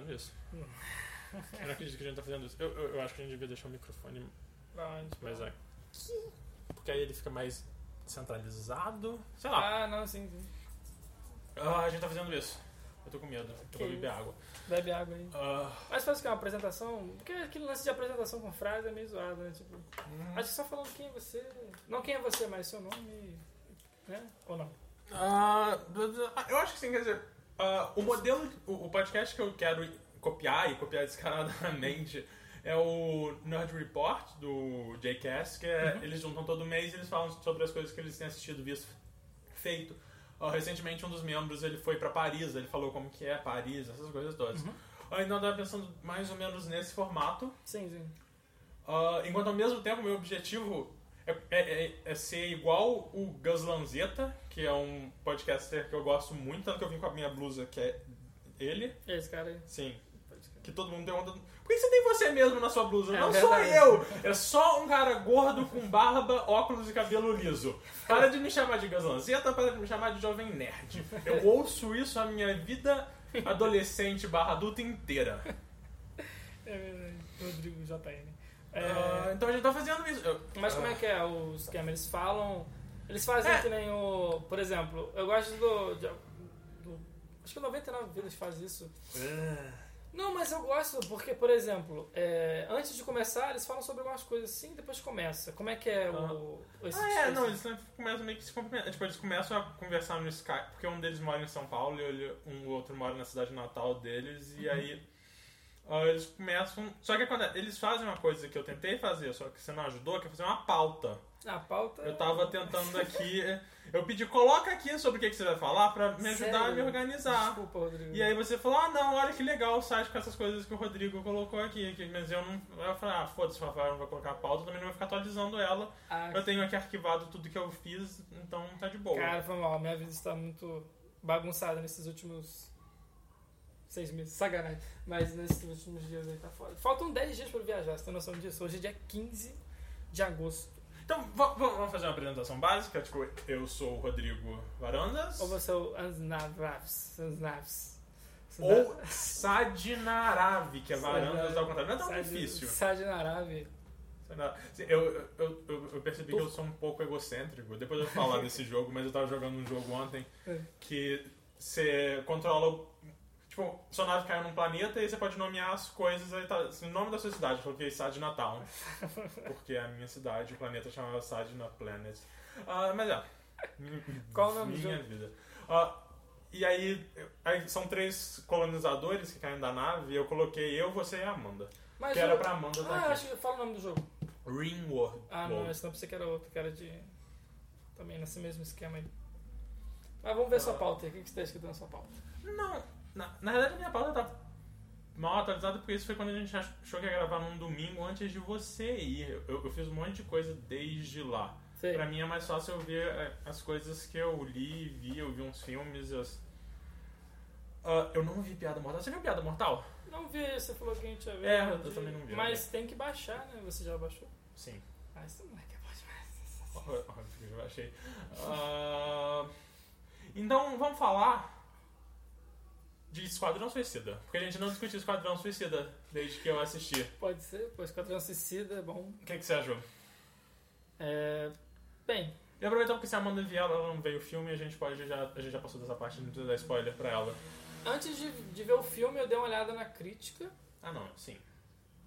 fazendo isso. Eu não acredito que a gente tá fazendo isso. Eu, eu, eu acho que a gente devia deixar o microfone Onde? mais aqui. Porque aí ele fica mais centralizado. Sei lá. Ah, não, sim, sim. Ah, a gente tá fazendo isso. Eu tô com medo. Eu vou beber água. Bebe água aí. Ah, Mas faz o que? Uma apresentação? Porque aquele lance de apresentação com frase é meio zoado, né? Tipo, hum. acho que só falando quem é você. Não quem é você, mas seu nome. Né? Ou não? Ah, eu acho que sim, quer dizer, ah, o modelo, o, o podcast que eu quero copiar e copiar descaradamente é o Nerd Report do JCast, que é, eles juntam todo mês e eles falam sobre as coisas que eles têm assistido, visto, feito. Ah, recentemente um dos membros ele foi pra Paris, ele falou como que é Paris, essas coisas todas. Ah, então eu tava pensando mais ou menos nesse formato. Sim, sim. Ah, enquanto ao mesmo tempo meu objetivo é, é- é- ser igual o Gus Lanzetta, que é um podcaster que eu gosto muito, tanto que eu vim com a minha blusa, que é ele. Esse cara aí. Sim. Que todo mundo pergunta. Por que você tem você mesmo na sua blusa? É Não sou eu! É só um cara gordo com barba, óculos e cabelo liso. Para de me chamar de Gus Lanzetta, para de me chamar de jovem nerd. Eu ouço isso a minha vida adolescente barra adulta inteira. É verdade. Rodrigo JN. É, Ah, então a gente tá fazendo isso. Eu- mas como é que é o esquema? Eles falam. Eles fazem É. que nem o. Por exemplo, eu gosto do. de- do- acho que o 99 Vidas faz isso. Não, mas eu gosto porque, por exemplo, é, antes de começar, eles falam sobre algumas coisas assim, depois começa. Como é que é o. esse- Ah, é, esse- não, eles começam meio que se cumprimentar. Tipo, eles começam a conversar no Skype, porque um deles mora em São Paulo e um outro mora na cidade natal deles, e aí ah, eles começam. Só que acontece, eles fazem uma coisa que eu tentei fazer, só que você não ajudou, que é fazer uma pauta. A pauta. Eu tava tentando aqui. Eu pedi, coloca aqui sobre o que, que você vai falar pra me ajudar a me Sério? organizar. Desculpa, Rodrigo. E aí você falou, ah não, olha que legal o site com essas coisas que o Rodrigo colocou aqui. Mas eu não. Eu falei, ah, foda-se, o Rafael não vai colocar a pauta, também não vai ficar atualizando ela. Ah, Eu tenho aqui arquivado tudo que eu fiz, então tá de boa. Cara, foi mal. Minha vida está muito bagunçada nesses últimos seis meses. Sacanagem. Mas nesses últimos dias aí tá foda. Faltam 10 dias pra eu viajar, você tem noção disso? Hoje é dia 15 de agosto. Então, va- va- vamos fazer uma apresentação básica. Tipo, eu sou o Rodrigo Varandas. Ou você é o Ansnavs. Ansnavs. Ou Sadinaravi, que é Varandas ao contrário. Não é tão Sad- difícil. Sadnaravi. Eu, eu, eu, eu percebi que eu sou um pouco egocêntrico. Depois eu vou falar desse jogo, mas eu tava jogando um jogo ontem É. que você controla. Tipo, sua nave caiu num planeta e você pode nomear as coisas. Aí tá, assim, o nome da sua cidade, eu coloquei Sadna Town. Porque a minha cidade, o planeta chamava Sadna Planet. Ah, mas é. Qual o nome do Minha vida. Ah, e aí, aí são três colonizadores que caem da nave e eu coloquei eu, você e a Amanda. Mas que era eu- pra Amanda tá Ah, acho que fala o nome do jogo. Ringworld. Ah, não, esse não pensei que era outro, que era de. Também nesse mesmo esquema aí. Mas vamos ver sua Ah. pauta aí. O que que você tá escrito na sua pauta? Não, na, na verdade a minha pauta tá mal atualizada porque isso foi quando a gente achou que ia gravar num domingo antes de você ir. Eu, eu fiz um monte de coisa desde lá. Sei. Pra mim é mais fácil eu ver é, as coisas que eu li, vi, eu vi uns filmes. as- Ah, eu não vi Piada Mortal. Você viu Piada Mortal? Não vi, você falou que a gente ia ver. É, eu também não vi, Mas tem que baixar, né? Você já baixou? Sim. Ah, isso não é que é bom demais. Ó, ó, Eu achei. Ah, então vamos falar de Esquadrão Suicida. Porque a gente não discutiu Esquadrão Suicida desde que eu assisti. Pode ser, pois Esquadrão Suicida é bom. O que, que você achou? É... Bem, E aproveitando que se a Amanda vier, ela não veio o filme, a gente pode já. A gente já passou dessa parte, não precisa dar spoiler pra ela. antes de, de ver o filme, eu dei uma olhada na crítica Ah não, sim.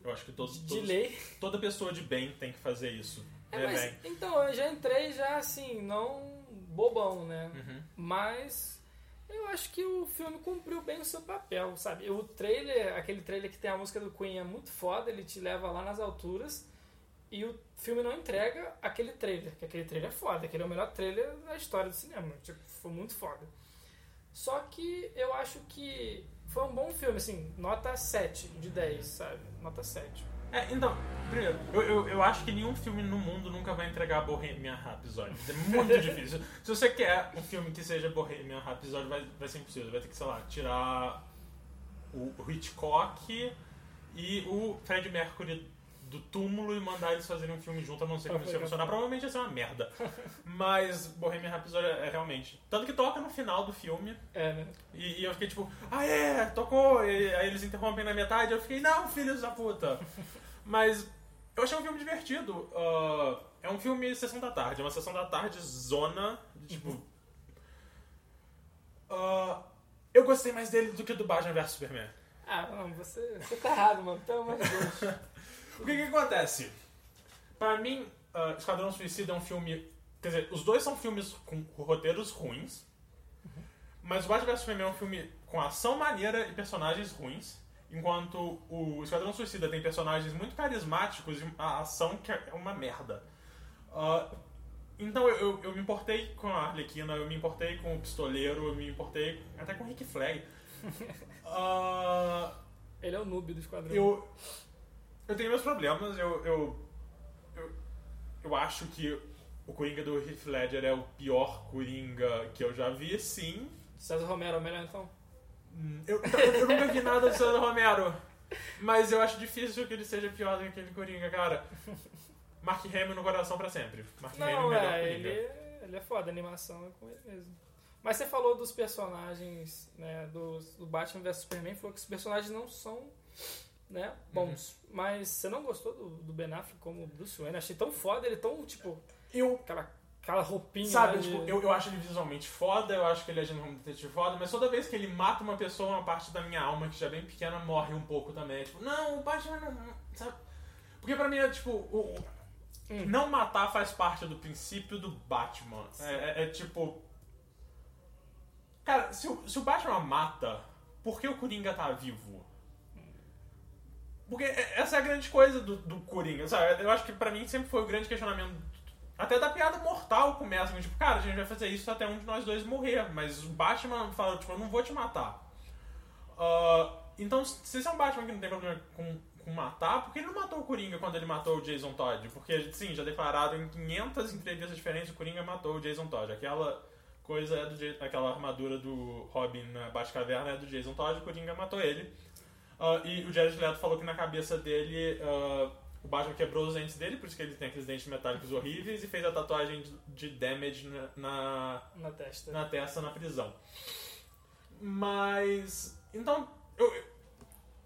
Eu acho que todos, de todos- lei. toda pessoa de bem tem que fazer isso. É, Ver mas, bem. então, eu já entrei já assim, não bobão, né? Uhum. Mas eu acho que o filme cumpriu bem o seu papel, sabe? O trailer, aquele trailer que tem a música do Queen é muito foda, ele te leva lá nas alturas. E o filme não entrega aquele trailer, que aquele trailer é foda, aquele é o melhor trailer da história do cinema. Tipo, foi muito foda. Só que eu acho que foi um bom filme, assim, nota 7 de 10, sabe? Nota 7. É, então, primeiro, eu, eu, eu acho que nenhum filme no mundo nunca vai entregar Bohemian Rhapsody. É muito difícil. Se você quer um filme que seja Bohemian Rhapsody, vai, vai ser impossível. Vai ter que, sei lá, tirar o Hitchcock e o Fred Mercury do túmulo e mandar eles fazerem um filme junto. Eu não Ah, como isso ia funcionar. Provavelmente ia ser uma merda. Mas Bohemian Rhapsody é, é realmente. Tanto que toca no final do filme. É, né? E, e eu fiquei tipo, ah é, tocou. E aí eles interrompem na metade. Eu fiquei, não, filhos da puta. Mas eu achei um filme divertido. Ah, é um filme sessão da tarde. É uma sessão da tarde zona. Tipo. ah, eu gostei mais dele do que do Batman vs Superman. Ah, não, você, você tá errado, mano. Pelo amor de Deus. O que que acontece? Pra mim, ah, Esquadrão Suicida é um filme. Quer dizer, os dois são filmes com roteiros ruins. Mas o Batman vs Superman é um filme com ação maneira e personagens ruins. Enquanto o Esquadrão Suicida tem personagens muito carismáticos e a ação que é uma merda. Ah, então eu, eu, eu me importei com a Arlequina, eu me importei com o Pistoleiro, eu me importei até com o Rick Flag. Ah, Ele é o noob do esquadrão. eu, eu tenho meus problemas, eu, eu, eu, eu acho que o Coringa do Heath Ledger é o pior Coringa que eu já vi, sim. César Romero é o melhor, então? Hum, Eu, eu, eu nunca vi nada do César Romero, mas eu acho difícil que ele seja pior do que aquele Coringa, cara. Mark Hamill no coração pra sempre. Mark Hamill Não, melhor é, Coringa. ele, ele é foda, a animação é com ele mesmo. Mas você falou dos personagens, né, do, do Batman vs Superman, falou que os personagens não são, né, bons. Uhum. Mas você não gostou do, do Ben Affleck como Bruce Wayne? Achei tão foda, ele tão, tipo, Eu, aquela, aquela roupinha sabe, de- tipo, eu, eu acho ele visualmente foda, eu acho que ele é um detetive foda, mas toda vez que ele mata uma pessoa, uma parte da minha alma, que já é bem pequena, morre um pouco também. É tipo, não, o Batman não. Sabe? Porque pra mim é tipo, o, Hum. não matar faz parte do princípio do Batman. É, é- é tipo. Cara, se o, se o Batman mata, por que o Coringa tá vivo? Porque é- essa é a grande coisa do, do Coringa, sabe? Eu acho que pra mim sempre foi o grande questionamento. Até da piada mortal começa, tipo, cara, a gente vai fazer isso até um de nós dois morrer. Mas o Batman fala, tipo, eu não vou te matar. Ah, então, se esse é um Batman que não tem problema com, com matar, por que ele não matou o Coringa quando ele matou o Jason Todd? Porque, sim, já declarado em 500 entrevistas diferentes, o Coringa matou o Jason Todd. Aquela coisa é do aquela armadura do Robin na Batcaverna é do Jason Todd, o Coringa matou ele. Ah, e o Jared Leto falou que na cabeça dele ah, o Batman quebrou os dentes dele, por isso que ele tem aqueles dentes metálicos horríveis, e fez a tatuagem de, damage na- na, na testa. na testa na prisão. Mas. Então. Eu, eu-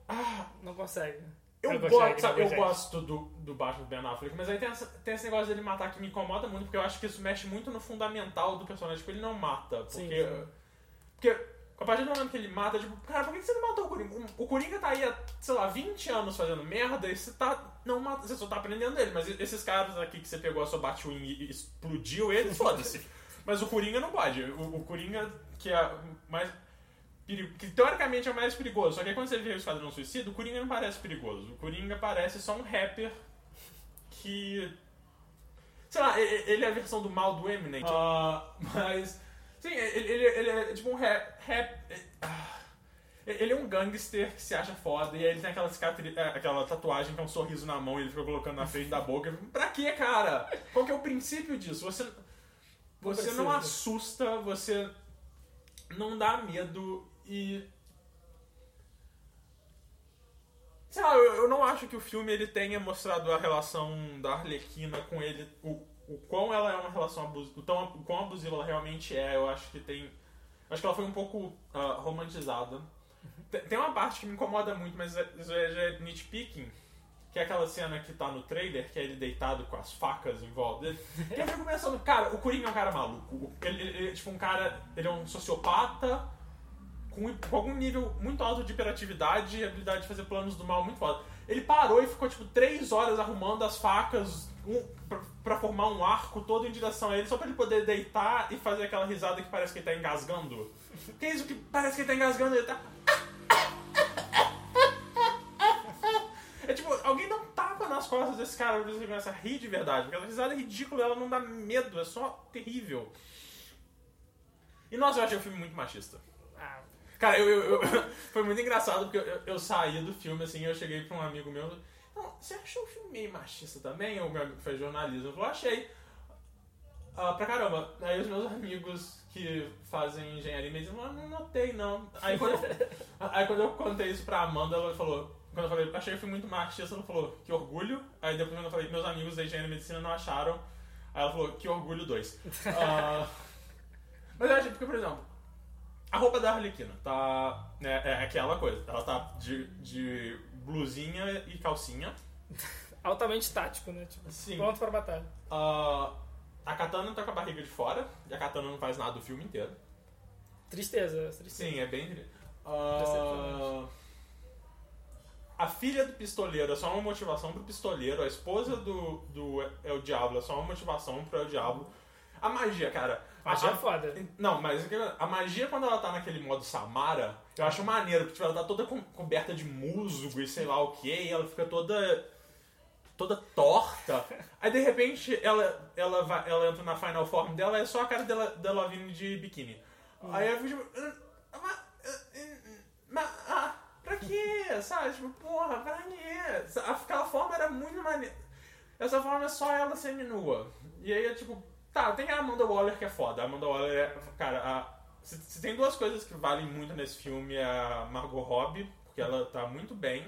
ah, Não consegue. eu, Não gosto, consegue, sabe, eu gosto do, do Batman do Ben Affleck, mas aí tem, essa- tem esse negócio dele matar que me incomoda muito, porque eu acho que isso mexe muito no fundamental do personagem. Tipo, ele não mata. Porque. Sim, sim. Porque. A partir do momento que ele mata, tipo, cara, por que você não matou o Coringa? O Coringa tá aí há, sei lá, 20 anos fazendo merda e você tá. Não mata, você só tá aprendendo ele. Mas esses caras aqui que você pegou a sua Batwing e explodiu ele, foda-se. Mas o Coringa não pode. O, o Coringa, que é mais. perigo- Que teoricamente é o mais perigoso. Só que aí quando você vê o Esquadrão Suicida, o Coringa não parece perigoso. O Coringa parece só um rapper que. Sei lá, ele é a versão do mal do Eminem. Ah, mas. Sim, ele, ele, ele é tipo um rap. rap ah, ele é um gangster que se acha foda e aí ele tem aquela, cicatri, é, aquela tatuagem que é um sorriso na mão e ele fica colocando na frente da boca. Pra quê, cara? Qual que é o princípio disso? Você, você não precisa. assusta, você não dá medo e. Sei lá, eu, eu não acho que o filme ele tenha mostrado a relação da Arlequina com ele, o, o quão ela é uma relação abusiva, o, tão, o quão abusiva ela realmente é. Eu acho que tem. Acho que ela foi um pouco ah, romantizada. Tem, tem uma parte que me incomoda muito, mas é- isso é, já é nitpicking. Que é aquela cena que tá no trailer, que é ele deitado com as facas em volta dele. E eu fico pensando, cara, o Coringa é um cara maluco. Ele, ele- ele é tipo um cara. Ele é um sociopata com, com algum nível muito alto de hiperatividade e habilidade de fazer planos do mal muito foda. Ele parou e ficou tipo três horas arrumando as facas um, pra, formar um arco todo em direção a ele, só pra ele poder deitar e fazer aquela risada que parece que ele tá engasgando. Que é isso que parece que ele tá engasgando ele tá. É tipo, alguém dá um tapa nas costas desse cara pra você começa a rir de verdade. Aquela risada é ridícula, ela não dá medo, é só terrível. E nossa, eu achei o filme muito machista. Cara, eu, eu- eu- foi muito engraçado porque eu, eu, eu saí do filme assim, eu cheguei pra um amigo meu. Não, você achou o filme meio machista também? O meu amigo que faz jornalismo falou, achei. Ah, pra caramba. Aí os meus amigos que fazem engenharia me "Ah, não notei não. Aí quando, eu, aí quando eu contei isso pra Amanda, ela falou, quando eu falei, achei o filme muito machista, ela falou, que orgulho. Aí depois quando eu falei, meus amigos da higiene e medicina não acharam. Aí ela falou, que orgulho dois. Ah, mas eu achei, porque, por exemplo, a roupa da Arlequina tá. né, é aquela coisa. Ela tá de, de blusinha e calcinha. Altamente tático, né? Tipo, Sim. pronto pra batalha. Ah, a Katana tá com a barriga de fora, e a Katana não faz nada o filme inteiro. Tristeza, tristeza. Sim, é bem. Decepcionante. a filha do pistoleiro é só uma motivação pro pistoleiro, a esposa do, do El Diablo é só uma motivação pro El Diablo. A magia, cara. Magia a, é foda. Não, mas a magia quando ela tá naquele modo Samara, eu acho maneiro, porque tipo, ela tá toda co- coberta de musgo e sei lá o que, e ela fica toda. toda torta. Aí de repente ela, ela, vai, ela entra na final form dela, é só a cara dela, dela vindo de biquíni. Aí eu fico tipo. "Ah, mas, ah, ah, mas, ah, pra quê? Sabe? Tipo, porra, pra quê? Aquela forma era muito maneira. Essa forma é só ela seminua. E aí é tipo, tá, tem a Amanda Waller que é foda. A Amanda Waller é. Cara, a- se, se tem duas coisas que valem muito nesse filme é a Margot Robbie, porque ela tá muito bem,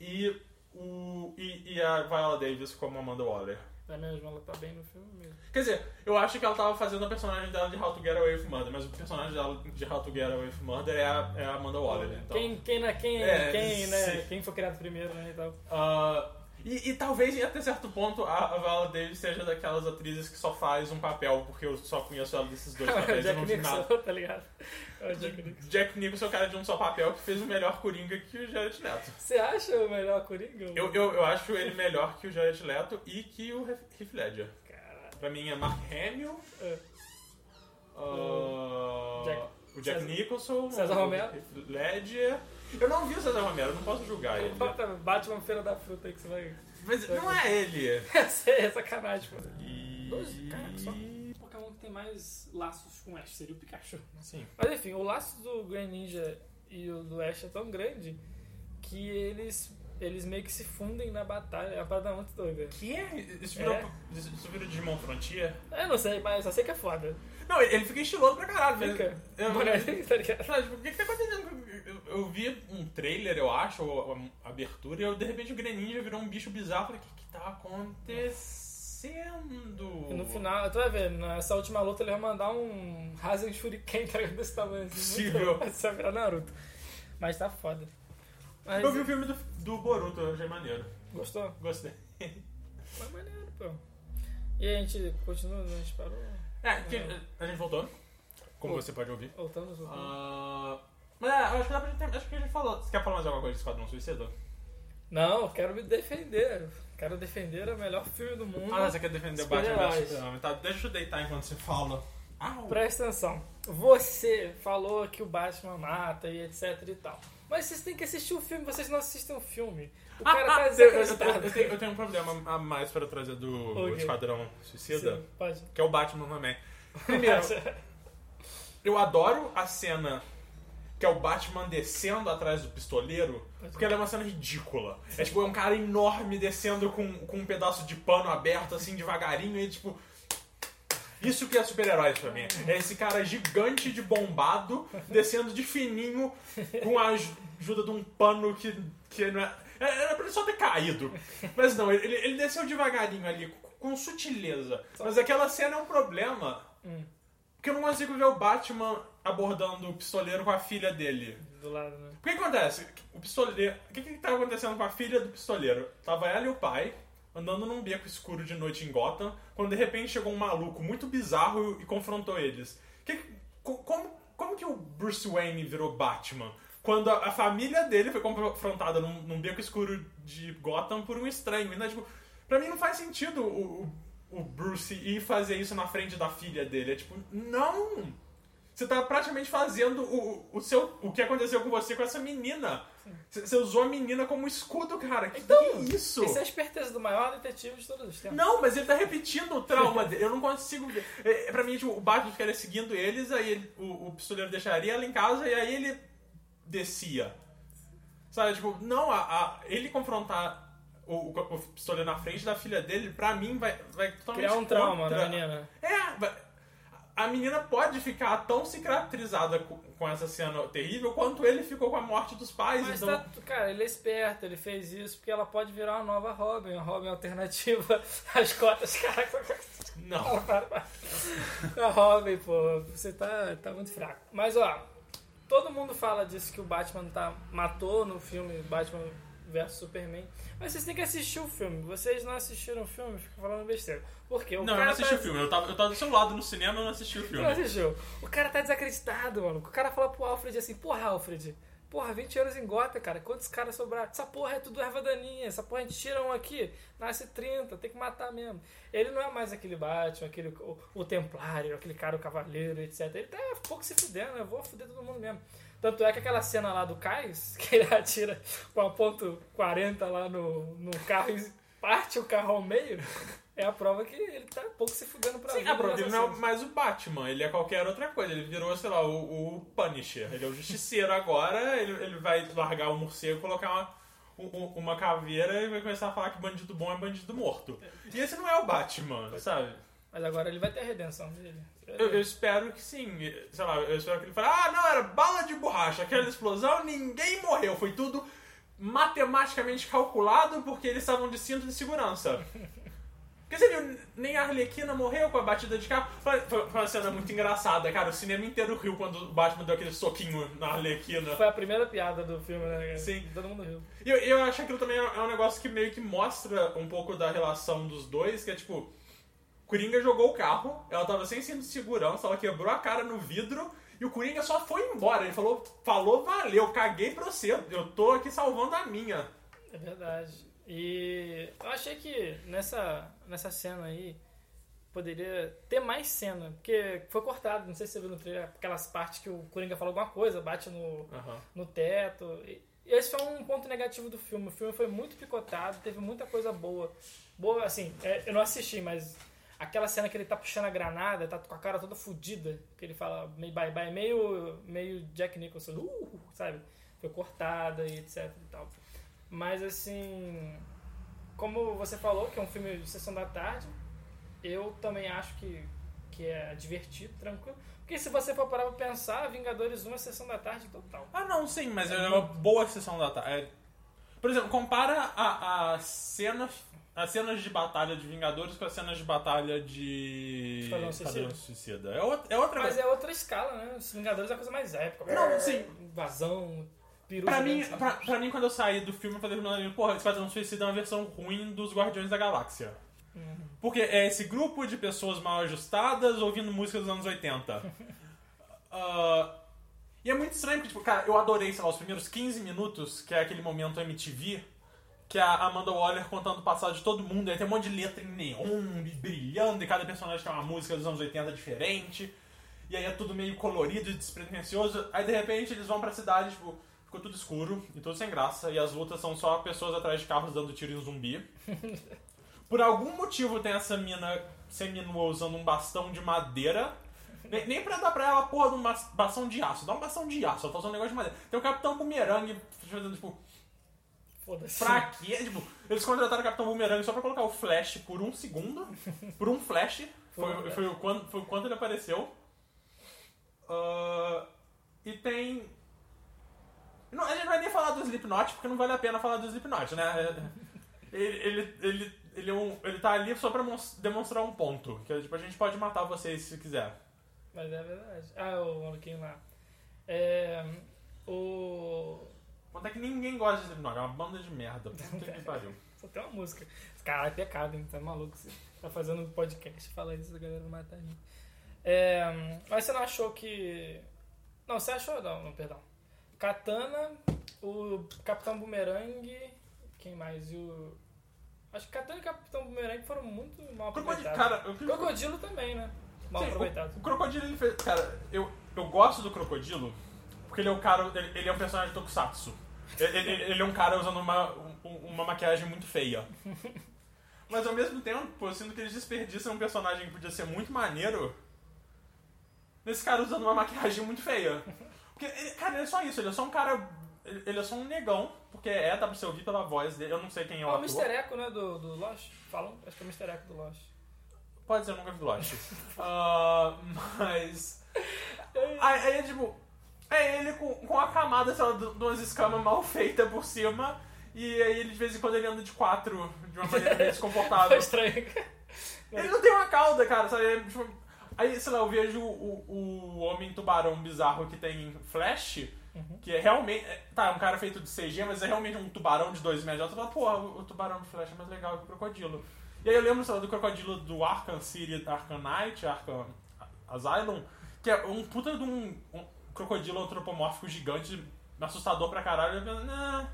e, o, e, e a Viola Davis como Amanda Waller. É mesmo, ela tá bem no filme mesmo. Quer dizer, eu acho que ela tava fazendo a personagem dela de How to Get Away with Murder, mas o personagem dela de How to Get Away with Murder é a, é a Amanda Waller, então. Quem, quem, né, quem, É, quem, né, quem foi criado primeiro, né, e tal. Ah, e, e talvez até certo ponto a, Viola Davis seja daquelas atrizes que só faz um papel, porque eu só conheço ela desses dois o papéis. eu Jack não vi Nicholson, nada. tá ligado? É o Jack Nicholson. Jack Nicholson é o cara de um só papel que fez o melhor Coringa que o Jared Leto. Você acha o melhor Coringa? Eu, eu, eu acho ele melhor que o Jared Leto e que o Heath Ledger. Caralho. Pra mim é Mark Hamill, É. Jack- o Jack César- Nicholson, César o Romero. Heath Ledger. Eu não vi o César Romero, eu não posso julgar ele. Bota Batman Feira da Fruta aí que você vai... Mas não é ele. Essa é sacanagem, pô. E... Doze, caraca, só. O Pokémon que tem mais laços com Ash seria o Pikachu. Sim. Mas enfim, o laço do Green Ninja e o do Ash é tão grande que eles, eles meio que se fundem na batalha. É uma parada muito doida. Que é? Isso virou, É. isso virou Digimon Frontier? Eu não sei, mas só sei que é foda. Não, ele fica estiloso pra caralho, mas... Fica. Eu, tá ligado? Tipo, o que que tá acontecendo? Eu, eu vi um trailer, eu acho, ou a abertura, e eu, de repente o Greninja virou um bicho bizarro. Falei, o que que tá acontecendo? E no final, tu vai ver, nessa última luta ele vai mandar um Rasen Shuriken tá ligado, desse tamanho. Assim, muito Possível. vai virar Naruto. Mas tá foda. Mas, Eu vi o filme do, do Boruto, eu achei maneiro. Gostou? Gostei. Foi maneiro, pô. E a gente continua, a gente parou. É, que, a gente voltou, como você pode ouvir. Voltamos, voltamos. Ah, mas é, eu acho que dá pra gente ter, acho que a gente falou. Você quer falar mais alguma coisa de Esquadrão Suicida? Não, eu quero me defender. Quero defender o melhor filme do mundo. Ah, você quer defender o. Batman vs Superman? Tá, deixa eu deitar enquanto você fala. Presta atenção. Você falou que o Batman mata e etc e tal. Mas vocês têm que assistir o filme, vocês não assistem o filme. O Ah, cara ah, tá desacreditado. tenho, eu tenho- eu tenho um problema a mais pra trazer do Ok. Esquadrão Suicida, Sim, que é o Batman também. Primeiro, eu adoro a cena que é o Batman descendo atrás do pistoleiro, porque ela é uma cena ridícula. É tipo, é um cara enorme descendo com, com um pedaço de pano aberto, assim, devagarinho, e tipo. Isso que é super-heróis pra mim. É esse cara gigante de bombado, descendo de fininho, com a aj- ajuda de um pano que, que não é. é- Era pra ele só ter caído. Mas não, ele, ele desceu devagarinho ali, com, sutileza. Mas aquela cena é um problema. Hum. Porque eu não consigo ver o Batman abordando o pistoleiro com a filha dele. Do lado, né? O que, acontece? O pistoleiro. O que, que tava acontecendo com a filha do pistoleiro? Tava ela e o pai andando num beco escuro de noite em Gotham, quando de repente chegou um maluco muito bizarro e, confrontou eles. Que, co- como, como que o Bruce Wayne virou Batman? Quando a, a família dele foi confrontada num, num beco escuro de Gotham por um estranho. E, né, tipo, pra mim não faz sentido o, o, o Bruce ir fazer isso na frente da filha dele. É tipo, não! Você tá praticamente fazendo o, o, seu, o que aconteceu com você com essa menina. Você usou a menina como escudo, cara. Que, Então, que isso? Essa é a esperteza do maior detetive de todos os tempos. Não, mas ele tá repetindo o trauma dele. Eu não consigo ver. É, pra mim, tipo, o Batman ficaria seguindo eles, aí ele- o, o pistoleiro deixaria ela em casa e aí ele descia. Sabe, tipo, não, a, a- ele confrontar o, o, o pistoleiro na frente da filha dele, pra mim, vai, vai totalmente Criar um trauma contra- na menina. É, vai- a menina pode ficar tão cicatrizada com, essa cena terrível quanto ele ficou com a morte dos pais. Mas então, tá, cara, ele é esperto, ele fez isso porque ela pode virar uma nova Robin, uma Robin alternativa às cotas, cara. não. A Robin, pô, você tá, tá muito fraco. Mas ó, todo mundo fala disso que o Batman tá, matou no filme Batman vs Superman. Mas vocês têm que assistir o filme. Vocês não assistiram o filme, ficam falando besteira. Por quê? O Não, eu cara não assisti tá... o filme. Eu tava, eu tava do seu lado no cinema e eu não assisti o Não filme. assistiu. O cara tá desacreditado, mano. O cara fala pro Alfred assim, porra, Alfred, porra, 20 anos em gota, cara. Quantos caras sobraram? Essa porra é tudo erva daninha. Essa porra a gente tira um aqui, nasce 30, tem que matar mesmo. Ele não é mais aquele Batman, aquele, o, o Templário, aquele cara, o Cavaleiro, etc. Ele tá pouco se fudendo, eu vou fuder todo mundo mesmo. Tanto é que aquela cena lá do Cais, que ele atira com a ponto 40 lá no, no carro e parte o carro ao meio, é a prova que ele tá pouco se fudendo pra Sim, vida a prova, nessa ele não é mais o Batman, ele é qualquer outra coisa. Ele virou, sei lá, o, o Punisher. Ele é o justiceiro agora, ele, ele vai largar o morcego, colocar uma, um- uma caveira e vai começar a falar que bandido bom é bandido morto. E esse não é o Batman, sabe? Mas agora ele vai ter a redenção dele. Eu, eu espero que sim. Sei lá, eu espero que ele fale, ah, não, era bala de borracha, aquela explosão, ninguém morreu. Foi tudo matematicamente calculado porque eles estavam de cinto de segurança. Porque você viu, nem a Arlequina morreu com a batida de carro. Foi, foi- uma cena muito engraçada, cara. O cinema inteiro riu quando o Batman deu aquele soquinho na Arlequina. Foi a primeira piada do filme, né? Sim. Todo mundo riu. E eu, eu acho que aquilo também é um negócio que meio que mostra um pouco da relação dos dois, que é tipo, Coringa jogou o carro, ela tava sem cinto de segurança, ela quebrou a cara no vidro e o Coringa só foi embora. Ele falou, falou, valeu, caguei pra você, eu tô aqui salvando a minha. É verdade. E eu achei que nessa, nessa cena aí poderia ter mais cena, porque foi cortado, não sei se você viu no trailer, aquelas partes que o Coringa fala alguma coisa, bate no, Aham. no teto. E esse foi um ponto negativo do filme. O filme foi muito picotado, teve muita coisa boa. Boa, assim, é, eu não assisti, mas aquela cena que ele tá puxando a granada, tá com a cara toda fodida, que ele fala meio bye bye, meio, meio Jack Nicholson, uh, sabe? Foi cortada e etc e tal. Mas assim, como você falou, que é um filme de sessão da tarde, eu também acho que, que é divertido, tranquilo. Porque se você for parar pra pensar, Vingadores 1 é sessão da tarde total. Ah, não, sim, mas é uma boa sessão da tarde. É- Por exemplo, compara a, a cenas, as cenas de batalha de Vingadores com as cenas de batalha de Esquadrão Suicida. Suicida. É outra, é outra Mas é outra escala, né? Os Vingadores é a coisa mais épica. Não, sim. Invasão, peru. Pra mim, gigante, pra, pra mim, quando eu saí do filme, eu falei pro meu amigo, porra, Esquadrão Suicida é uma versão ruim dos Guardiões da Galáxia. Uhum. Porque é esse grupo de pessoas mal ajustadas ouvindo música dos anos 80. Ah, e é muito estranho, porque, tipo, cara, eu adorei, sei lá, os primeiros 15 minutos, que é aquele momento MTV, que é a Amanda Waller contando o passado de todo mundo, aí tem um monte de letra em neon, brilhando, e cada personagem tem uma música dos anos 80 diferente, e aí é tudo meio colorido e despretensioso, aí de repente eles vão pra cidade, tipo, ficou tudo escuro e tudo sem graça, e as lutas são só pessoas atrás de carros dando tiro em zumbi. Por algum motivo tem essa mina seminua usando um bastão de madeira. Nem, nem pra dar pra ela a porra de um bas- bastão de aço. Dá um bastão de aço, ela tá usando um negócio de madeira. Tem o Capitão Bumerangue fazendo, tipo, Foda-se. pra quê? Tipo, eles contrataram o Capitão Boomerang só pra colocar o Flash por um segundo. Por um Flash. Foi, foi, o, quanto, foi o quanto ele apareceu. Ah, e tem. Não, a gente não vai nem falar do Slipknot, porque não vale a pena falar do Slipknot, né? Ele, ele, ele, ele, é um- ele tá ali só pra demonstrar um ponto. Que é, tipo, a gente pode matar vocês se quiser. Mas é verdade. Ah, o maluquinho lá. É. O. Quanto é que ninguém gosta de Slipknot, é uma banda de merda. Puta que pariu. Só tem uma música. Cara, é pecado, hein? Tá maluco? Você tá fazendo um podcast fala isso, a galera vai matar a gente. É, mas você não achou que. Não, você achou. Não, não, perdão. Katana, o Capitão Boomerang. Quem mais? E o. Acho que Katana e Capitão Boomerang foram muito mal Crocodilo, aproveitados. cara, eu Crocodilo também, né? Mal Sim, aproveitado. O, o Crocodilo, ele fez. Cara, eu, eu gosto do Crocodilo porque ele é o cara. Ele, ele é um personagem de Tokusatsu. Ele, ele- ele é um cara usando uma, um- uma maquiagem muito feia. Mas ao mesmo tempo, eu sinto que eles desperdiçam um personagem que podia ser muito maneiro nesse cara usando uma maquiagem muito feia. Porque, ele- cara, ele é só isso, ele é só um cara. Ele é só um negão, porque é, dá pra você ouvir pela voz dele. Eu não sei quem é o Ah, o ator. Mr. Echo, né? Do, do Lost. Falam? Acho que é o Mr. Echo do Lost. Pode ser, eu nunca vi Lost. Ah, mas. Aí, aí é tipo. É ele com, com a camada, sei lá, de umas escamas mal feitas por cima. E aí ele de vez em quando ele anda de quatro de uma maneira meio Foi desconfortável. estranho. Ele não tem uma cauda, cara, sabe? É, tipo, Aí, sei lá, eu vejo o, o homem tubarão bizarro que tem Flash, que é realmente. é- Tá, é um cara feito de CG, mas é realmente um tubarão de 2 metros. Eu falo, porra, o, o tubarão de Flash é mais legal que o crocodilo. E aí eu lembro, sei lá, do crocodilo do Arkham City, Arkham Knight, Arkham Asylum, que é um puta de um, um crocodilo antropomórfico gigante, assustador pra caralho. Eu penso, nah.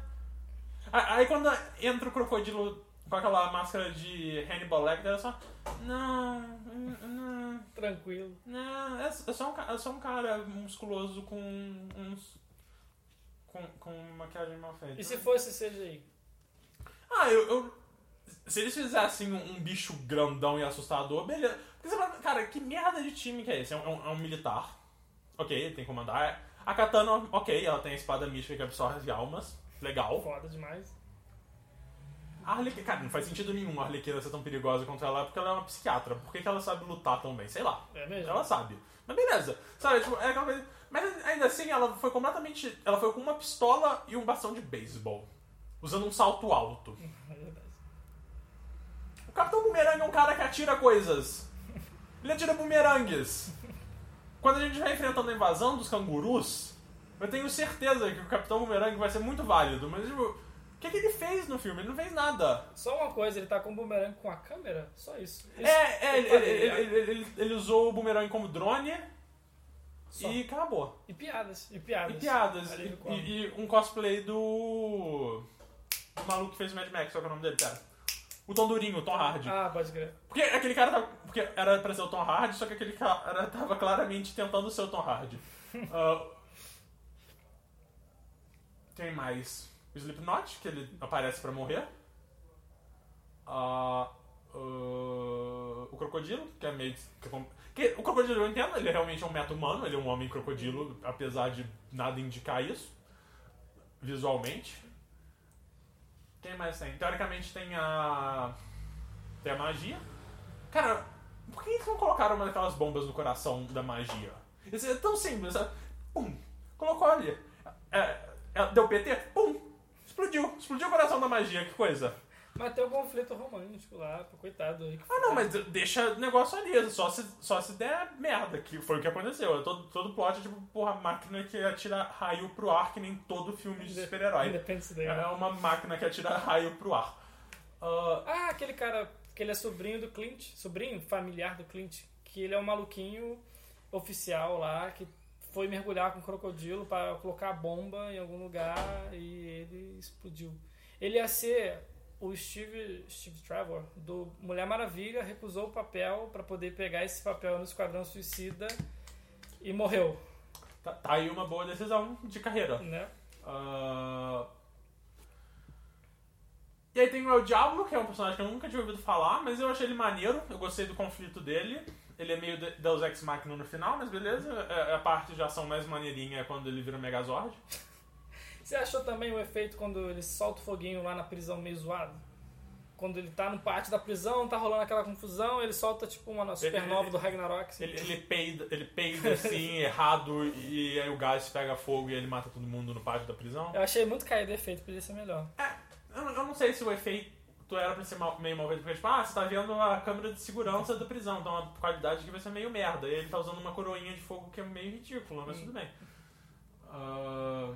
Aí quando entra o crocodilo com aquela máscara de Hannibal Lecter, eu só. Não, não, Tranquilo. não. É, é só um, é só um cara musculoso com uns. com, com maquiagem mal feita. E se fosse CGI? Ah, eu. eu- se eles fizessem um, um bicho grandão e assustador, beleza. Porque você fala, cara, que merda de time que é esse? É um, é um- é um militar. Ok, tem que comandar. A Katana, ok, ela tem a espada mística que absorve almas. Legal. Foda demais. A Arlequina, cara, não faz sentido nenhum a Arlequina ser tão perigosa contra ela porque ela é uma psiquiatra. Por que, que ela sabe lutar tão bem? Sei lá. É mesmo? Ela sabe. Mas beleza. Sabe, tipo, é aquela coisa. Mas ainda assim, ela foi completamente. Ela foi com uma pistola e um bastão de beisebol. Usando um salto alto. É. O Capitão Boomerang é um cara que atira coisas. Ele atira bumerangues. Quando a gente vai enfrentando a invasão dos cangurus, eu tenho certeza que o Capitão Boomerang vai ser muito válido. Mas, tipo, o que, que ele fez no filme? Ele não fez nada. Só uma coisa, ele tá com o bumerangue com a câmera? Só isso. Isso É, é, eu ele, ele, é. ele, ele- usou o boomerang como drone Só. e acabou. E piadas. E piadas. E piadas. E, e- e um cosplay do. do maluco que fez o Mad Max, qual que é o nome dele, cara? O Tom Durinho, o Tom Hardy. Ah, pode crer. Porque aquele cara tava, Porque era pra ser o Tom Hardy, só que aquele cara tava claramente tentando ser o Tom Hardy. Ah, quem mais? O Slipknot, que ele aparece pra morrer. Ah, ah, o Crocodilo, que é meio. que é que- o Crocodilo eu entendo, ele realmente é um meta-humano, ele é um homem crocodilo, apesar de nada indicar isso. Visualmente. Quem mais tem? Teoricamente tem a. Tem a magia. Cara, por que eles não colocaram uma daquelas bombas no coração da magia? Isso é tão simples, sabe? Pum! Colocou ali. É, é, deu PT? Pum! Explodiu. Explodiu o coração da magia, que coisa. Mas tem um conflito romântico lá, pô, coitado. aí Ah, não, mas deixa o negócio ali. Só se, só se der merda, que foi o que aconteceu. Todo, todo plot é tipo, porra, máquina que atira raio pro ar, que nem todo filme de super-herói. É uma máquina que atira raio pro ar. Ah, Ah, aquele cara, que ele é sobrinho do Clint, sobrinho familiar do Clint, que ele é um maluquinho oficial lá, que foi mergulhar com um crocodilo para colocar a bomba em algum lugar e ele explodiu. Ele ia ser o Steve, Steve Trevor do Mulher Maravilha, recusou o papel para poder pegar esse papel no Esquadrão Suicida e morreu, tá, tá aí uma boa decisão de carreira. né? Ah, E aí tem o El Diablo, que é um personagem que eu nunca tinha ouvido falar, mas eu achei ele maneiro, eu gostei do conflito dele. Ele é meio de- Deus Ex Machina no final, mas beleza. É é a parte de ação mais maneirinha é quando ele vira Megazord. Você achou também o efeito quando ele solta o foguinho lá na prisão meio zoado? Quando ele tá no pátio da prisão, tá rolando aquela confusão, ele solta tipo uma supernova do Ragnarok. assim. Ele, ele peida, ele peida assim, errado, e aí o gás pega fogo e ele mata todo mundo no pátio da prisão. Eu achei muito caído o efeito, podia ser melhor. É, eu, eu não sei se o efeito era pra ser mal- meio mal feito, porque tipo, ah, você tá vendo a câmera de segurança da prisão, então a qualidade aqui vai ser meio merda. E ele tá usando uma coroinha de fogo que é meio ridícula, mas tudo bem. Ah,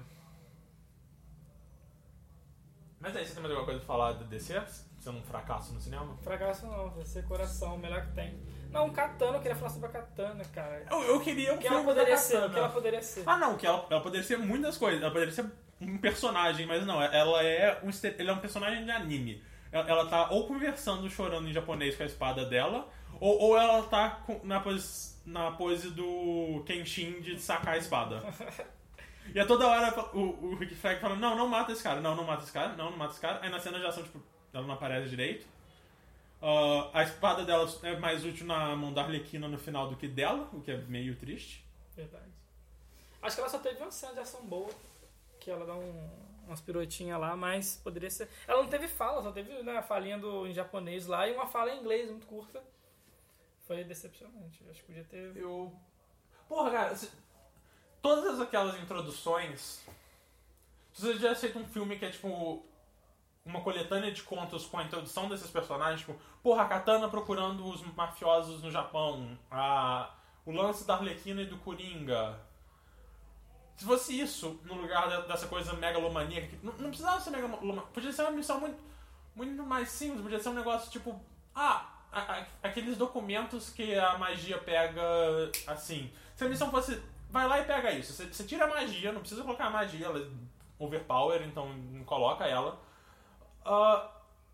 Mas aí, você tem mais alguma coisa pra falar da DC? Sendo um fracasso no cinema? Fracasso não, vai ser coração, o melhor que tem. Não, Katana, eu queria falar sobre a Katana, cara. Eu, eu queria um O que ela poderia ser, o que ela poderia ser. Ah, não, que ela, ela poderia ser muitas coisas. Ela poderia ser um personagem, mas não, ela é um, ela é um personagem de anime. Ela, ela tá ou conversando, chorando em japonês com a espada dela, ou, ou ela tá na, pose, na pose do Kenshin de sacar a espada. E a toda hora o, o Rick Flag fala, não, não mata esse cara, não, não mata esse cara, não, não mata esse cara. Aí na cena de ação, tipo, ela não aparece direito. Ah, a espada dela é mais útil na mão da Arlequina no final do que dela, o que é meio triste. Verdade. Acho que ela só teve uma cena de ação boa, que ela dá um, umas piruetinhas lá, mas poderia ser. Ela não teve fala, só teve né, a falinha do, em japonês lá e uma fala em inglês muito curta. Foi decepcionante. Acho que podia ter. Eu. Porra, cara, se- todas aquelas introduções. Se você tivesse feito um filme que é tipo. Uma coletânea de contos com a introdução desses personagens, tipo, porra, a Katana procurando os mafiosos no Japão, a, o lance da Arlequina e do Coringa. Se fosse isso, no lugar dessa coisa megalomaníaca, que não, não precisava ser megalomaníaca, podia ser uma missão muito, muito mais simples, podia ser um negócio tipo, ah, a- a- aqueles documentos que a magia pega assim. Se a missão fosse, vai lá e pega isso. Você, você tira a magia, não precisa colocar a magia, ela é overpower, então não coloca ela. Ah,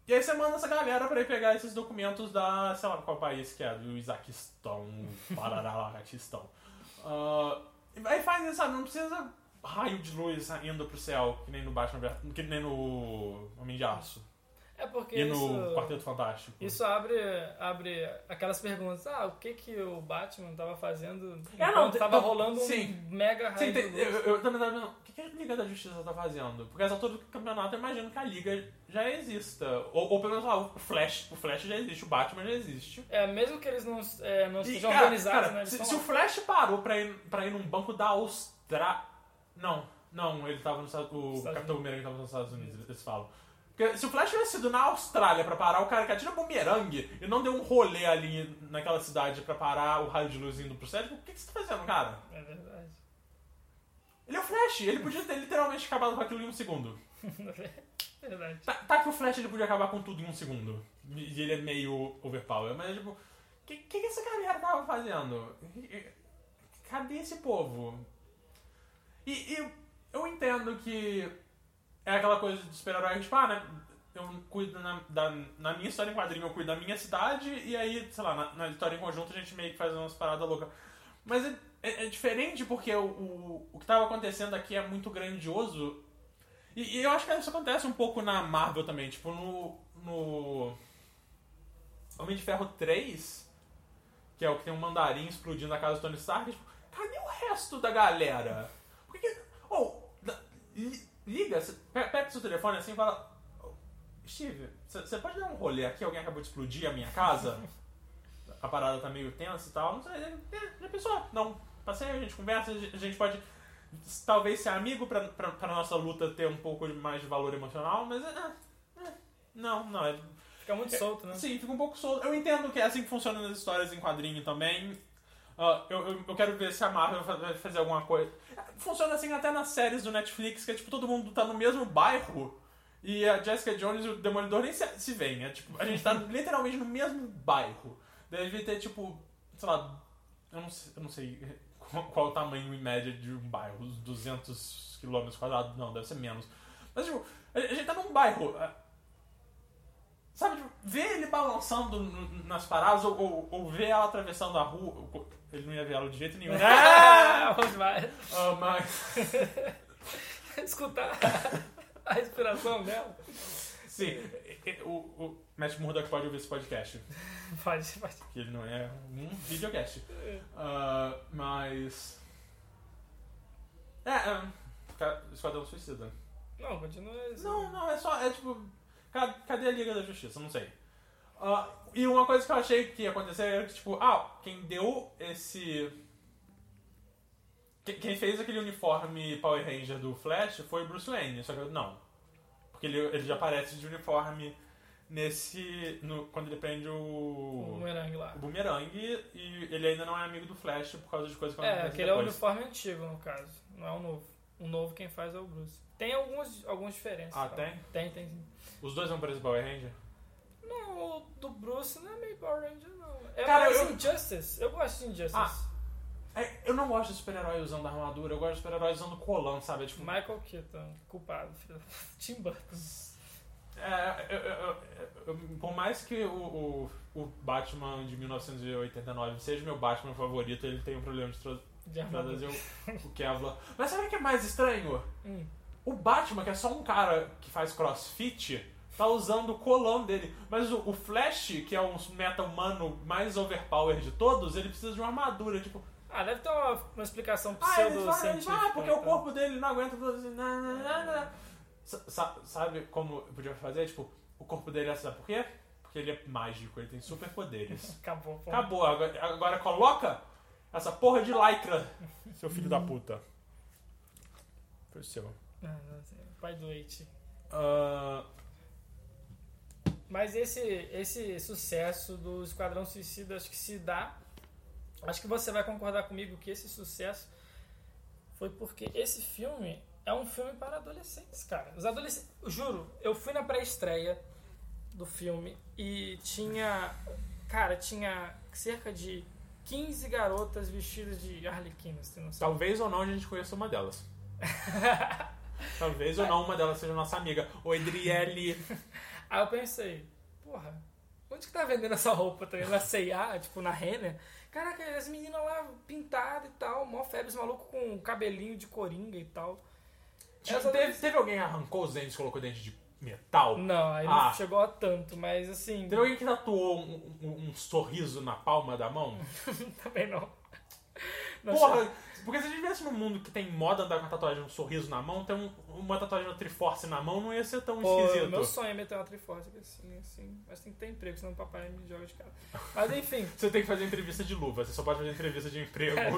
e aí você manda essa galera pra ir pegar esses documentos da, sei lá qual país que é, do Isaquistão, Pararalaquistão. Ah, e aí faz isso, sabe? Não precisa raio de luz indo pro céu, que nem no Batman, que nem no Homem de Aço. É porque E no isso, Quarteto Fantástico. isso abre, abre aquelas perguntas. Ah, o que que o Batman tava fazendo É, não, tava tô- rolando sim. um mega raio Sim, de tem- eu, eu também tava pensando, o que que a Liga da Justiça tá fazendo? Porque essa altura do campeonato eu imagino que a Liga já exista. Ou, ou pelo menos lá, o Flash, o Flash já existe, o Batman já existe. É, mesmo que eles não, é, não E, estejam cara, organizados, cara, né? Se, se o. Flash parou pra ir, pra ir num banco da Austrália. Não, não, ele tava nos Estados O Estados Capitão Boomerang tava nos Estados Unidos, eles falam. Porque se o Flash tivesse sido na Austrália pra parar o cara que atira bumerangue e não deu um rolê ali naquela cidade pra parar o raio de luz indo pro céu, tipo, o que, que você tá fazendo, cara? É verdade. Ele é o Flash, ele podia ter literalmente acabado com aquilo em um segundo. verdade. Tá, tá que o Flash ele podia acabar com tudo em um segundo. E ele é meio overpower, mas tipo, o que, que, que essa galera tava fazendo? Cadê esse povo? E, e eu entendo que é aquela coisa de super-herói, tipo, ah, né? Eu cuido na, da, na minha história em quadrinho, eu cuido da minha cidade, e aí, sei lá, na, na história em conjunto a gente meio que faz umas paradas loucas. Mas é, é- é diferente porque o, o, o que tava acontecendo aqui é muito grandioso. E, e eu acho que isso acontece um pouco na Marvel também. Tipo, no. no Homem de Ferro 3, que é o que tem um mandarim explodindo na casa do Tony Stark, tipo, cadê o resto da galera? Por que. que- Oh, da- liga, pega seu telefone assim e fala. "Oh, Steve, você pode dar um rolê aqui? Alguém acabou de explodir a minha casa? a parada tá meio tensa e tal. Não sei, é, já pensou? Não, passei, a gente conversa, a gente pode talvez ser amigo pra, pra, pra nossa luta ter um pouco mais de valor emocional, mas é, é, não, não, é, Fica muito solto, né? sim, fica um pouco solto. Eu entendo que é assim que funciona nas histórias em quadrinho também. Ah, eu, eu, eu quero ver se a Marvel vai- fazer alguma coisa. Funciona assim até nas séries do Netflix, que é tipo, todo mundo tá no mesmo bairro e a Jessica Jones e o Demolidor nem se, se veem. É, tipo, a gente tá literalmente no mesmo bairro. Deve ter, tipo, sei lá, eu não sei, eu não sei qual, qual o tamanho em média de um bairro, uns 200 km quadrados, não, deve ser menos. Mas, tipo, a, a gente tá num bairro. Sabe, tipo, ver ele balançando nas paradas ou, ou, ou ver ela atravessando a rua. Ele não ia ver ela de jeito nenhum. Ah, vamos vai Ah, mas. escutar a respiração dela. Sim, o, o Matt Murdock pode ouvir esse podcast. Pode, pode. Que ele não é um videocast. Ah, mas. É, é. ca- Esquadrão Suicida. Não, continua. Não, não, é só. É tipo. ca- Cadê a Liga da Justiça? Não sei. Ah, e uma coisa que eu achei que ia acontecer era que, tipo, ah, quem deu esse. que- Quem fez aquele uniforme Power Ranger do Flash foi o Bruce Wayne, só que eu- não. Porque ele, ele já aparece de uniforme nesse. no- quando ele prende o. O bumerangue lá. o Boomerang e ele ainda não é amigo do Flash por causa de coisas que É, aquele é o depois. uniforme antigo, no caso. Não é o novo. O novo quem faz é o Bruce. Tem alguns, algumas diferenças. Ah, tá? tem? Tem, tem sim. Os dois vão para esse Power Ranger? Não, o do Bruce não é meio Power Ranger, não. É Cara, mais eu- Injustice. Eu gosto de Injustice. Ah. É, eu não gosto de super-herói usando armadura, eu gosto de super-herói usando colã, sabe? É tipo, Michael Keaton, culpado. filho. Tim Burton. é, eu- eu- eu- por mais que o, o, o Batman de 1989 seja meu Batman favorito, ele tem um problema de tra- De trazer o, o Kevlar. Mas sabe o que é mais estranho? Hum. O Batman, que é só um cara que faz crossfit, tá usando o colão dele. Mas o, o Flash, que é um meta-humano mais overpower de todos, ele precisa de uma armadura. Tipo, Ah, deve ter uma, uma explicação ah, pseudo-científica. fala, ah, porque então. o corpo dele não aguenta tudo assim. Sabe como eu podia fazer? Tipo, o corpo dele é sabe por quê? Porque porque ele é mágico, ele tem superpoderes. Acabou, pô. Acabou, agora, agora coloca essa porra de lycra, seu filho da puta. Foi o seu. Ah, não sei. Pai do It. Mas esse, esse sucesso do Esquadrão Suicida acho que se dá. Acho que você vai concordar comigo que esse sucesso foi porque esse filme é um filme para adolescentes, cara. Os adolescentes. Juro, eu fui na pré-estreia do filme e tinha. Cara, tinha cerca de 15 garotas vestidas de arlequinas, talvez ou não a gente conheça uma delas. Talvez ou não uma delas seja nossa amiga. O Edriele. Aí eu pensei, porra, onde que tá vendendo essa roupa? Tá na C&A, tipo, na Renner? Caraca, as meninas lá pintadas e tal, mó febre, os malucos com cabelinho de coringa e tal. Essa Teve, teve alguém que arrancou os dentes e colocou dente de metal? Não, aí Ah. não chegou a tanto, mas assim, Teve alguém que tatuou um, um- um sorriso na palma da mão? também não. Porra, porque se a gente vivesse num mundo que tem moda andar com a tatuagem um sorriso na mão, ter um- uma tatuagem no Triforce na mão não ia ser tão Pô, esquisito. meu sonho é meter uma triforce assim, assim. Mas tem que ter emprego, senão o papai me joga de cara. Mas enfim, Você tem que fazer entrevista de luva, você só pode fazer entrevista de emprego É,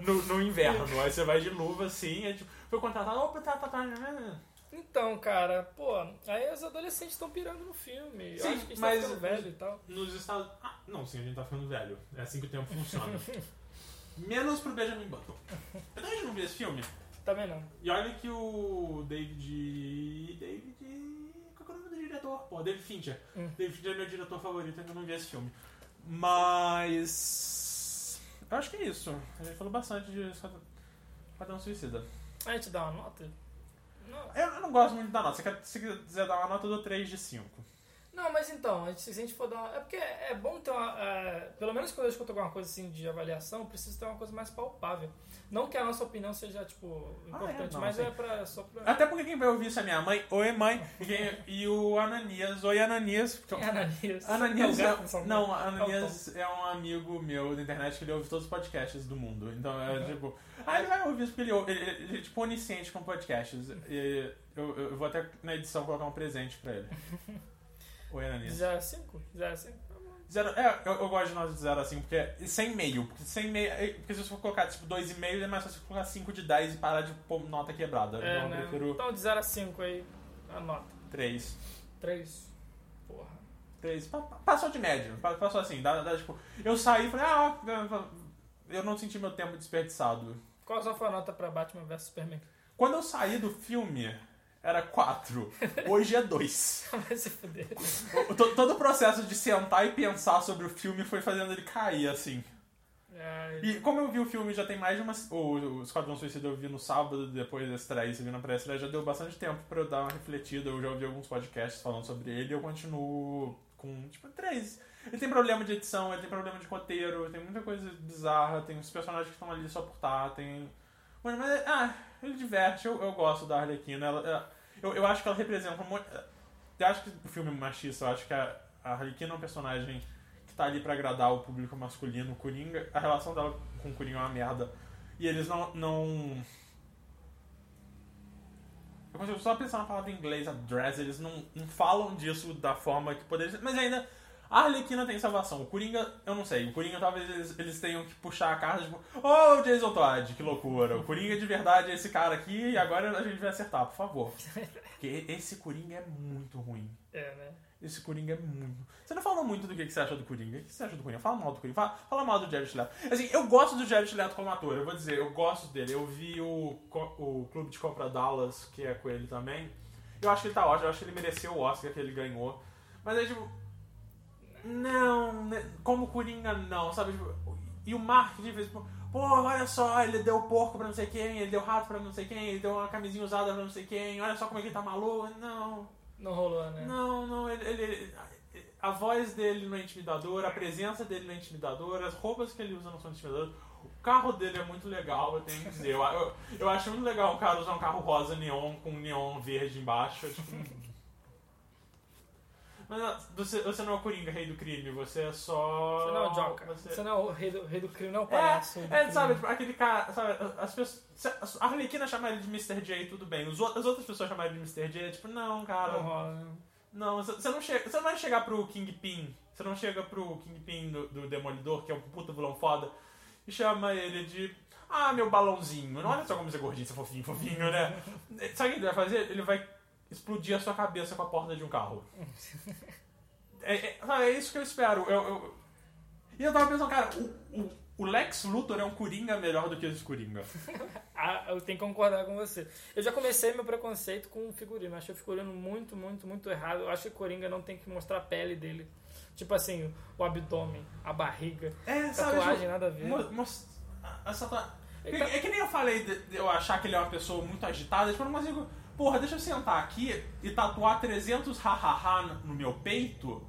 no, no inverno. Aí você vai de luva assim, é tipo, foi contratado, opa, tá tatuagem. né? então, cara, pô, aí os adolescentes estão pirando no filme. Eu Sim, acho que mas- está ficando velho e tal. Nos Estados Ah, não, sim, a gente tá ficando velho. É assim que o tempo funciona. Menos pro Benjamin Button. Eu também não vi esse filme. Também não. E olha que o David. David. Qual é o nome do diretor? Pô, David Fincher. Hum. David Fincher é meu diretor favorito, ainda não vi esse filme. Mas. Eu acho que é isso. A gente falou bastante de Esquadrão Suicida. A gente dá uma nota? Não, Eu não gosto muito da nota. Se quiser dar uma nota, eu dou 3 de 5. Não mas então, a gente- se a gente for dar uma... É porque é bom ter uma... é, pelo menos quando eu escuto alguma coisa assim de avaliação, eu preciso ter uma coisa mais palpável. Não que a nossa opinião seja, tipo, importante, não, mas é pra, só pra... Até porque quem vai ouvir isso é minha mãe. Oi, mãe. E, o Ananias. Oi, Ananias. Quem é Ananias? Ananias É é, não, Paulo. Ananias é um amigo meu da internet que ele ouve todos os podcasts do mundo. Então é tipo. Ah, ele vai ouvir isso porque ele, ouve- ele, ele, ele é tipo onisciente com podcasts. E eu, eu vou até na edição colocar um presente pra ele. Oi, Ananias. 0 a 5? 0 a 5? Zero, é, eu, eu gosto de nós de zero assim, porque sem meio. Porque sem meio. é- Porque se você for colocar tipo 2,5, é mais fácil você colocar 5 de 10 e parar de pôr nota quebrada. É, então né? prefiro Então de 0 a 5 aí, a nota. 3. 3. Porra. 3. Passou de médio. pa- Passou assim. Dá, dá, tipo, eu saí e falei, ah, eu não senti meu tempo desperdiçado. Qual a nota pra Batman vs Superman? Quando eu saí do filme, era 4. Hoje é 2. Vai se fuder. O- to- Todo o processo de sentar e pensar sobre o filme foi fazendo ele cair, assim. Ai, E como eu vi o filme já tem mais de uma. O, Esquadrão Suicida eu vi no sábado, depois da estreia, você viu na pré-estreia, já deu bastante tempo pra eu dar uma refletida. Eu já ouvi alguns podcasts falando sobre ele e eu continuo com, tipo, três. Ele tem problema de edição, ele tem problema de roteiro, tem muita coisa bizarra, tem os personagens que estão ali só por estar, tem. Mano, mas. Ah, ele diverte, eu, eu gosto da Arlequina. Ela- eu, eu acho que ela representa monte. Eu acho que o filme é machista, eu acho que a, a Arlequina é um personagem que tá ali pra agradar o público masculino. O Coringa, a relação dela com o Coringa é uma merda. E eles não. não... Eu consigo só pensar na palavra em inglês, address, eles não, não falam disso da forma que poderia ser. Mas ainda, a Arlequina tem salvação. O Coringa, eu não sei. O Coringa talvez eles, eles tenham que puxar a carta, tipo, oh, Jason Todd, que loucura. O Coringa de verdade é esse cara aqui e agora a gente vai acertar, por favor. Porque esse Coringa é muito ruim. É, né? Esse Coringa é muito. Você não falou muito do que você acha do Coringa. O que você acha do Coringa? Fala mal do Coringa. Fala, fala mal do Jared Leto. Assim, eu gosto do Jared Leto como ator. Eu vou dizer, eu gosto dele. Eu vi o, o Clube de Compra Dallas, que é com ele também. Eu acho que ele tá ótimo. Eu acho que ele mereceu o Oscar que ele ganhou. Mas é tipo. Não, né, como Coringa, não, sabe? Tipo, e o marketing fez, tipo, pô, olha só, ele deu porco pra não sei quem, ele deu rato pra não sei quem, ele deu uma camisinha usada pra não sei quem, olha só como é que ele tá maluco. Não. Não rolou, né? Não, não, ele, ele- A voz dele não é intimidadora, a presença dele não é intimidadora, as roupas que ele usa não são intimidadoras. O carro dele é muito legal, eu tenho que dizer. Eu, eu, eu acho muito legal o cara usar um carro rosa neon com neon verde embaixo. tipo. Mas você, você não é o Coringa, rei do crime, você é só. Você não é o Joker. Você... Você não é o rei do, rei do crime, não é o palhaço. do É, é sabe, tipo, aquele cara, sabe, as pessoas. A Arlequina chama ele de Mr. J, tudo bem. Os, as outras pessoas chamaram ele de Mr. J, é tipo, não, cara. Né? Não, você você não, chega, você não vai chegar pro Kingpin. Você não chega pro Kingpin do, do Demolidor, que é um puta vilão foda, e chama ele de. Ah, meu balãozinho. Não olha só como você é gordinho, você é fofinho, fofinho, né? Sabe o que ele vai fazer? Ele vai explodir a sua cabeça com a porta de um carro. É, é, sabe, é isso que eu espero. Eu, eu- E eu tava pensando, cara, o, o, o Lex Luthor é um Coringa melhor do que esse Coringa. Ah, eu tenho que concordar com você. Eu já comecei meu preconceito com o figurino. Eu achei o figurino muito, muito, muito errado. Eu acho que o Coringa não tem que mostrar a pele dele. Tipo assim, o abdômen, a barriga, É, sabe? tatuagem, tipo, nada a ver. mo- essa É, tá- é que nem eu falei de, de eu achar que ele é uma pessoa muito agitada, tipo, eu não consigo. Porra, deixa eu sentar aqui e tatuar 300 ha-ha-ha no- meu peito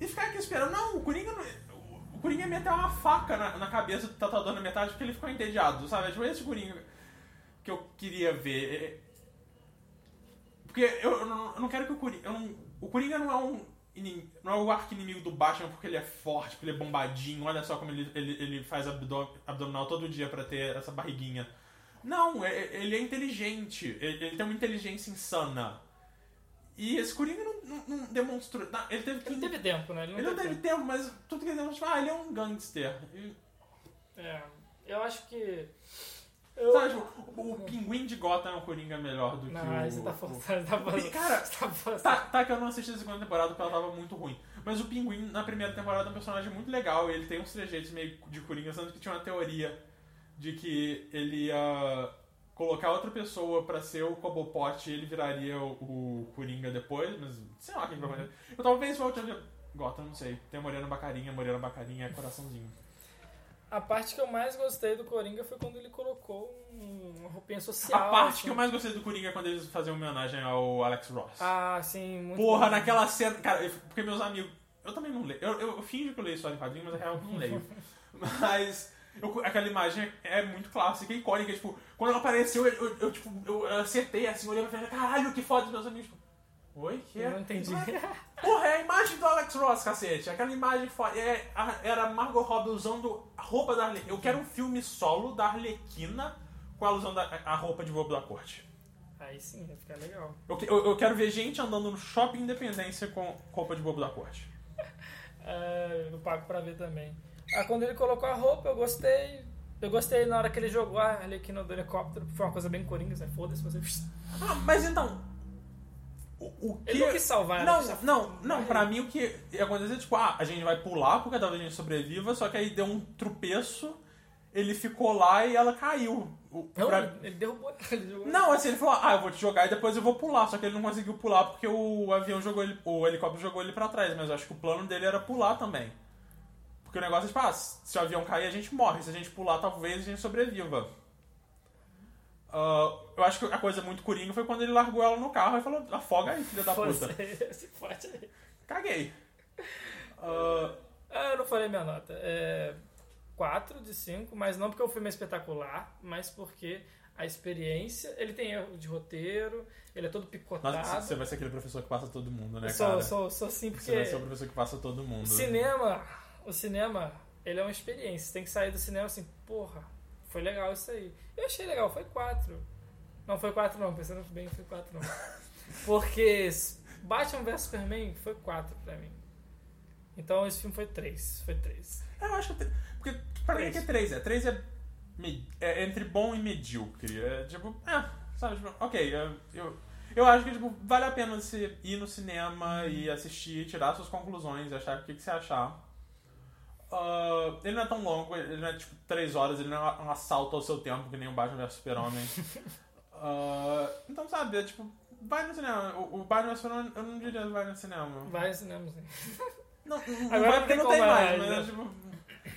e ficar aqui esperando. Não, o Coringa não. O Coringa meteu uma faca na, na cabeça do tatuador na metade porque ele ficou entediado, sabe? É Tipo, esse Coringa que eu queria ver. É- Porque eu, eu não, eu não quero que o Coringa. não- o Coringa não é um. Não é o arco inimigo do Batman porque ele é forte, porque ele é bombadinho. Olha só como ele, ele, ele faz abdom- abdominal todo dia pra ter essa barriguinha. Não, é- é- ele é inteligente. Ele, tem uma inteligência insana. E esse Coringa não, não- não demonstrou. não, ele teve que. Ele teve tempo, né? Ele não ele teve teve tempo, mas tudo que ele demonstrou. Ah, ele é um gangster. E, É, eu acho que. Eu... sabe, tipo, o, o pinguim de Gotham é um Coringa melhor do que Não, o. você tá forçando. Tá forçando. Cara, tá forçando. Tá, tá que eu não assisti a segunda temporada porque ela tava muito ruim. Mas o Pinguim, na primeira temporada, é um personagem muito legal. E ele tem uns trejeitos meio de Coringa, tanto que tinha uma teoria de que ele ia colocar outra pessoa pra ser o Cobblepot e ele viraria o, o Coringa depois, mas sei lá quem vai acontecer. Eu talvez volte a Gotham, não sei. Tem a Morena Bacarinha, Morena Bacarinha é coraçãozinho. A parte que eu mais gostei do Coringa foi quando ele colocou um- uma roupinha social. A parte assim. que eu mais gostei do Coringa é quando eles faziam homenagem ao Alex Ross. Ah, sim, muito Porra, bom. naquela cena. Cara, eu- porque meus amigos. Eu também não leio. Eu, eu, eu finjo que eu leio história em quadrinho, mas na real eu não leio. mas. Eu- aquela imagem é muito clássica e icônica. Tipo, quando ela apareceu, eu, eu, eu, tipo, eu acertei assim, olhei pra frente, caralho, que foda, meus amigos. Tipo, Oi? Que Eu é? não entendi. Porra, é a imagem do Alex Ross, cacete. Aquela imagem foda. É, era a Margot Robbie usando a roupa da Arlequina. Eu quero um filme solo da Arlequina com ela usando a, roupa de bobo da corte. Aí sim, vai ficar legal. Eu, eu, eu quero ver gente andando no shopping Independência com roupa de bobo da corte. É, eu pago pra ver também. Ah, quando ele colocou a roupa, eu gostei. Eu gostei na hora que ele jogou a Arlequina do helicóptero. Foi uma coisa bem coringa, né? Foda-se você. Ah, mas então. O, o que. Ele não quis salvar, não, ele quis- não, não, pra mim o que ia acontecer é tipo, ah, a gente vai pular porque talvez a gente sobreviva, só que aí deu um tropeço, ele ficou lá e ela caiu. O- Não, pra- ele derrubou ele jogou. Não, assim, ele falou, ah, eu vou te jogar e depois eu vou pular. Só que ele não conseguiu pular porque o avião jogou ele, o helicóptero jogou ele pra trás. Mas eu acho que o plano dele era pular também. Porque o negócio é tipo, ah, se o avião cair a gente morre. Se a gente pular, talvez a gente sobreviva. Ah, eu acho que a coisa muito coringa foi quando ele largou ela no carro e falou, afoga aí, filha da puta. se fode aí. Caguei. Ah, Ah, eu não falei minha nota. É 4 de 5, mas não porque o filme é espetacular, mas porque a experiência. Ele tem erro de roteiro, ele é todo picotado. nossa, você vai ser aquele professor que passa todo mundo, né, Eu sou, cara? sou, sou assim Você vai ser o porque. professor que passa todo mundo. Cinema, o cinema, ele é uma experiência. Você tem que sair do cinema assim, porra, foi legal isso aí. Eu achei legal, foi 4. Não foi 4 não, pensando bem, foi 4 não. Porque Batman vs Superman foi 4 pra mim. Então esse filme foi 3. Foi 3. Eu acho que. Porque pra mim Três. que é 3 é 3 é, é entre bom e medíocre. É tipo, é, sabe, tipo, ok, eu, eu, eu acho que tipo, vale a pena você ir no cinema e assistir, tirar suas conclusões, achar o que, que você achar. Ah, ele não é tão longo, ele não é tipo 3 horas, ele não é um assalto ao seu tempo, que nem o Batman vs Super-Homem. Ah, então, sabe, é tipo, vai no cinema. O, o Batman vs Super-Homem, eu não diria vai no cinema. Vai no cinema, sim. Não, não Agora vai porque não tem mais, mais, mas né? é, tipo.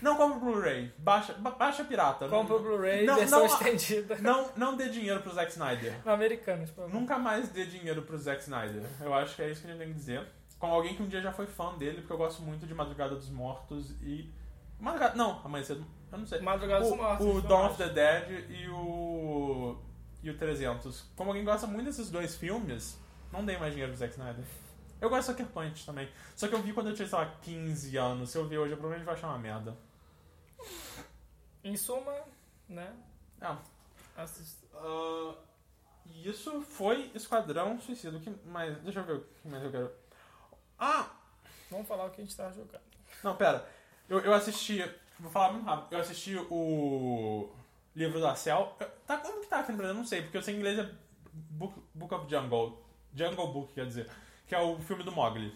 Não compra o Blu-ray, baixa, ba- baixa pirata. Compra o Blu-ray, não, versão não- estendida. não, não dê dinheiro pro Zack Snyder. No americano, tipo. Nunca mais dê dinheiro pro Zack Snyder. Eu acho que é isso que a gente tem que dizer. Com alguém que um dia já foi fã dele, porque eu gosto muito de Madrugada dos Mortos e. Madrugada. Não, Amanhã Cedo. Eu não sei. Madrugada dos Mortos. o Dawn of the Dead e o. E o 300. Como alguém gosta muito desses dois filmes, não dei mais dinheiro pro Zack Snyder. Eu gosto de Sucker Punch também. Só que eu vi quando eu tinha, sei lá, 15 anos. Se eu ver hoje, eu provavelmente vou achar uma merda. Em suma, né? Ah, Assist... Ah, e isso foi Esquadrão Suicida. O que mais? Deixa eu ver o que mais eu quero. Ah! Vamos falar o que a gente tava jogando. Não, pera. Eu, eu assisti. Vou falar muito rápido. Eu assisti o livro da Cell. Tá, como que tá aqui no Brasil? Eu não sei, porque eu sei em inglês é Book, Book of Jungle. Jungle Book, quer dizer. Que é o filme do Mogli.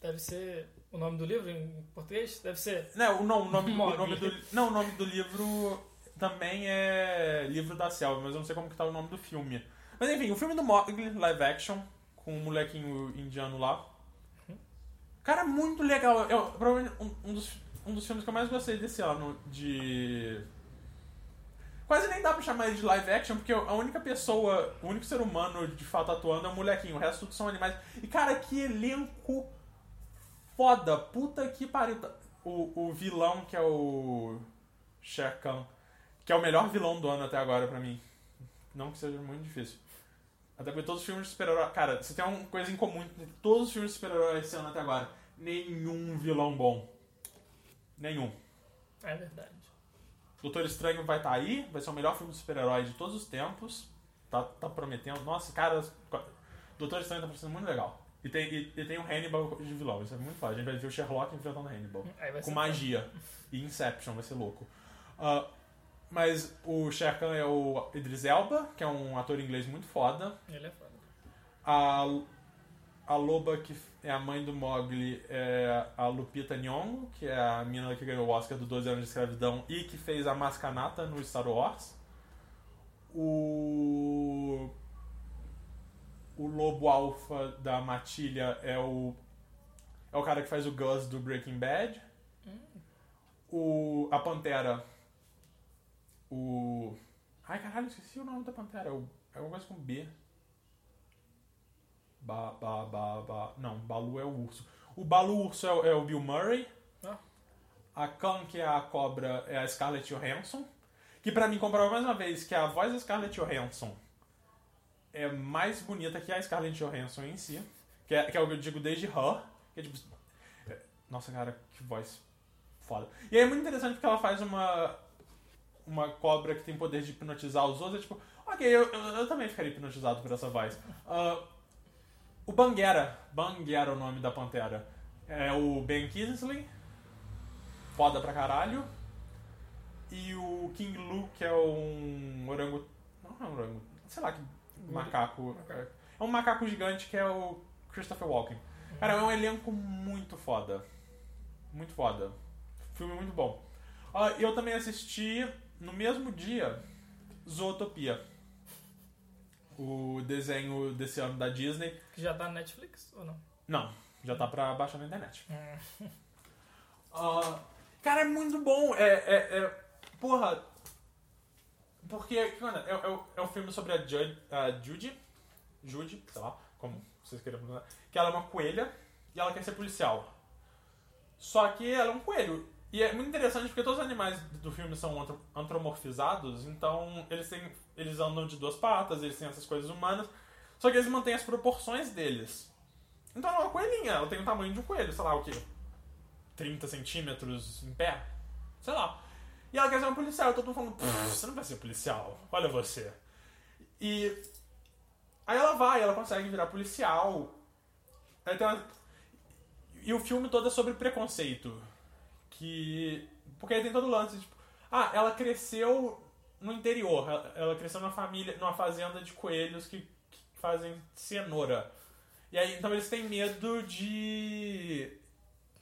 Deve ser o nome do livro em português? Deve ser. Não, não o, nome, o nome do. Não, o nome do livro também é Livro da Selva, mas eu não sei como que tá o nome do filme. Mas enfim, o filme do Mogli, live action, com o molequinho indiano lá. Cara, muito legal. É provavelmente um, um dos, um dos filmes que eu mais gostei desse ano de. Quase nem dá pra chamar ele de live action, porque a única pessoa, o único ser humano de fato atuando é o molequinho, o resto tudo são animais. E cara, que elenco foda! Puta que pariu. O, o vilão que é o. Shere que é o melhor vilão do ano até agora pra mim. Não que seja muito difícil. Até porque todos os filmes de super-herói. Cara, você tem uma coisa em comum entre todos os filmes de super-herói esse ano até agora. Nenhum vilão bom. Nenhum. É verdade. Doutor Estranho vai estar aí, vai ser o melhor filme de super-herói de todos os tempos. Tá, tá prometendo. Nossa, cara, Doutor Estranho tá parecendo muito legal. E tem, e, e tem o Hannibal de vilão, isso é muito fácil. A gente vai ver o Sherlock enfrentando o Hannibal. Com magia. E Inception, vai ser louco. Ah, mas o Shere Khan é o Idris Elba, que é um ator inglês muito foda. Ele é foda. A, a loba que é a mãe do Mogli é a Lupita Nyong'o, que é a menina que ganhou o Oscar do 12 anos de escravidão e que fez a Mascanata no Star Wars. O o lobo alfa da matilha é o é o cara que faz o Gus do Breaking Bad. O a pantera o Ai, caralho, esqueci o nome da pantera. O- É alguma coisa com B. Ba, ba, ba, ba. Não, Balu é o urso. O Balu urso é, o- é o Bill Murray. Ah. A Khan, que é a cobra, é a Scarlett Johansson. Que pra mim comprova mais uma vez que a voz da Scarlett Johansson é mais bonita que a Scarlett Johansson em si. Que é, que é o que eu digo desde Her. Que é tipo. é- Nossa, cara, que voz foda. E é muito interessante porque ela faz uma. Uma cobra que tem poder de hipnotizar os outros. É tipo, ok, eu, eu, eu também ficaria hipnotizado por essa voz. Ah, o Banguera. Banguera é o nome da pantera. É o Ben Kingsley. Foda pra caralho. E o King Lu, que é um orango. Não é um orango. Sei lá que macaco. É um macaco gigante que é o Christopher Walken. Cara, é um elenco muito foda. Muito foda. Filme muito bom. Ah, eu também assisti no mesmo dia Zootopia. O desenho desse ano da Disney. Que já tá na Netflix ou não? Não, já tá pra baixar na internet. Ah, cara, é muito bom. É, é, é- porra. Porque, cara, é, é, é um filme sobre a, Judy, a Judy. Judy, sei lá, como vocês queiram pronunciar. Que ela é uma coelha e ela quer ser policial. Só que ela é um coelho. E é muito interessante porque todos os animais do filme são antro- antropomorfizados, então eles têm. Eles andam de duas patas, eles têm essas coisas humanas. Só que eles mantêm as proporções deles. Então é uma coelhinha, ela tem o tamanho de um coelho, sei lá o quê? 30 centímetros em pé? Sei lá. E ela quer ser uma policial, todo mundo falando, "Pff, você não vai ser policial, olha você. E aí ela vai, ela consegue virar policial. Uma- E o filme todo é sobre preconceito. Que. Porque aí tem todo o lance, tipo, ah, ela cresceu no interior, ela- cresceu numa família, numa fazenda de coelhos que, que fazem cenoura. E aí, então eles têm medo de.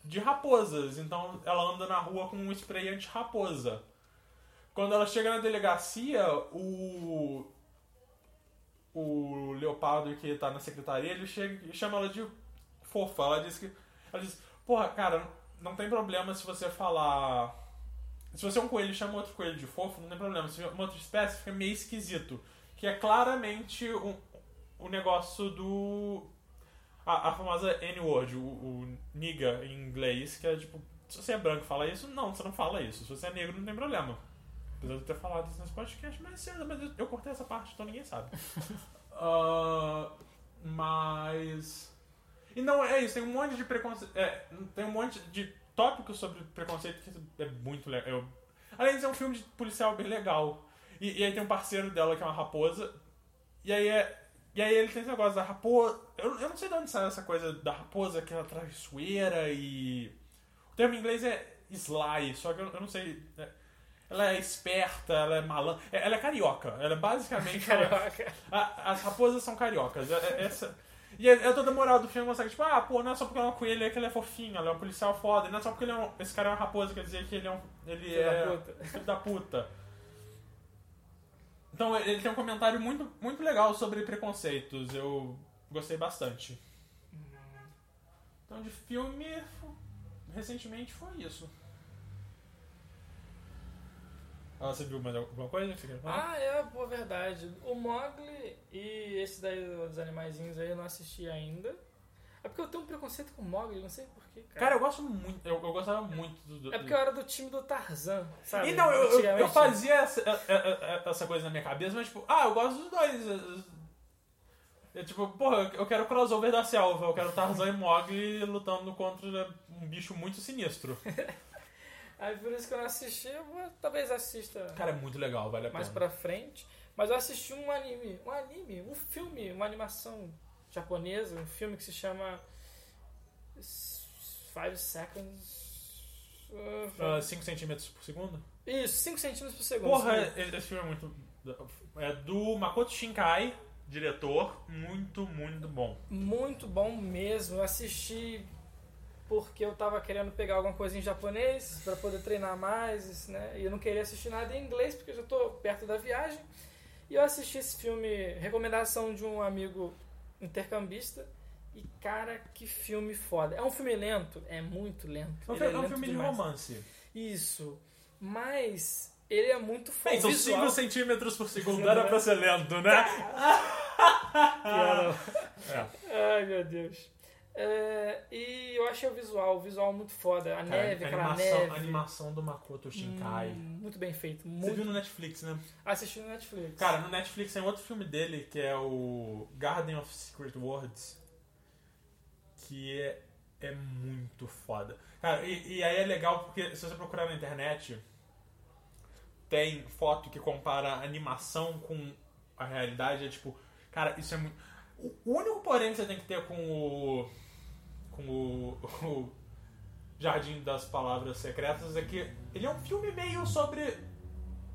de raposas. Então ela anda na rua com um spray anti-raposa. Quando ela chega na delegacia, o. O leopardo que tá na secretaria, ele chega chama ela de fofa. Ela diz que. Ela diz, porra, cara, não tem problema se você falar. Se você é um coelho e chama outro coelho de fofo, não tem problema. Se é uma outra espécie, fica meio esquisito. Que é claramente o, o negócio do. A, a famosa N-word, o, o nigga em inglês, que é tipo, se você é branco e fala isso, não, você não fala isso. Se você é negro, não tem problema. Apesar de eu ter falado isso nesse podcast mais cedo, mas eu, eu cortei essa parte, então ninguém sabe. Ah, mas. E não, é isso, tem um monte de preconceito. É, tem um monte de tópicos sobre preconceito que é muito legal. Eu- Além de ser um filme de policial bem legal. E, e aí tem um parceiro dela que é uma raposa. E aí é. E aí ele tem esse negócio da raposa. Eu, eu não sei de onde saiu essa coisa da raposa que ela traiçoeira e. O termo em inglês é sly, só que eu, eu não sei. né? Ela é esperta, ela é malandra. Ela é carioca. Ela é basicamente. Carioca. A- as raposas são cariocas. É- é- Essa... E é, é toda moral do filme mostrar que, tipo, ah, pô, não é só porque ela é uma coelha que ele é fofinho, ela é um policial foda. E não é só porque ele é um- esse cara é uma raposa, quer dizer que ele é um. Ele Filho da é. puta. Filho da puta. Então ele tem um comentário muito, muito legal sobre preconceitos. Eu gostei bastante. Então de filme. Recentemente foi isso. Ah, você viu mais alguma coisa? Ah, é, pô, verdade. O Mogli e esse daí dos animaizinhos aí eu não assisti ainda. É porque eu tenho um preconceito com o Mogli, não sei porquê, cara. Cara, eu gosto muito, eu, eu gostava muito do. do é porque eu era do time do Tarzan, sabe? Então, eu, eu, eu fazia essa, é- é- é- essa coisa na minha cabeça, mas tipo, ah, eu gosto dos dois. É, tipo, porra, eu quero o crossover da selva, eu quero Tarzan e Mogli lutando contra um bicho muito sinistro. Aí por isso que eu não assisti, eu vou, talvez assista Cara, é muito legal, vale a mais pena. pra frente. Mas eu assisti um anime, um anime, um filme, uma animação japonesa, um filme que se chama Five Seconds. 5 centímetros por segundo? Isso, 5 centímetros por segundo. Porra, esse filme é muito. É do Makoto Shinkai, diretor, muito, muito bom. Muito bom mesmo. Eu assisti porque eu tava querendo pegar alguma coisa em japonês pra poder treinar mais, né? E eu não queria assistir nada em inglês porque eu já tô perto da viagem. E eu assisti esse filme, recomendação de um amigo intercambista. E cara, que filme foda. É um filme lento, é muito lento. É um fi- é um lento filme de demais. romance. Isso. Mas ele é muito foda. Bem, são Visual- 5 centímetros por segundo, era pra ser lento, né? É. Ai, meu Deus. É, e eu achei o visual, o visual muito foda. A Cara, neve, a aquela animação, neve. a animação do Makoto Shinkai. Hum, muito bem feito. Você Muito... viu no Netflix, né? Assisti no Netflix. Cara, no Netflix tem outro filme dele que é o Garden of Secret Words. Que é, é muito foda. Cara, e, e aí é legal porque se você procurar na internet, tem foto que compara a animação com a realidade. É tipo, cara, isso é muito. O único porém que você tem que ter com o. com o. o Jardim das Palavras Secretas é que ele é um filme meio sobre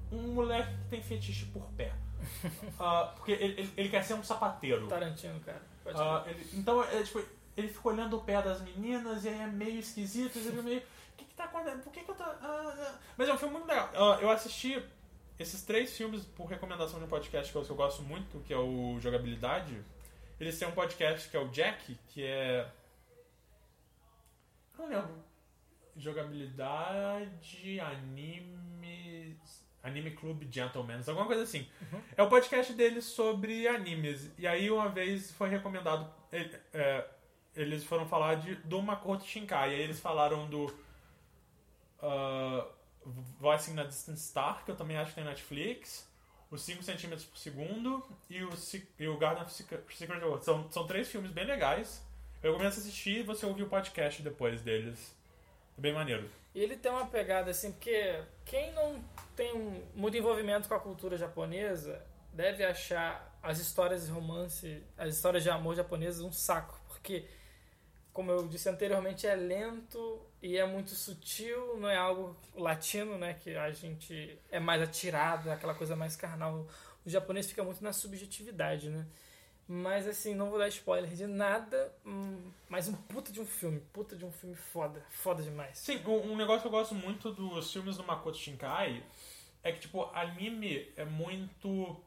um moleque que tem fetiche por pé. Ah, porque ele, ele, ele quer ser um sapateiro. Tarantino, cara. Ah, ele- então, é, tipo, ele fica olhando o pé das meninas e aí é meio esquisito. Ele fica meio. O que, que tá acontecendo? Por que, que eu tô. ah?" Mas é um filme muito legal. Eu assisti esses três filmes por recomendação de um podcast que eu, que eu gosto muito, que é o Jogabilidade. Eles têm um podcast que é o Jack, que é. Não lembro. Jogabilidade, animes. Anime Club Gentlemen, alguma coisa assim. É o podcast deles sobre animes. E aí uma vez foi recomendado. ele- é, eles foram falar de, do Makoto Shinkai. E aí eles falaram do. Uh, Voicing na Distant Star, que eu também acho que tem Netflix. Os 5 centímetros por segundo. E o, e o Garden of Secret Secret World. São, são três filmes bem legais. Eu recomendo você assistir e você ouvir o podcast depois deles. É bem maneiro. E ele tem uma pegada assim, porque quem não tem muito envolvimento com a cultura japonesa deve achar as histórias de romance, as histórias de amor japonesas um saco, porque como eu disse anteriormente, é lento e é muito sutil, não é algo latino, né, que a gente é mais atirado, é aquela coisa mais carnal. O japonês fica muito na subjetividade, né? Mas assim, não vou dar spoiler de nada, hum, mas um puta de um filme, puta de um filme foda, foda demais. Sim, um um negócio que eu gosto muito dos filmes do Makoto Shinkai é que, tipo, anime é muito.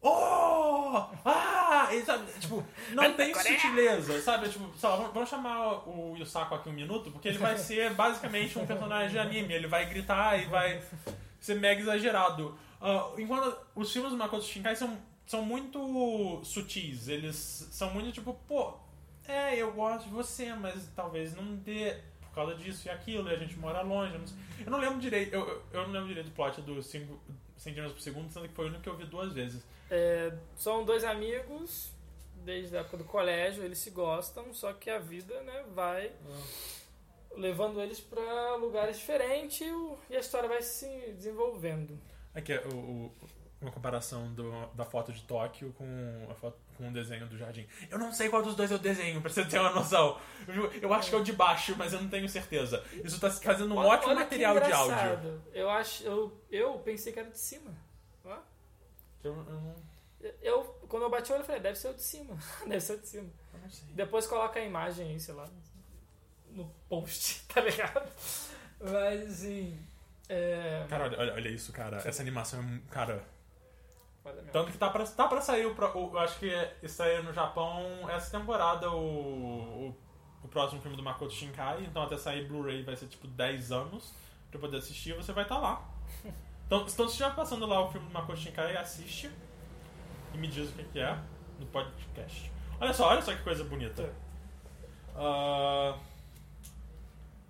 Oh! Ah! E, sabe, tipo, não tem sutileza, sabe? Tipo, sei lá, vamos- chamar o Yusako aqui um minuto, porque ele vai ser basicamente um personagem de anime. Ele vai gritar e vai ser mega exagerado. Ah, enquanto os filmes do Makoto Shinkai são, são muito sutis. Eles são muito tipo, pô, é, eu gosto de você, mas talvez não dê por causa disso e aquilo, e a gente mora longe. Eu não. Eu não lembro direito, eu, eu- não lembro direito do plot dos 5 centímetros por segundo, sendo que foi o único que eu vi duas vezes. É, são dois amigos desde a época do colégio, eles se gostam, só que a vida né, vai levando eles para lugares diferentes e a história vai se desenvolvendo. Aqui é o, o- uma comparação do- da foto de Tóquio com a foto, com o desenho do jardim. Eu não sei qual dos dois é o desenho, pra você ter uma noção. Eu, eu acho que é o de baixo, mas eu não tenho certeza. Isso tá fazendo um Olha- ótimo olha material de áudio. Eu acho, eu, eu pensei que era de cima. Eu, eu não, Eu, quando eu bati o olho, eu falei, deve ser o de cima. deve ser o de cima. eu. Depois coloca a imagem aí, sei lá, no post, tá ligado? Mas assim. É. Cara, olha, olha, olha isso, cara. Essa animação é. mu- Mesmo. Tanto que tá pra, tá pra sair o, o- Eu acho que estreia no Japão essa temporada o, o, o próximo filme do Makoto Shinkai. Então até sair Blu-ray vai ser tipo 10 anos pra poder assistir você vai estar lá. Então, então se estiver passando lá o filme do Makoto Shinkai, assiste e me diz o que, que é no podcast. Olha só, olha só que coisa bonita. Ah,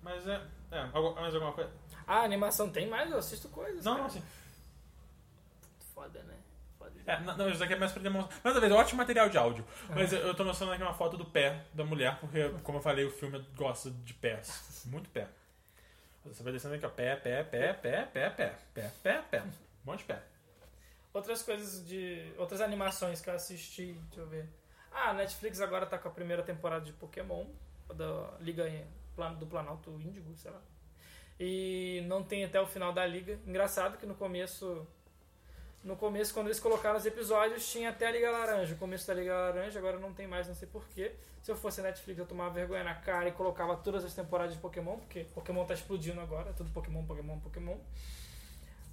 mas é. É, mais alguma coisa? Ah, animação tem mais? Eu assisto coisas. Não, cara. não, assim. Foda, né? É, não, isso aqui é mais pra demonstrar. Mais uma vez, ótimo material de áudio. Mas eu, eu tô mostrando aqui uma foto do pé da mulher, porque, como eu falei, o filme gosta de pés. Muito pé. Você vai descendo aqui, ó. Pé, pé, pé, pé, pé, pé, pé, pé, pé. Um monte de pé. Outras coisas de. Outras animações que eu assisti, deixa eu ver. Ah, a Netflix agora tá com a primeira temporada de Pokémon, da Liga do Planalto Índigo, sei lá. E não tem até o final da liga. Engraçado que no começo. No começo, quando eles colocaram os episódios, tinha até a Liga Laranja. O começo da Liga Laranja, agora não tem mais, não sei porquê. Se eu fosse a Netflix, eu tomava vergonha na cara e colocava todas as temporadas de Pokémon, porque Pokémon tá explodindo agora, tudo Pokémon, Pokémon, Pokémon.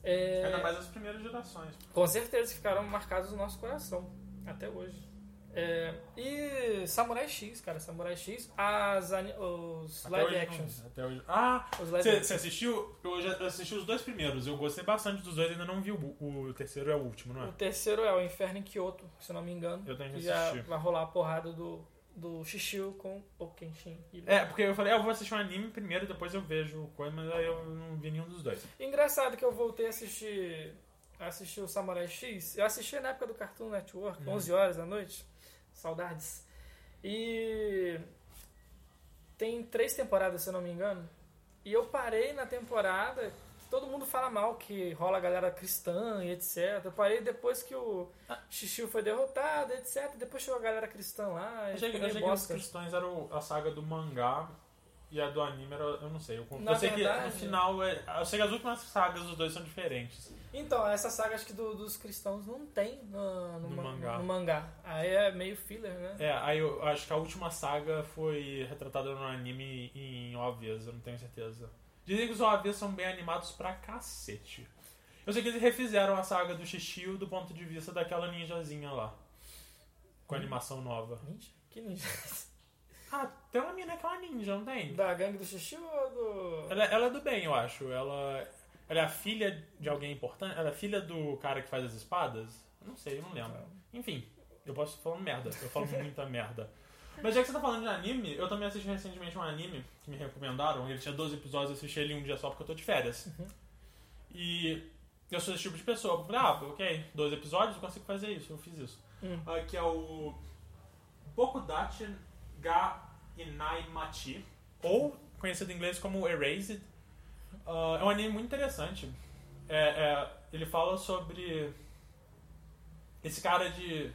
É... Ainda mais as primeiras gerações. Com certeza ficaram marcados no nosso coração até hoje. É, e Samurai X, cara, Samurai X, as os Até live não- actions. até hoje. Ah, você assistiu? Eu já assisti os dois primeiros. Eu gostei bastante dos dois, ainda não vi o, o terceiro é o último, não O é? terceiro é o Inferno em Kyoto, se eu não me engano. Eu tenho que assistir. vai rolar a porrada do, do Shishio com o Kenshin. É, porque eu falei, ah, eu vou assistir um anime primeiro, depois eu vejo coisa, mas aí eu não vi nenhum dos dois. Engraçado que eu voltei a assistir, a assistir o Samurai X. Eu assisti na época do Cartoon Network, Uhum. 11 horas da noite. Saudades. E tem três temporadas, se eu não me engano. E eu parei na temporada. Todo mundo fala mal que rola a galera cristã e etc. Eu parei depois que o Xixiu foi derrotado, etc. Depois chegou a galera cristã lá. Eu achei, eu achei que os cristãos eram a saga do mangá e a do anime era. Eu não sei. Eu, eu sei que verdade- no final. É, eu sei que as últimas sagas dos dois são diferentes. Então, essa saga acho que do- dos cristãos não tem no, no No ma- mangá. no mangá. Aí é meio filler, né? É, aí eu acho que a última saga foi retratada no anime em OVAs, eu não tenho certeza. Dizem que os OVAs são bem animados pra cacete. Eu sei que eles refizeram a saga do Shishio do ponto de vista daquela ninjazinha lá. Com a animação nova. Ninja? Que ninja? Ah, tem uma mina que é uma ninja, não tem? Da gangue do Xixi ou do. Ela, ela é do bem, eu acho. Ela, ela é a filha de alguém importante? Ela é filha do cara que faz as espadas? Eu não sei, eu não lembro. Enfim, eu posso falando merda. Eu falo muita merda. Mas já que você tá falando de anime, eu também assisti recentemente um anime que me recomendaram. Ele tinha 12 episódios, eu assisti ele em um dia só porque eu tô de férias. E eu sou esse tipo de pessoa. Eu falei, ah, ok, 12 episódios, eu consigo fazer isso. Eu fiz isso. Hum. Ah, que é o Bokudachi ga Inai Machi, ou conhecido em inglês como Erased. Ah, é um anime muito interessante. É, é, ele fala sobre esse cara de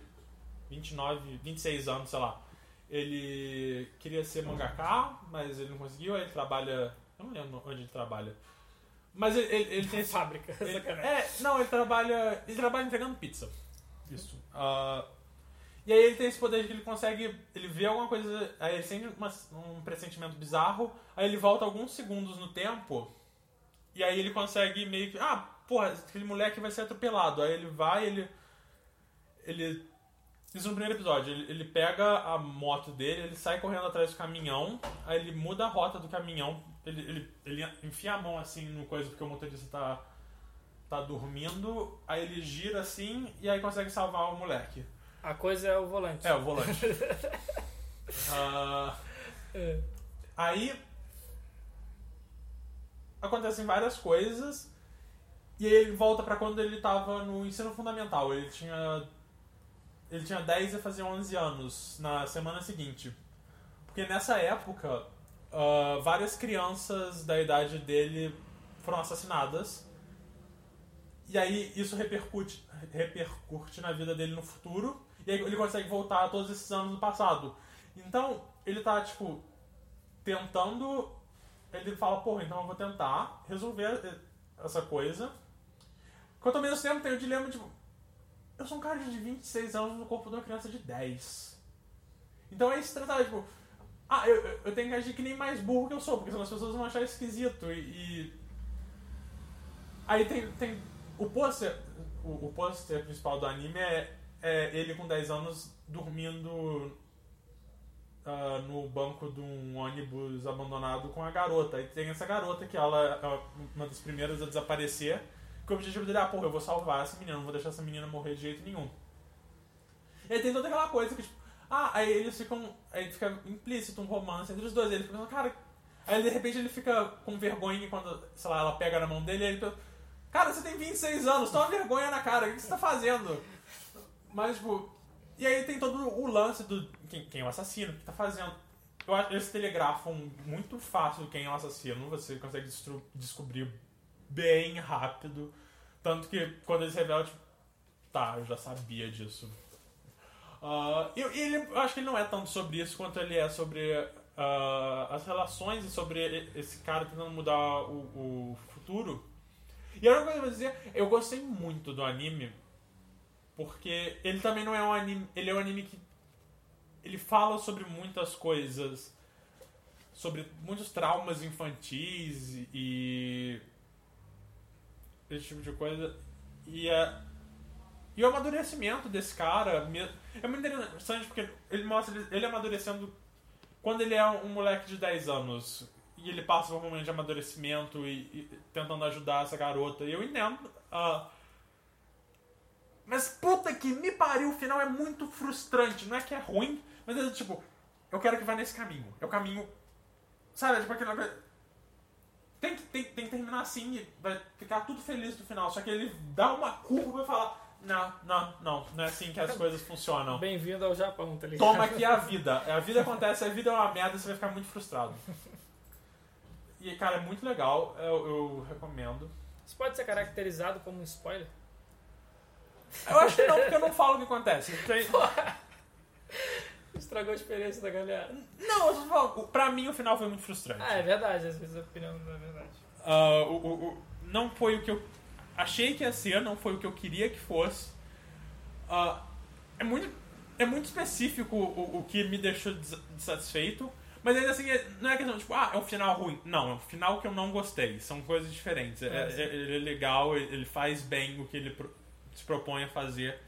29, 26 anos, sei lá. Ele queria ser mangaka, mas ele não conseguiu, aí ele trabalha. Eu não lembro onde ele trabalha. Mas ele, ele, ele tem Fábrica, ele- é, não, ele trabalha. Ele trabalha entregando pizza. Isso. Ah, e aí ele tem esse poder de que ele consegue. Ele vê alguma coisa. Aí ele sente uma- um pressentimento bizarro. Aí ele volta alguns segundos no tempo. E aí ele consegue meio que. Ah, porra, aquele moleque vai ser atropelado. Aí ele vai, ele. Ele. Isso no primeiro episódio. Ele, ele pega a moto dele, ele sai correndo atrás do caminhão. Aí ele muda a rota do caminhão. Ele, ele, ele enfia a mão assim no coisa porque o motorista tá tá dormindo, aí ele gira assim e aí consegue salvar o moleque. A coisa é o volante. É, o volante. Ah, É. aí acontecem várias coisas e aí ele volta pra quando ele tava no ensino fundamental. Ele tinha ele tinha 10 e fazia 11 anos na semana seguinte. Porque nessa época, ah, várias crianças da idade dele foram assassinadas. E aí isso repercute, repercute na vida dele no futuro. E aí ele consegue voltar a todos esses anos do passado. Então, ele tá, tipo, tentando. Ele fala, porra, então eu vou tentar resolver essa coisa. Enquanto ao mesmo tempo tem o dilema, tipo, eu sou um cara de 26 anos no corpo de uma criança de 10. Então é estressado, tipo, ah, eu, eu tenho que agir que nem mais burro que eu sou, porque senão as pessoas vão achar esquisito. E. e... Aí tem, tem. O pôster. O, o pôster principal do anime é, é ele com 10 anos dormindo uh, no banco de um ônibus abandonado com a garota. E tem essa garota que ela é uma das primeiras a desaparecer. Que o objetivo dele é, ah, porra, eu vou salvar essa menina, não vou deixar essa menina morrer de jeito nenhum. E aí tem toda aquela coisa que, tipo, ah, aí eles ficam. Aí fica implícito um romance entre os dois. Ele fica pensando, cara. Aí de repente ele fica com vergonha quando, sei lá, ela pega na mão dele e ele pensa, cara, você tem 26 anos, toma vergonha na cara, o que você tá fazendo? Mas, tipo. E aí tem todo o lance do. Quem, quem é o assassino, o que tá fazendo. Eu acho eles telegrafam muito fácil quem é o assassino, você consegue descobrir bem rápido. Tanto que quando eles revelam, tipo, tá, eu já sabia disso. Uh, e, e ele, eu acho que ele não é tanto sobre isso quanto ele é sobre uh, as relações e sobre esse cara tentando mudar o, o futuro. E a coisa que eu vou dizer, eu gostei muito do anime, porque ele também não é um anime. Ele é um anime que. Ele fala sobre muitas coisas. Sobre muitos traumas infantis e esse tipo de coisa. E, é, e o amadurecimento desse cara é muito interessante porque ele mostra ele amadurecendo quando ele é um moleque de 10 anos e ele passa por um momento de amadurecimento e, e tentando ajudar essa garota. E eu entendo. Uh, mas puta que me pariu, o final é muito frustrante. Não é que é ruim, mas é tipo, eu quero que vá nesse caminho. É o caminho. Sabe, é tipo aquele tem que, tem, tem que terminar assim e vai ficar tudo feliz no final. Só que ele dá uma curva e falar. Não, não, não, não é assim que as coisas funcionam. Bem-vindo ao Japão, tá ligado? Toma aqui a vida. A vida acontece, a vida é uma merda, você vai ficar muito frustrado. E, cara, é muito legal, eu, eu recomendo. Isso pode ser caracterizado como um spoiler? Eu acho que não, porque eu não falo o que acontece. Tem... Estragou a experiência da galera. Não, eu só falo, pra mim o final foi muito frustrante. Ah, é verdade, às vezes a opinião não é verdade. Uh, o, o, o, não foi o que eu achei que ia ser, não foi o que eu queria que fosse. Uh, é, muito, é muito específico o, o que me deixou insatisfeito. Mas ainda assim, é, não é questão tipo, ah, é um final ruim. Não, é um final que eu não gostei. São coisas diferentes. É, é, ele é legal, ele faz bem o que ele se propõe a fazer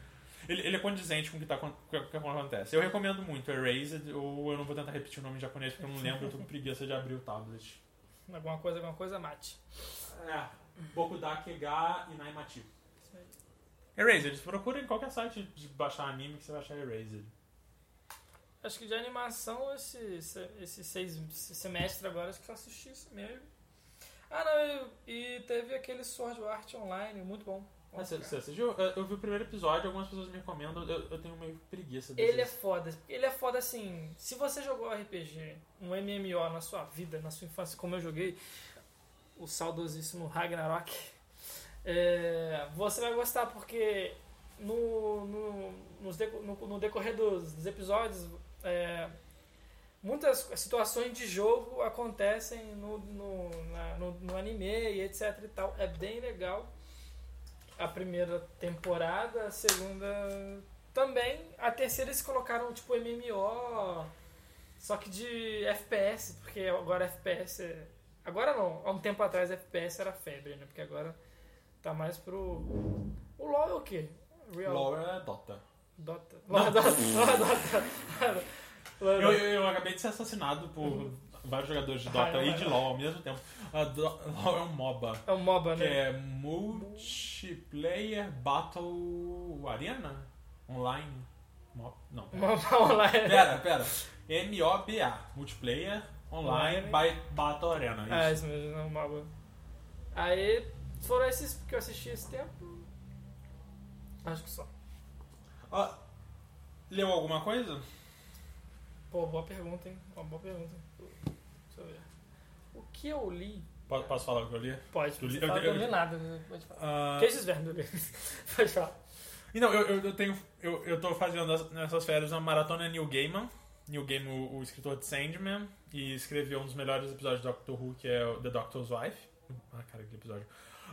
ele, ele é condizente com o que, tá, com, o que acontece. Eu recomendo muito Erased, ou eu não vou tentar repetir o nome em japonês porque eu não lembro, eu tô com preguiça de abrir o tablet. Alguma coisa, alguma coisa, mate. É, Bokudake ga Inaimati. Erased, procura em qualquer site de baixar anime que você vai achar Erased. Acho que de animação esse, esse seis esse semestre agora acho que eu assisti isso mesmo. Ah não, e, e teve aquele Sword Art Online, muito bom. Ah, você, você assistiu? Eu vi o primeiro episódio, algumas pessoas me recomendam, eu, eu tenho meio preguiça desse. Ele é foda. Ele é foda assim. Se você jogou RPG, um MMO na sua vida, na sua infância, como eu joguei, o saudosíssimo Ragnarok, é, você vai gostar porque no, no, no, no decorrer dos, dos episódios, é, muitas situações de jogo acontecem no, no, na, no, no anime e etc e tal. É bem legal a primeira temporada, a segunda também. A terceira eles colocaram tipo MMO, só que de FPS, porque agora FPS é... Agora não, há um tempo atrás FPS era febre, né? Porque agora tá mais pro. O LoL é o quê? Real... LoL é Dota. Dota. LoL é Dota. LoL é Dota. eu, eu, eu, acabei de ser assassinado por uhum. Vários jogadores de Dota ah, e de LoL ao mesmo tempo. LoL é um MOBA. É um MOBA, né? Que é Multiplayer Battle Arena? Online? Mo não. MOBA Online. Pera, pera. M-O-B-A. Multiplayer Online by Battle Arena. Isso. É, isso mesmo, é um MOBA. Aí, foram esses que eu assisti esse tempo. Acho que só. Ah, leu alguma coisa? Pô, boa pergunta, hein? Uma boa pergunta que eu li. Posso falar o que eu li? Pode, li, eu, eu, li nada. Né? Pode falar. Uh... Que esses vermes? Pode falar. Então, eu, eu, eu tenho. Eu, eu tô fazendo as- nessas férias uma maratona Neil Gaiman. Neil Gaiman, o, o escritor de Sandman, e escreveu um dos melhores episódios de Doctor Who, que é o The Doctor's Wife. Ah, cara, que episódio.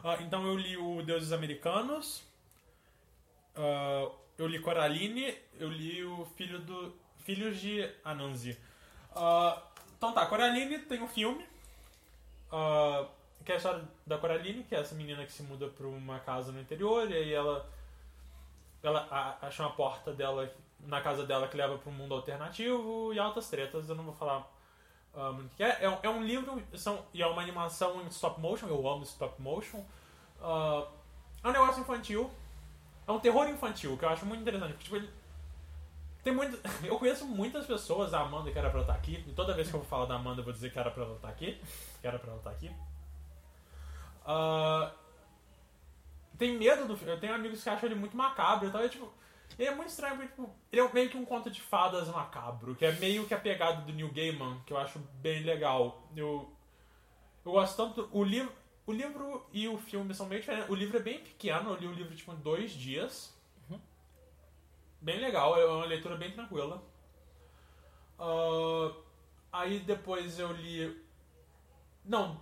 Ah, então eu li o Deuses Americanos. ah, eu li Coraline. Eu li o Filho do. Filhos de Anansi. Ah, então tá, Coraline tem um filme. Ah, que é a história da Coraline, que é essa menina que se muda pra uma casa no interior, e aí ela ela acha uma porta dela na casa dela que leva para um mundo alternativo e altas tretas. Eu não vou falar ah, o que é. É um, é um livro são, e é uma animação em stop motion. Eu amo stop motion. Ah, é um negócio infantil. É um terror infantil que eu acho muito interessante. porque, Tipo, ele- tem muito, eu conheço muitas pessoas, a Amanda que era pra ela estar aqui, e toda vez que eu vou falar da Amanda eu vou dizer que era pra ela estar aqui. Que era pra ela estar aqui. Ah, tem medo do filme. Eu tenho amigos que acham ele muito macabro e tal. E, tipo, ele é muito estranho porque, tipo, ele é meio que um conto de fadas macabro, que é meio que a pegada do Neil Gaiman, que eu acho bem legal. Eu, eu gosto tanto. O livro, o livro e o filme são bem diferentes. O livro é bem pequeno, eu li o livro tipo, em dois dias. Bem legal, é uma leitura bem tranquila. Ah, aí depois eu li. Não,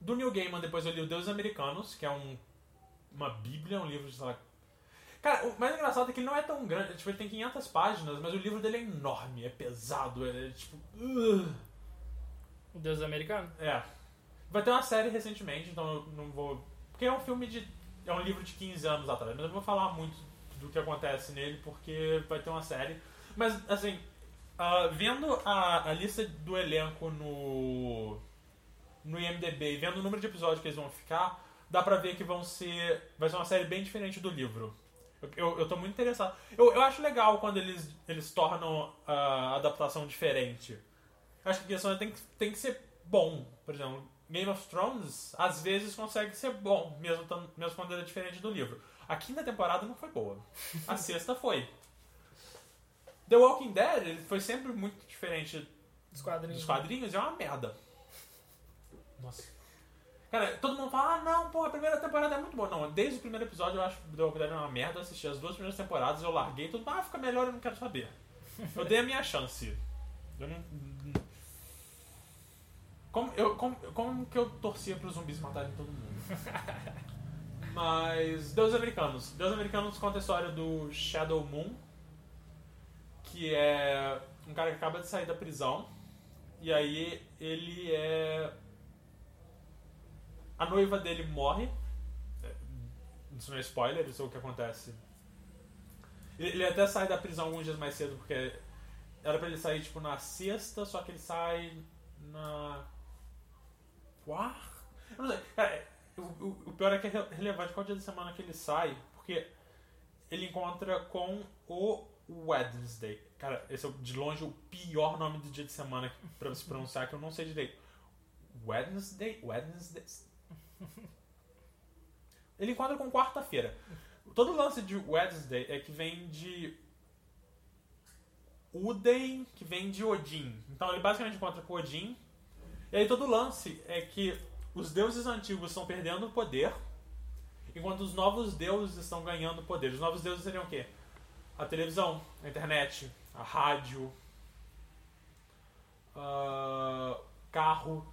do Neil Gaiman depois eu li O Deuses Americanos, que é um uma bíblia, um livro de, sei lá... Cara, o mais engraçado é que ele não é tão grande, tipo, ele tem 500 páginas, mas o livro dele é enorme, é pesado, é tipo... uh, O Deus Americano? é. Vai ter uma série recentemente, então eu não vou... Porque é um filme de... é um livro de 15 anos atrás, mas eu não vou falar muito do que acontece nele, porque vai ter uma série. Mas, assim, ah, vendo a, a lista do elenco no... no IMDB e vendo o número de episódios que eles vão ficar, dá pra ver que vão ser. Vai ser uma série bem diferente do livro. Eu, eu, eu tô muito interessado. Eu, eu acho legal quando eles, eles tornam a adaptação diferente. Acho que a questão tem, que- tem que ser bom. Por exemplo, Game of Thrones às vezes consegue ser bom, mesmo, mesmo quando ele é diferente do livro. A quinta temporada não foi boa. A sexta foi. The Walking Dead ele foi sempre muito diferente Dos quadrinhos. dos quadrinhos e é uma merda. Nossa. Cara, todo mundo fala, ah não, pô, a primeira temporada é muito boa. Não, desde o primeiro episódio eu acho que The Walking Dead é uma merda. Eu assisti as duas primeiras temporadas, eu larguei tudo, ah, fica melhor, eu não quero saber. Eu dei a minha chance. Eu não. Como, eu, como, como que eu torcia para os zumbis matarem todo mundo? Mas. Deus Americanos. Deus Americanos conta a história do Shadow Moon, que é um cara que acaba de sair da prisão. E aí ele é. A noiva dele morre. É, Isso não é spoiler, isso é o que acontece. Ele até sai da prisão alguns dias mais cedo, porque era pra ele sair tipo na sexta, só que ele sai na. quarta? Eu não sei. Cara, o, o- pior é que é re- relevante qual dia da semana que ele sai, porque ele encontra com o Wednesday. Cara, esse é de longe o pior nome do dia de semana pra se pronunciar que eu não sei direito. Wednesday? Wednesday? Ele encontra com quarta-feira. Todo lance de Wednesday é que vem de Uden, que vem de Odin. Então ele basicamente encontra com Odin. E aí todo lance é que os deuses antigos estão perdendo poder, enquanto os novos deuses estão ganhando poder. Os novos deuses seriam o quê? A televisão, a internet, a rádio, ah, carro.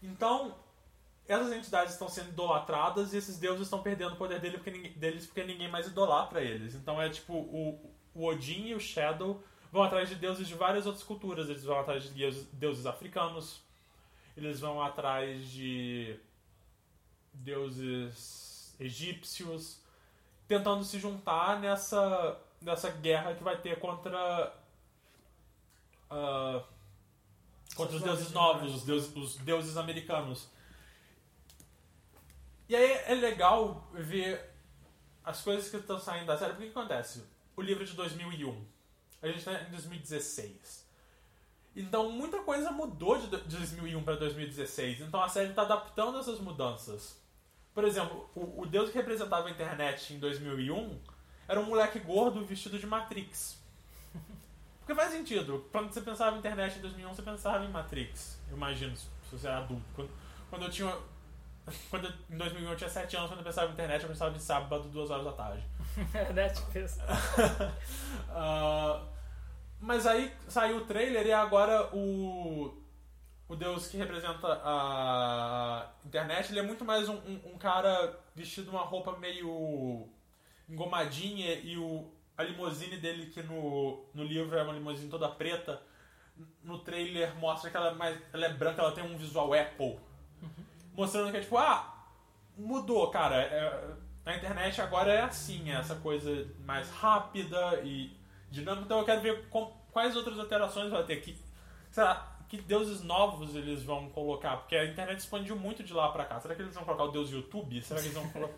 Então, essas entidades estão sendo idolatradas e esses deuses estão perdendo o poder dele porque ninguém- deles porque ninguém mais idolatra eles. Então é tipo, o, o Odin e o Shadow vão atrás de deuses de várias outras culturas. Eles vão atrás de deuses, deuses africanos, eles vão atrás de deuses egípcios, tentando se juntar nessa, nessa guerra que vai ter contra. ah, contra os deuses novos, os deuses, os deuses americanos. E aí é legal ver as coisas que estão saindo da série. Porque o que acontece? O livro é de 2001. A gente está em 2016. Então muita coisa mudou de do- de 2001 para 2016. Então a série está adaptando essas mudanças. Por exemplo, o, o deus que representava a internet em 2001 era um moleque gordo vestido de Matrix. Porque faz sentido. Quando você pensava em internet em 2001, você pensava em Matrix. Eu imagino, se você era adulto. Quando, quando eu tinha. Quando eu- em 2001 eu tinha 7 anos, quando eu pensava em internet, eu pensava em sábado, 2 horas da tarde. É, né? Tipo isso. Ah, mas aí saiu o trailer e agora o, o Deus que representa a internet, ele é muito mais um, um, um cara vestido uma roupa meio engomadinha e o, a limusine dele, que no, no livro é uma limusine toda preta, no trailer mostra que ela é, mais, ela é branca, ela tem um visual Apple. Mostrando que é tipo, ah, mudou, cara. É, a internet agora é assim, é essa coisa mais rápida e dinâmica. Então eu quero ver com- quais outras alterações vai ter. Que, sei lá, que deuses novos eles vão colocar. Porque a internet expandiu muito de lá pra cá. Será que eles vão colocar o deus YouTube? Será que eles vão colocar.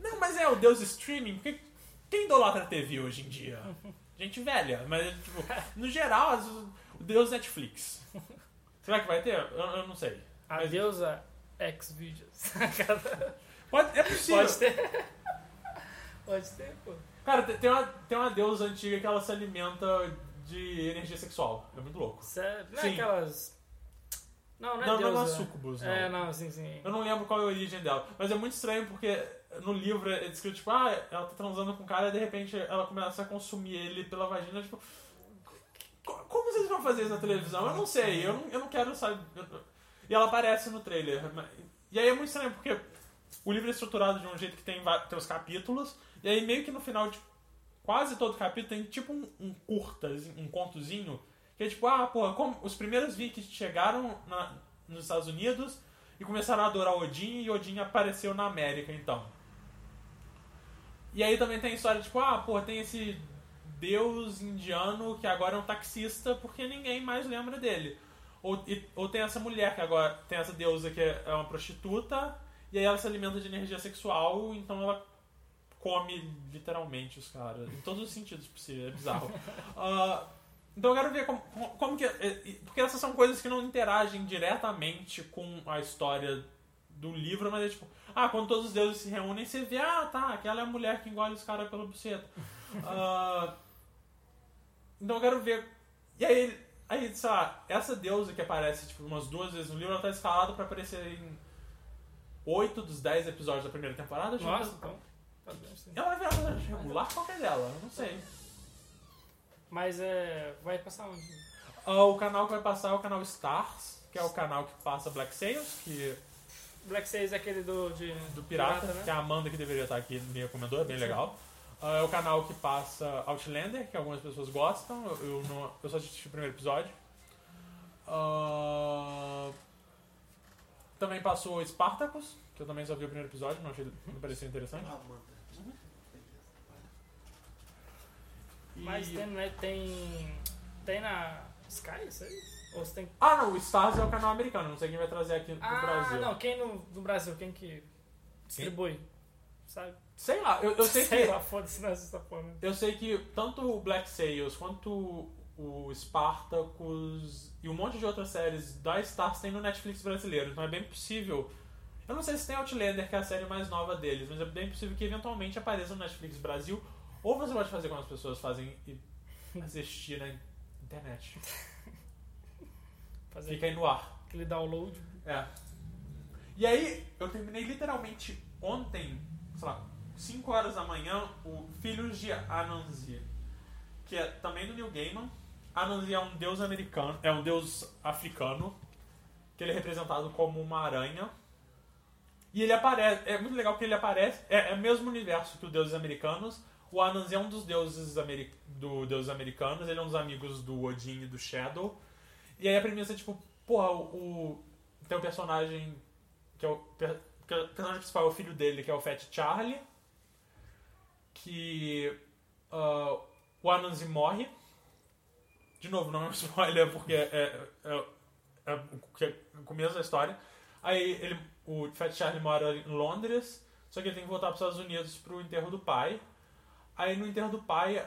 Não, mas é o deus streaming. Porque quem idolatra TV hoje em dia? Gente velha. Mas, tipo, no geral, o deus Netflix. Será que vai ter? Eu, eu não sei. A Mas- deusa Xvideos. Pode, é possível. Pode ter. Pode ter, pô. Cara, tem uma, tem uma deusa antiga que ela se alimenta de energia sexual. É muito louco. Sério? Não é Sim. aquelas. Não, não é Não, não é deusa. sucubus, não. É, não, sim, sim. Eu não lembro qual é a origem dela. Mas é muito estranho porque no livro é descrito, tipo, ah, ela tá transando com o cara e de repente ela começa a consumir ele pela vagina, tipo. co- Como vocês vão fazer isso na televisão? Eu não sei, eu não, eu não quero saber. E ela aparece no trailer. E aí é muito estranho, porque o livro é estruturado de um jeito que tem, tem os capítulos, e aí meio que no final de quase todo capítulo tem tipo um, um curta, um contozinho, que é tipo, ah, porra, como os primeiros vikings chegaram na- nos Estados Unidos e começaram a adorar Odin, e Odin apareceu na América, então. E aí também tem a história, tipo, ah, porra, tem esse deus indiano que agora é um taxista porque ninguém mais lembra dele. Ou, e- ou tem essa mulher que agora tem essa deusa que é é uma prostituta e aí ela se alimenta de energia sexual, então ela come literalmente os caras, em todos os sentidos possíveis, é bizarro. Ah, então eu quero ver como, como que. é, Porque essas são coisas que não interagem diretamente com a história do livro, mas é tipo, ah, quando todos os deuses se reúnem, você vê, ah, tá, aquela é a mulher que engole os caras pela buceta. Ah, então eu quero ver. E aí, aí, sei lá, essa deusa que aparece tipo, umas duas vezes no livro, ela tá escalada pra aparecer em oito dos dez episódios da primeira temporada. Nossa, então. Sim. Ela vai virar personagem regular? Qual que é dela? Eu não sei. Mas é. Vai passar onde? Ah, o canal que vai passar é o canal Stars, que é o canal que passa Black Sails, que, Black Sails é aquele do. De, do Pirata, né? que é a Amanda que deveria estar aqui me recomendou, é bem legal. Ah, é o canal que passa Outlander, que algumas pessoas gostam, eu, eu não, eu só assisti o primeiro episódio. Ah, também passou Spartacus, que eu também só vi o primeiro episódio, não achei, não pareceu interessante. Amanda. E- Mas tem, né, tem. Tem na Sky isso aí? Ou você tem. Ah, não, o Stars é o canal americano, não sei quem vai trazer aqui no Ah, Brasil. não, quem no, no Brasil? Quem que distribui? Sabe? Sei lá, eu, eu sei, Sei que lá, foda-se nessa porra. né? Eu sei que tanto o Black Sails quanto o Spartacus e um monte de outras séries da Stars tem no Netflix brasileiro, então é bem possível. Eu não sei se tem Outlander, que é a série mais nova deles, mas é bem possível que eventualmente apareça no Netflix Brasil. Ou você pode fazer como as pessoas fazem e assistir na internet. Fazer Fica aí no ar. aquele download. É. E aí, eu terminei literalmente ontem, sei lá, 5 horas da manhã, o Filhos de Anansi, que é também do Neil Gaiman. Anansi é um deus americano, é um deus africano, que ele é representado como uma aranha. E ele aparece, é muito legal que ele aparece, é, é o mesmo universo que os deuses americanos. O Anansi é um dos deuses, ameri do deuses americanos, ele é um dos amigos do Odin e do Shadow. E aí a premissa é tipo, porra, o, tem um personagem que é o, que é o personagem principal é o filho dele, que é o Fat Charlie, que ah, o Anansi morre. De novo, não é um spoiler porque é, é, é é o começo da história. Aí ele, o Fat Charlie mora em Londres, só que ele tem que voltar para os Estados Unidos pro enterro do pai. Aí no enterro do pai,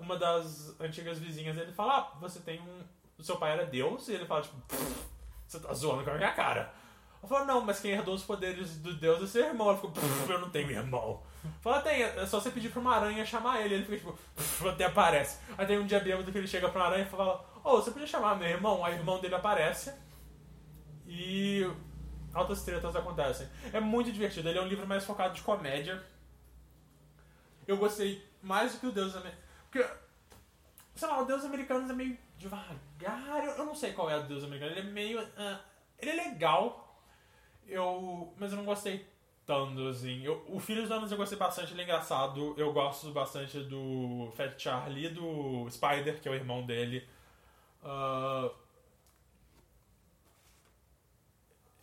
uma das antigas vizinhas dele fala: Ah, você tem um. O seu pai era Deus? E ele fala, tipo, "Pff, você tá zoando com a minha cara. Ela falou, não, mas quem herdou os poderes do Deus é seu irmão. Ela "Pff, eu não tenho irmão. Fala, tem, é só você pedir pra uma aranha chamar ele. Ele fica tipo, "Pff, até aparece. Aí tem um dia bêbado que ele chega pra uma aranha e fala, ô, você podia chamar meu irmão? Aí o irmão dele aparece. E altas tretas acontecem. É muito divertido. Ele é um livro mais focado de comédia. eu gostei mais do que o Deus Americanos. Porque, sei lá, o Deus Americanos é meio devagar. Eu, não sei qual é o Deus Americano. Ele é meio. ah, ele é legal, eu, mas eu não gostei tanto, assim. Eu, o Filho dos Anos eu gostei bastante, ele é engraçado. Eu gosto bastante do Fat Charlie, do Spider, que é o irmão dele. Ah,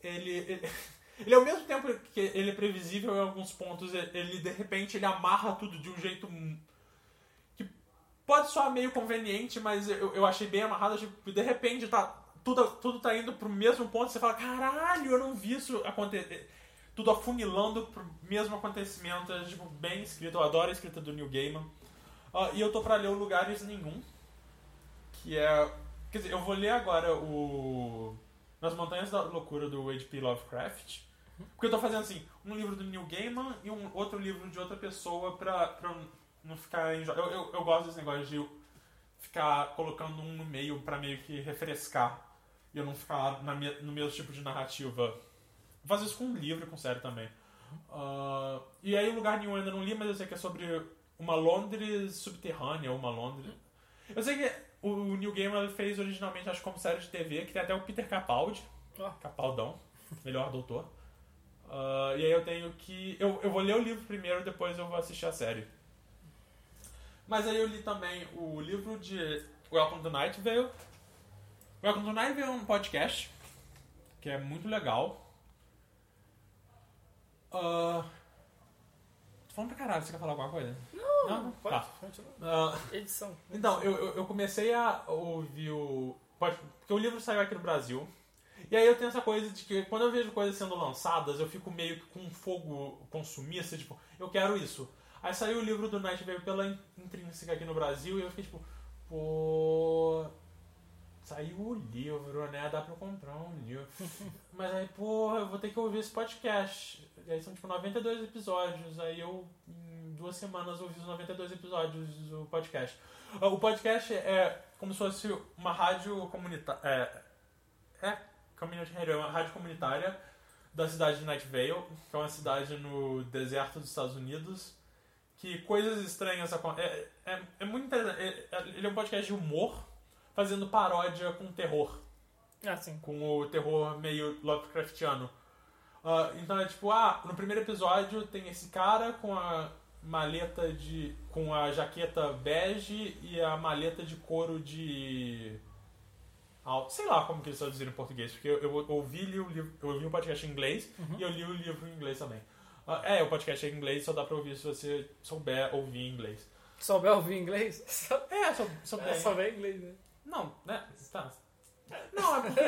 ele, ele, ele, ao mesmo tempo que ele é previsível em alguns pontos, ele de repente ele amarra tudo de um jeito que pode soar meio conveniente, mas eu, eu achei bem amarrado. Tipo, de repente tá, tudo, tudo tá indo pro mesmo ponto, você fala, caralho, eu não vi isso acontecer. Tudo afunilando pro mesmo acontecimento, é tipo, bem escrito. Eu adoro a escrita do Neil Gaiman. Ah, e eu tô pra ler o Lugares Nenhum, que é. Quer dizer, eu vou ler agora o. Nas Montanhas da Loucura do H.P. Lovecraft. Porque eu tô fazendo assim, um livro do Neil Gaiman e um outro livro de outra pessoa pra, pra eu não ficar enjo... eu, eu, eu gosto desse negócio de ficar colocando um no meio pra meio que refrescar. E eu não ficar na no mesmo tipo de narrativa. Fazer isso com um livro com série também. Ah, e aí, o lugar nenhum eu ainda não li, mas eu sei que é sobre uma Londres subterrânea, uma Londres. Eu sei que o Neil Gaiman fez originalmente, acho como série de TV, que tem até o Peter Capaldi. Ó. Capaldão, melhor doutor. Ah, e aí eu tenho que. Eu, eu vou ler o livro primeiro, depois eu vou assistir a série. Mas aí eu li também o livro de Welcome to Night Vale. Welcome to Night Vale é um podcast que é muito legal. Ah, tô falando pra caralho, você quer falar alguma coisa? Não, Não? pode. Tá. continua. Ah, Edição. então, eu, eu, eu comecei a ouvir o. pode- Porque o livro saiu aqui no Brasil. E aí eu tenho essa coisa de que quando eu vejo coisas sendo lançadas, eu fico meio que com um fogo consumista, tipo, eu quero isso. Aí saiu o livro do Night Vale pela In- Intrínseca aqui no Brasil e eu fiquei tipo, pô. Saiu o livro, né? Dá pra eu comprar um livro. Mas aí, pô, eu vou ter que ouvir esse podcast. E aí são tipo 92 episódios. Aí eu, em duas semanas, ouvi os 92 episódios do podcast. Ah, O podcast é como se fosse uma rádio comunitária. É, é, community radio, é uma rádio comunitária da cidade de Night Vale, que é uma cidade no deserto dos Estados Unidos. Que coisas estranhas acontecem. É, é, é muito interessante. É- é- Ele é um podcast de humor, fazendo paródia com terror Ah, sim. com o terror meio Lovecraftiano. Ah, então é tipo, ah, no primeiro episódio tem esse cara com a maleta de. com a jaqueta bege e a maleta de couro de. Sei lá como que eles traduziram em português, porque eu, eu ouvi, li o livro, eu ouvi o podcast em inglês Uhum. e eu li o livro em inglês também. Ah, é, o podcast é em inglês, só dá pra ouvir se você souber ouvir em inglês. Souber ouvir inglês? É, sou, souber. é, souber inglês, né? Não, né? Tá. Não, é porque.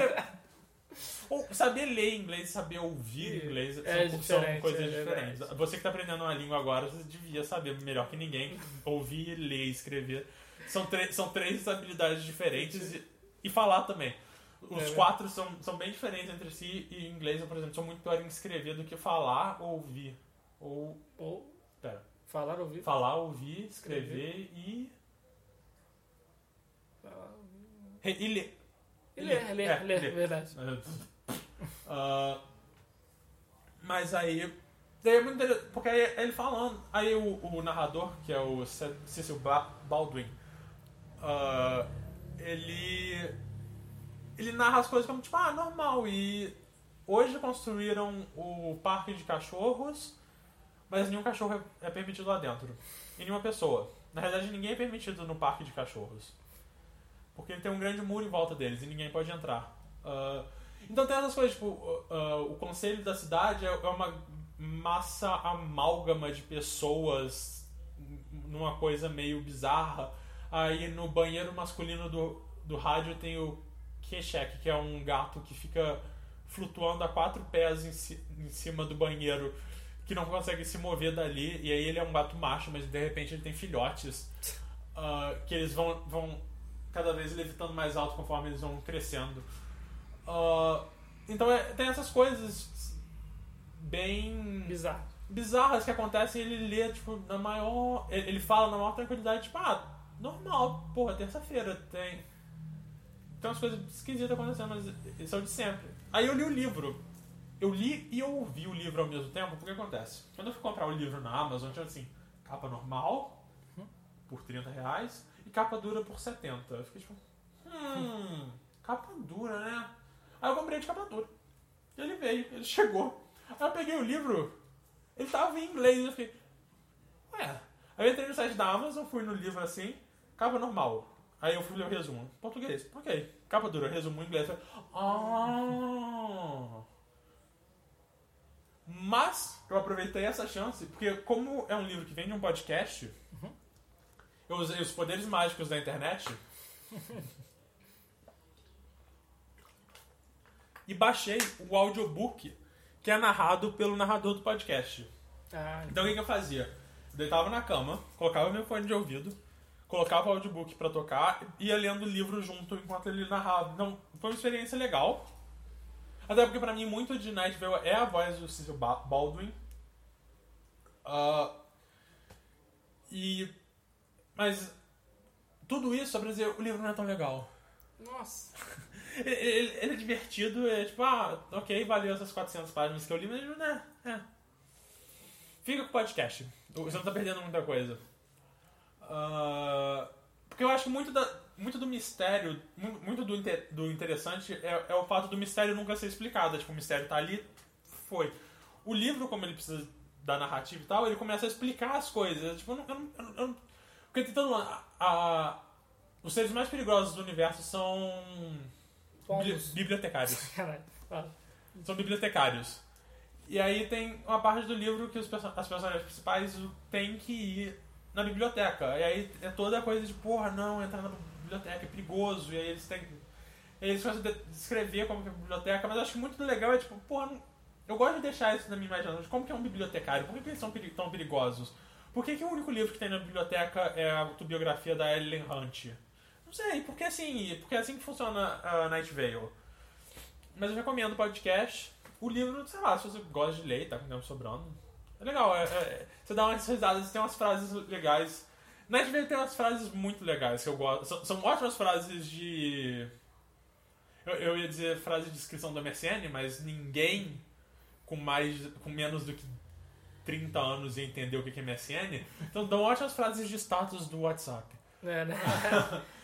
Ou saber ler inglês e saber ouvir inglês É são, são coisas é diferentes. Você que está aprendendo uma língua agora, você devia saber melhor que ninguém ouvir, ler e escrever. São, são três habilidades diferentes e, e falar também. Os É, quatro são, são bem diferentes entre si e inglês, eu, por exemplo, sou muito pior em escrever do que falar ou ouvir. Ou. Ou Pera. falar, ouvir. Falar, ouvir, escrever e. Falar, ouvir. re- e ler. E ler, ler, É, ler, verdade. Ah, mas aí. Daí é muito interessante, porque aí ele falando. Aí o, o narrador, que é o Ce- Cecil Ba- Baldwin, ah, ele. Ele narra as coisas como tipo, ah, normal. E hoje construíram o parque de cachorros, mas nenhum cachorro é, é permitido lá dentro. E nenhuma pessoa. Na realidade, ninguém é permitido no parque de cachorros. Porque ele tem um grande muro em volta deles e ninguém pode entrar. Ah, então tem essas coisas, tipo, ah, o conselho da cidade é é uma massa amálgama de pessoas numa coisa meio bizarra. Aí no banheiro masculino do, do rádio tem o Keshek, que é um gato que fica flutuando a quatro pés em, ci- em cima do banheiro, que não consegue se mover dali. E aí ele é um gato macho, mas de repente ele tem filhotes, ah, que eles vão, vão cada vez levitando mais alto conforme eles vão crescendo. Ah, então é- tem essas coisas bem Bizarro. bizarras que acontecem e ele lê, tipo, na maior. Ele fala na maior tranquilidade, tipo, ah, normal, porra, terça-feira tem. Tem umas coisas esquisitas acontecendo, mas isso é de sempre. Aí eu li o livro. Eu li e eu ouvi o livro ao mesmo tempo, porque acontece? Quando eu fui comprar o livro na Amazon, tinha assim, capa normal por 30 reais capa dura por 70. Eu fiquei tipo, hum, capa dura, né? Aí eu comprei de capa dura. Ele veio, ele chegou. Aí eu peguei o livro, ele tava em inglês, eu fiquei, ué. Aí eu entrei no site da Amazon, fui no livro assim, capa normal. Aí eu fui ler o resumo. Português, ok. Capa dura, resumo em inglês. Ah. Mas eu aproveitei essa chance, porque como é um livro que vem de um podcast, eu usei os poderes mágicos da internet e baixei o audiobook que é narrado pelo narrador do podcast. Ah, Então o que, que eu fazia? Eu deitava na cama, colocava meu fone de ouvido, colocava o audiobook pra tocar e ia lendo o livro junto enquanto ele narrava. Então, foi uma experiência legal. Até porque pra mim muito de Night Vale é a voz do Cecil Ba- Baldwin. Ah, e. Mas. Tudo isso só pra dizer, o livro não é tão legal. Nossa. Ele, ele- ele é divertido, é tipo, ah, ok, valeu essas 400 páginas que eu li, mas né, é. Fica com o podcast. Você não tá perdendo muita coisa. Ah, porque eu acho que muito, da, muito do mistério, mu- muito do, do interessante é, é o fato do mistério nunca ser explicado. Tipo, o mistério tá ali, foi. O livro, como ele precisa da narrativa e tal, ele começa a explicar as coisas. Tipo, eu não. Eu não, eu não- porque tentando. A, a- os seres mais perigosos do universo são. Bibli- bibliotecários. Caralho. São bibliotecários. E aí tem uma parte do livro que os as personagens principais têm que ir na biblioteca. E aí é toda a coisa de, porra, não, entrar na biblioteca é perigoso. E aí eles têm. eles começam a de- descrever como que é a biblioteca, mas eu acho que muito legal é tipo, porra, eu gosto de deixar isso na minha imaginação, como que é um bibliotecário, por que, que eles são peri- tão perigosos? Por que, que o único livro que tem na biblioteca é a autobiografia da Ellen Hunt? Não sei, porque assim, porque é assim que funciona a Night Vale. Mas eu recomendo o podcast. O livro, sei lá, se você gosta de ler tá com tempo sobrando. É legal, é, é- você dá umas risadas, tem umas frases legais. Night Vale tem umas frases muito legais que eu gosto. São, são ótimas frases de. Eu, eu ia dizer frase de descrição da MSN, mas ninguém com mais. com menos do que 30 anos ia entender o que é MSN. Então dão ótimas frases de status do WhatsApp. É, né?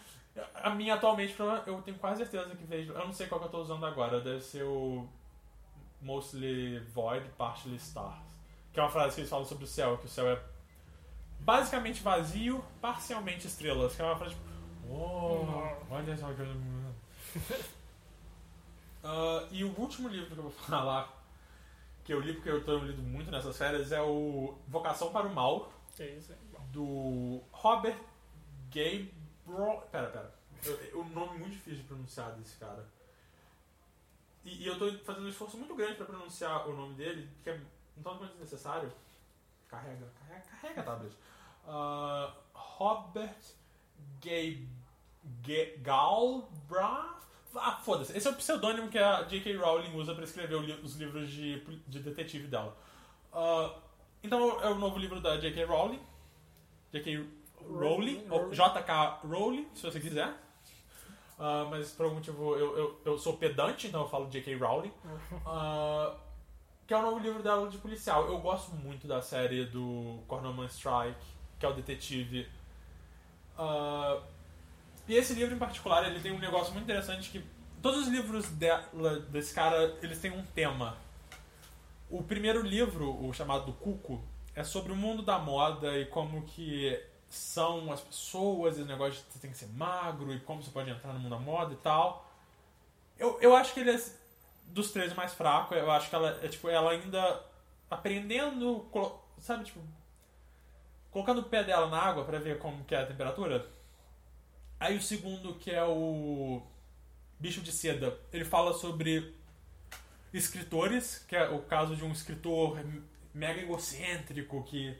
A minha atualmente, eu tenho quase certeza que vejo. Eu não sei qual que eu tô usando agora, deve ser o Mostly Void, Partially Stars. Que é uma frase que eles falam sobre o céu, que o céu é basicamente vazio, parcialmente estrelas. Que é uma frase tipo. Oh, olha só que. Ah, e o último livro que eu vou falar, que eu li porque eu tô lido muito nessas férias, é o Vocação para o Mal, Que isso? Bom. do Robert Gabriel. Pera, pera. O nome muito difícil de pronunciar desse cara. E, e eu tô fazendo um esforço muito grande pra pronunciar o nome dele, que é um tanto quanto desnecessário. Carrega, carrega, carrega tablet. Ah, Robert Gay, Galbraith? Ah, foda-se. Esse é o pseudônimo que a J.K. Rowling usa pra escrever os livros de, de detetive dela. Ah, então é o novo livro da J.K. Rowling. J.K. Rowling, ou. J.K. Rowling, se você quiser. Ah, mas por algum motivo eu, eu, eu sou pedante, então eu falo J.K. Rowling. Ah, que é o novo livro dela de policial. Eu gosto muito da série do Cornman Strike, que é o detetive. Ah, e esse livro em particular, ele tem um negócio muito interessante que todos os livros dela, desse cara, eles têm um tema. O primeiro livro, o chamado do Cuco, é sobre o mundo da moda e como que são as pessoas, e o negócio de você tem que ser magro e como você pode entrar no mundo da moda e tal. Eu, eu acho que ele é dos três mais fraco. Eu acho que ela é tipo ela ainda aprendendo, sabe, tipo colocando o pé dela na água pra ver como que é a temperatura. Aí o segundo que é o Bicho de Seda, ele fala sobre escritores, que é o caso de um escritor mega egocêntrico que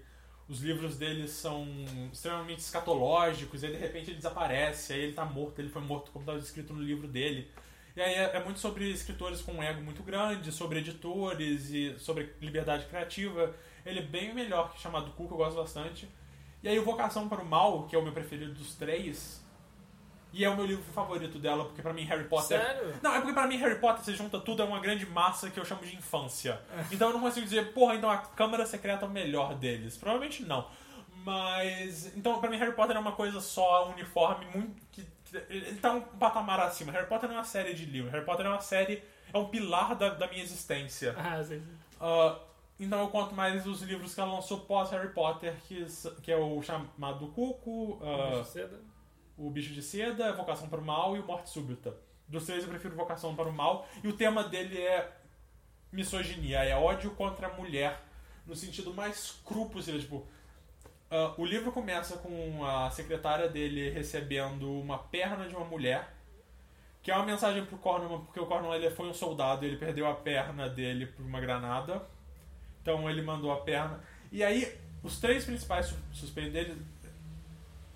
os livros dele são extremamente escatológicos, e aí de repente ele desaparece, aí ele tá morto, ele foi morto como estava escrito no livro dele. E aí é, é muito sobre escritores com um ego muito grande, sobre editores e sobre liberdade criativa. Ele é bem melhor que chamado Cuco, eu gosto bastante. E aí o Vocação para o Mal, que é o meu preferido dos três, e é o meu livro favorito dela, porque pra mim Harry Potter Sério? não, é porque pra mim Harry Potter, você junta tudo, é uma grande massa que eu chamo de infância. Então eu não consigo dizer, porra, então a Câmara Secreta é o melhor deles. Provavelmente não. Mas. Então, pra mim, Harry Potter é uma coisa só, um uniforme muito. Que, ele tá um patamar acima. Harry Potter não é uma série de livros. Harry Potter é uma série. É um pilar da, da minha existência. Ah, sim, sim. Ah, então eu conto mais os livros que ela lançou pós Harry Potter, que, que é o chamado Cuco, ah, cedo. O Bicho de Seda, Vocação para o Mal e o Morte Súbita. Dos três eu prefiro Vocação para o Mal. E o tema dele é misoginia, é ódio contra a mulher, no sentido mais cru possível. Tipo, ah, o livro começa com a secretária dele recebendo uma perna de uma mulher, que é uma mensagem pro Cornwall, porque o Cornwall ele foi um soldado e ele perdeu a perna dele por uma granada. Então ele mandou a perna. E aí, os três principais su- suspeitos dele.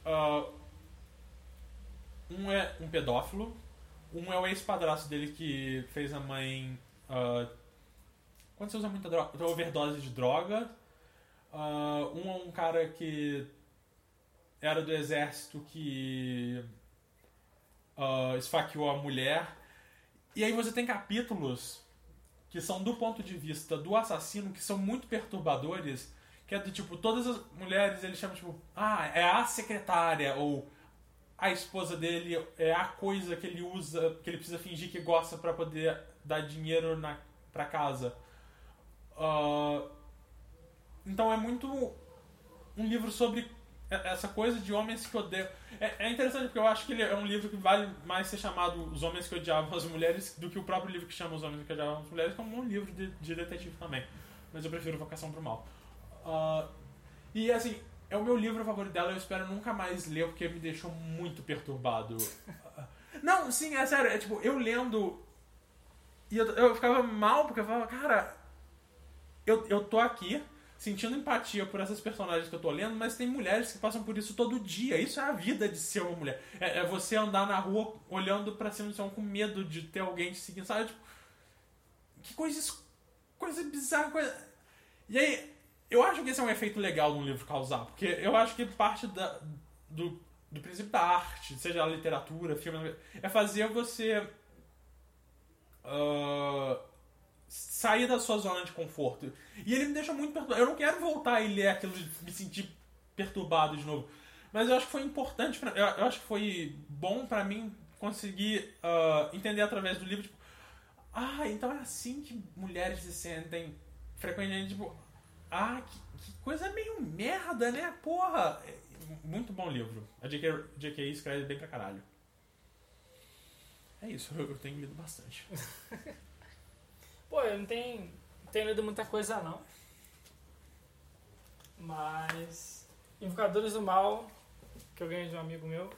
ah, um é um pedófilo, um é o ex-padrasto dele que fez a mãe. ah, quando você usa muita droga, overdose de droga. Ah, um é um cara que era do exército que ah, esfaqueou a mulher. E aí você tem capítulos que são do ponto de vista do assassino que são muito perturbadores. Que é do tipo, todas as mulheres ele chama tipo, ah, é a secretária, ou a esposa dele é a coisa que ele usa, que ele precisa fingir que gosta pra poder dar dinheiro na, pra casa. Ah, então é muito um livro sobre essa coisa de homens que odeiam. É, é interessante porque eu acho que ele é um livro que vale mais ser chamado Os Homens que Odiavam as Mulheres do que o próprio livro que chama Os Homens que Odiavam as Mulheres, como um livro de, de detetive também. Mas eu prefiro Vocação pro Mal. Ah, e assim, é o meu livro favorito dela, eu espero nunca mais ler porque me deixou muito perturbado. Não, sim, é sério, é tipo, eu lendo. E eu, eu ficava mal porque eu falava, cara, eu, eu tô aqui sentindo empatia por essas personagens que eu tô lendo, mas tem mulheres que passam por isso todo dia. Isso é a vida de ser uma mulher. É, é você andar na rua olhando pra cima do chão com medo de ter alguém te seguindo, sabe? Tipo, que coisa, coisa bizarra, coisa. E aí, eu acho que esse é um efeito legal de um livro causar, porque eu acho que parte da, do, do princípio da arte, seja a literatura, filme, é fazer você ah, sair da sua zona de conforto. E ele me deixa muito perturbado. Eu não quero voltar e ler aquilo e me sentir perturbado de novo. Mas eu acho que foi importante, pra, eu, eu acho que foi bom pra mim conseguir ah, entender através do livro, tipo, ah, então é assim que mulheres se sentem frequentemente, tipo, ah, que, que coisa meio merda, né? Porra! É, Muito bom livro. A J.K. J.K. escreve bem pra caralho. É isso, eu, eu tenho lido bastante. Pô, eu não tenho, não tenho lido muita coisa não. Mas. Invocadores do Mal, que eu ganhei de um amigo meu.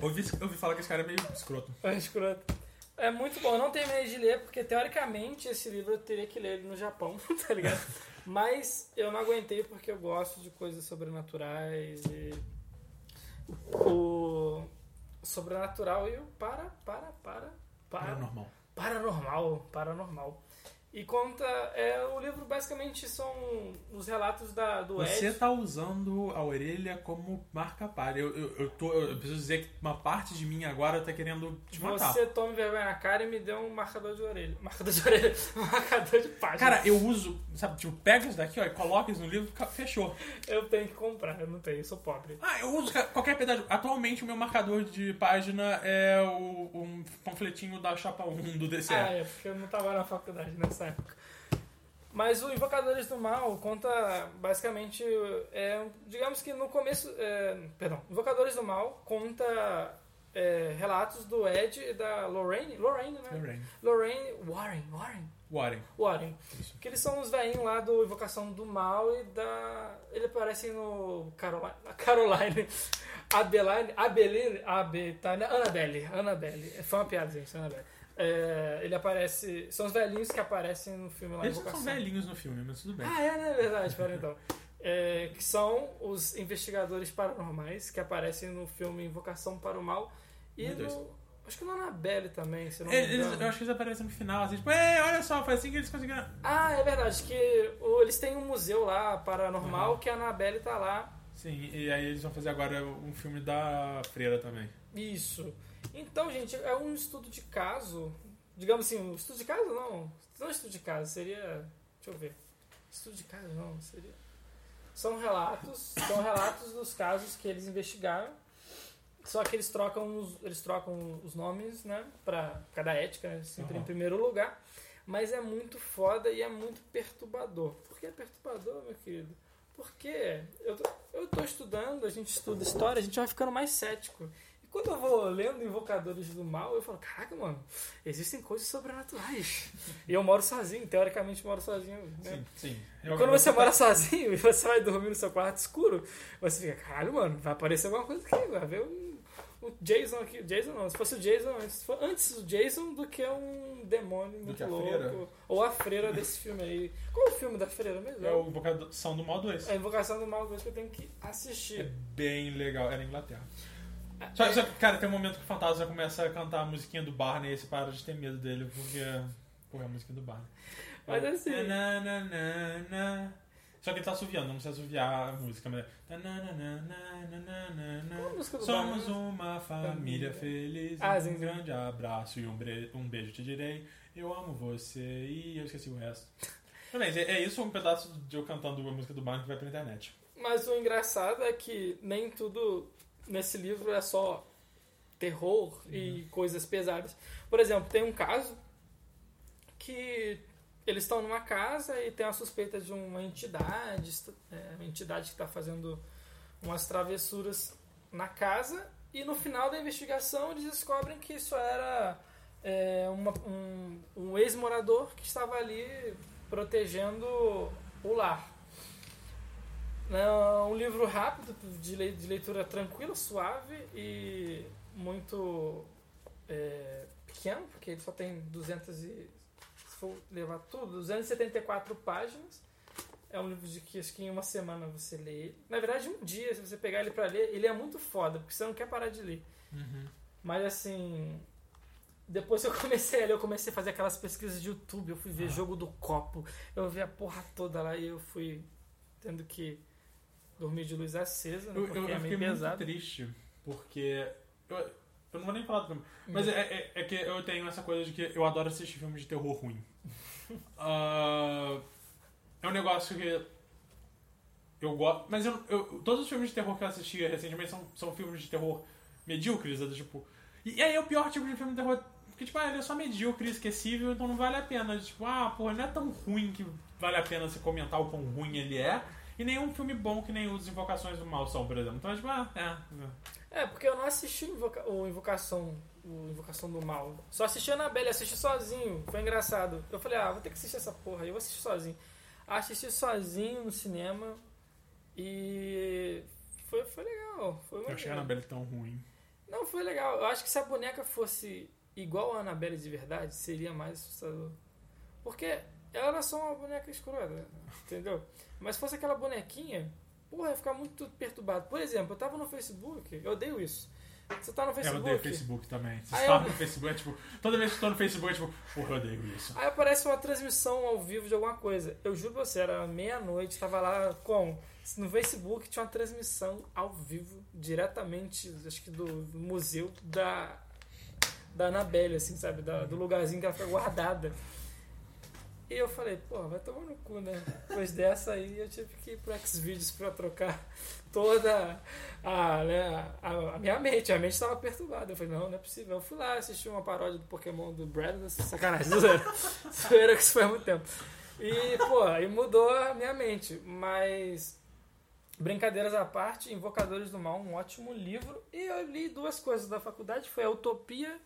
Ouvi, ouvi falar que esse cara é meio escroto. É escroto. É muito bom. Eu não terminei de ler, porque teoricamente esse livro eu teria que ler no Japão, tá ligado? Mas eu não aguentei porque eu gosto de coisas sobrenaturais e. O sobrenatural e o para, para, para, para. Paranormal. Paranormal, paranormal. E conta. É, o livro basicamente são os relatos da, do Você Ed. tá usando a orelha como marca par. Eu, eu, eu, tô, eu preciso dizer que uma parte de mim agora tá querendo te matar. Você tome vergonha na cara e me deu um marcador de orelha. Marcador de orelha. Marcador de página. Cara, eu uso, sabe, tipo, pega isso daqui, ó, e coloca isso no livro, fechou. eu tenho que comprar, eu não tenho, eu sou pobre. Ah, eu uso qualquer pedaço. Atualmente o meu marcador de página é o, um panfletinho da chapa 1 do DCE. Ah, é, porque eu não tava na faculdade nessa época. Mas o Invocadores do Mal conta basicamente. É, digamos que no começo. É, perdão. Invocadores do Mal conta é, relatos do Ed e da Lorraine. Lorraine, né? Lorraine. Lorraine Warren. Warren. Warren. Warren. Isso. Que eles são os velhinhos lá do Invocação do Mal e da. Ele aparece no Caroline. Caroline. Abeline. Abeline. Abe, tá, né? Annabelle. Annabelle. Foi uma piada, gente. Annabelle. É, ele aparece. São os velhinhos que aparecem no filme lá Eles não são velhinhos no filme, mas tudo bem. Ah, é, né? Verdade, pera então. É, que são os investigadores paranormais que aparecem no filme Invocação para o Mal. E Meu Deus. no. Acho que no Annabelle também, se não me Eles, engano. eu acho que eles aparecem no final, assim, tipo, Ei, olha só, foi assim que eles conseguiram. Ah, é verdade, que o- eles têm um museu lá paranormal Uhum. que a Annabelle tá lá. Sim, e aí eles vão fazer agora um filme da Freira também. Isso. Então, gente, é um estudo de caso. Digamos assim, um estudo de caso não. Não é estudo de caso, seria. Deixa eu ver. Estudo de caso não, seria. são relatos, são relatos dos casos que eles investigaram. Só que eles trocam os, eles trocam os nomes, né? Pra cada ética, né, sempre Uhum. em primeiro lugar. Mas é muito foda e é muito perturbador. Por que é perturbador, meu querido? Porque eu tô, eu tô estudando, a gente estuda história, a gente vai ficando mais cético. Quando eu vou lendo Invocadores do Mal, eu falo, caraca, mano, existem coisas sobrenaturais. E eu moro sozinho, teoricamente moro sozinho. Né? Sim, sim. E quando você mora sozinho e você vai dormir no seu quarto escuro, você fica, caralho, mano, vai aparecer alguma coisa aqui, vai ver um, um Jason aqui. Jason não, se fosse o Jason, for antes o Jason do que um demônio muito que a louco. freira? Ou a freira desse filme aí. Qual é o filme da freira mesmo? É o Invocação do Mal 2. A Invocação do Mal 2 que eu tenho que É assistir. bem legal. Era na Inglaterra. Só, só que, cara, tem um momento que o fantasma começa a cantar a musiquinha do Barney e você para de ter medo dele, porque. Porra, é a musiquinha do Barney. Mas assim- Na, na, na, na. Só que ele tá assoviando, não precisa assoviar a música, mas. Do Somos Barney? uma família feliz. Ah, um grande abraço e um, bre- um beijo te direi. Eu amo você e eu esqueci o resto. Também, é, é isso um pedaço de eu cantando a música do Barney que vai pra internet. Mas o engraçado é que nem tudo nesse livro é só terror e coisas pesadas. Por exemplo, tem um caso que eles estão numa casa e tem a suspeita de uma entidade, é, uma entidade que está fazendo umas travessuras na casa e no final da investigação eles descobrem que isso era é, uma- um, um ex-morador que estava ali protegendo o lar. É um livro rápido, de lei- de leitura tranquila, suave e muito é, pequeno, porque ele só tem 200 e, se for levar tudo, 274 páginas. É um livro de que acho que em uma semana você lê ele. Na verdade, um dia, se você pegar ele pra ler, ele é muito foda, porque você não quer parar de ler. Mas assim, depois que eu comecei a ler, eu comecei a fazer aquelas pesquisas de YouTube, eu fui ver jogo do copo, eu vi a porra toda lá e eu fui tendo que dormir de luz acesa, né, Eu, porque eu, é eu meio fiquei muito pesado. triste, porque. Eu, eu não vou nem falar do filme. Mas Uhum. é, é, é que eu tenho essa coisa de que eu adoro assistir filmes de terror ruim. Ah, é um negócio que. Eu gosto. Mas eu, eu- todos os filmes de terror que eu assisti recentemente são, são filmes de terror medíocres, é do tipo. E, e aí é o pior tipo de filme de terror. Porque, tipo, ah, ele é só medíocre, esquecível, então não vale a pena. Tipo, ah, porra, não é tão ruim que vale a pena você comentar o quão ruim ele é. E nenhum filme bom que nem os Invocações do Mal são, por exemplo. Então é tipo, ah, é. É, porque eu não assisti o, Invoca- o Invocação o Invocação do Mal. Só assisti a Anabelle, assisti sozinho. Foi engraçado. Eu falei, ah, vou ter que assistir essa porra aí, eu vou assistir sozinho. Assisti sozinho no cinema e foi, foi legal. Foi Eu achei a legal. Annabelle tão ruim. Não, foi legal. Eu acho que se a boneca fosse igual a Annabelle de verdade, seria mais assustador. Porque ela era só uma boneca escrota, entendeu? Mas se fosse aquela bonequinha, porra, ia ficar muito perturbado. Por exemplo, eu tava no Facebook, eu odeio isso. Você tá no É, eu Facebook. odeio Facebook também. Você tá eu- no Facebook, é tipo, toda vez que eu tô no Facebook, é tipo, porra, eu odeio isso. Aí aparece uma transmissão ao vivo de alguma coisa. Eu juro pra você, era meia-noite, tava lá com. No Facebook tinha uma transmissão ao vivo, diretamente, acho que do, museu da. Da Anabelle, assim, sabe? Da- do lugarzinho que ela foi guardada. E eu falei, pô, vai tomar no cu, né? Depois dessa aí eu tive que ir pro Xvideos pra trocar toda a, né, a, a minha mente. A mente estava perturbada. Eu falei, não, não é possível. Eu fui lá assistir uma paródia do Pokémon do Brad, sacanagem, zoeira. zoeira que isso foi há muito tempo. E, pô, aí mudou a minha mente. Mas, brincadeiras à parte, Invocadores do Mal, um ótimo livro. E eu li duas coisas da faculdade. Foi a Utopia,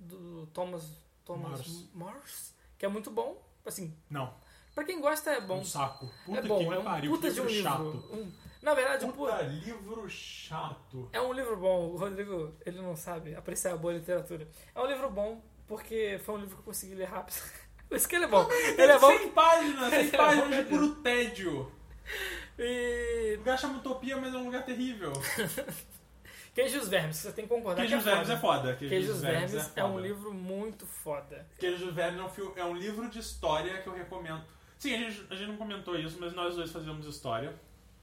do Thomas, Thomas Mars. Mars, que é muito bom. Assim, Não, pra quem gosta é bom. um saco. Puta é bom, que é um pariu, puta de um livro chato. Um- na verdade, um Puta puta, livro chato. é um livro bom. O Rodrigo, ele não sabe apreciar a boa literatura. É um livro bom porque foi um livro que eu consegui ler rápido. Por isso que ele é bom. Ele é bom 100 páginas, 100 Ele é páginas de puro tédio. e... O lugar chama Utopia, mas é um lugar terrível. Queijos Vermes, você tem que concordar Queijos que é Vermes é foda. foda. Queijos Vermes é, foda. um livro muito foda. Queijos Vermes é um, fil- é um livro de história que eu recomendo. Sim, a gente, a gente não comentou isso, mas nós dois fazemos história.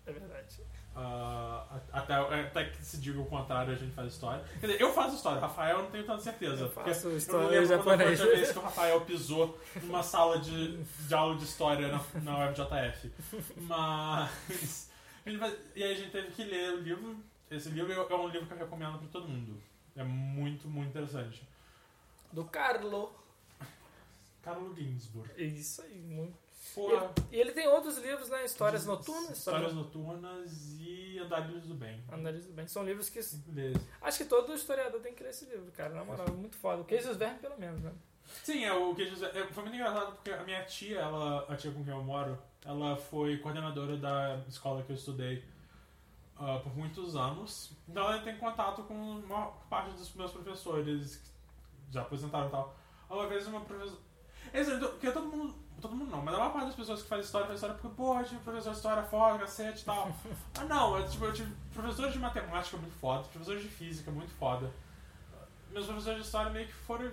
É verdade. Ah, até, até que se diga o contrário, a gente faz história. Quer dizer, eu faço história, Rafael eu não tenho tanta certeza. Eu faço eu história não lembro quando foi a japonês. vez que o Rafael pisou numa sala de, de aula de história na, na UFJF. Mas. Vai- E aí a gente teve que ler o livro. Esse livro é um livro que eu recomendo pra todo mundo. É muito, muito interessante. Do Carlo. Carlo Ginsburg. Isso aí, muito. Porra. E ele tem outros livros, né? Histórias Noturnas. Histórias noturnas e Andarilhos do Bem. Andarilhos do Bem. São livros que. Beleza. Acho que todo historiador tem que ler esse livro, cara. Na moral, é muito foda. O Queijo dos Vermes, pelo menos, né? Sim, é o que Jesus- é, foi muito engraçado porque a minha tia, ela, a tia com quem eu moro, ela foi coordenadora da escola que eu estudei ah, por muitos anos. Então ela tem contato com uma parte dos meus professores que já aposentaram e tal. Uma vez uma professora. Exato, porque todo mundo. Todo mundo não, mas a maior parte das pessoas que fazem história faz história porque, porra, eu tive professor de história foda, cacete e tal. ah, não, eu, tipo, eu tive professores de matemática muito foda, professores de física muito foda. Meus professores de história meio que foram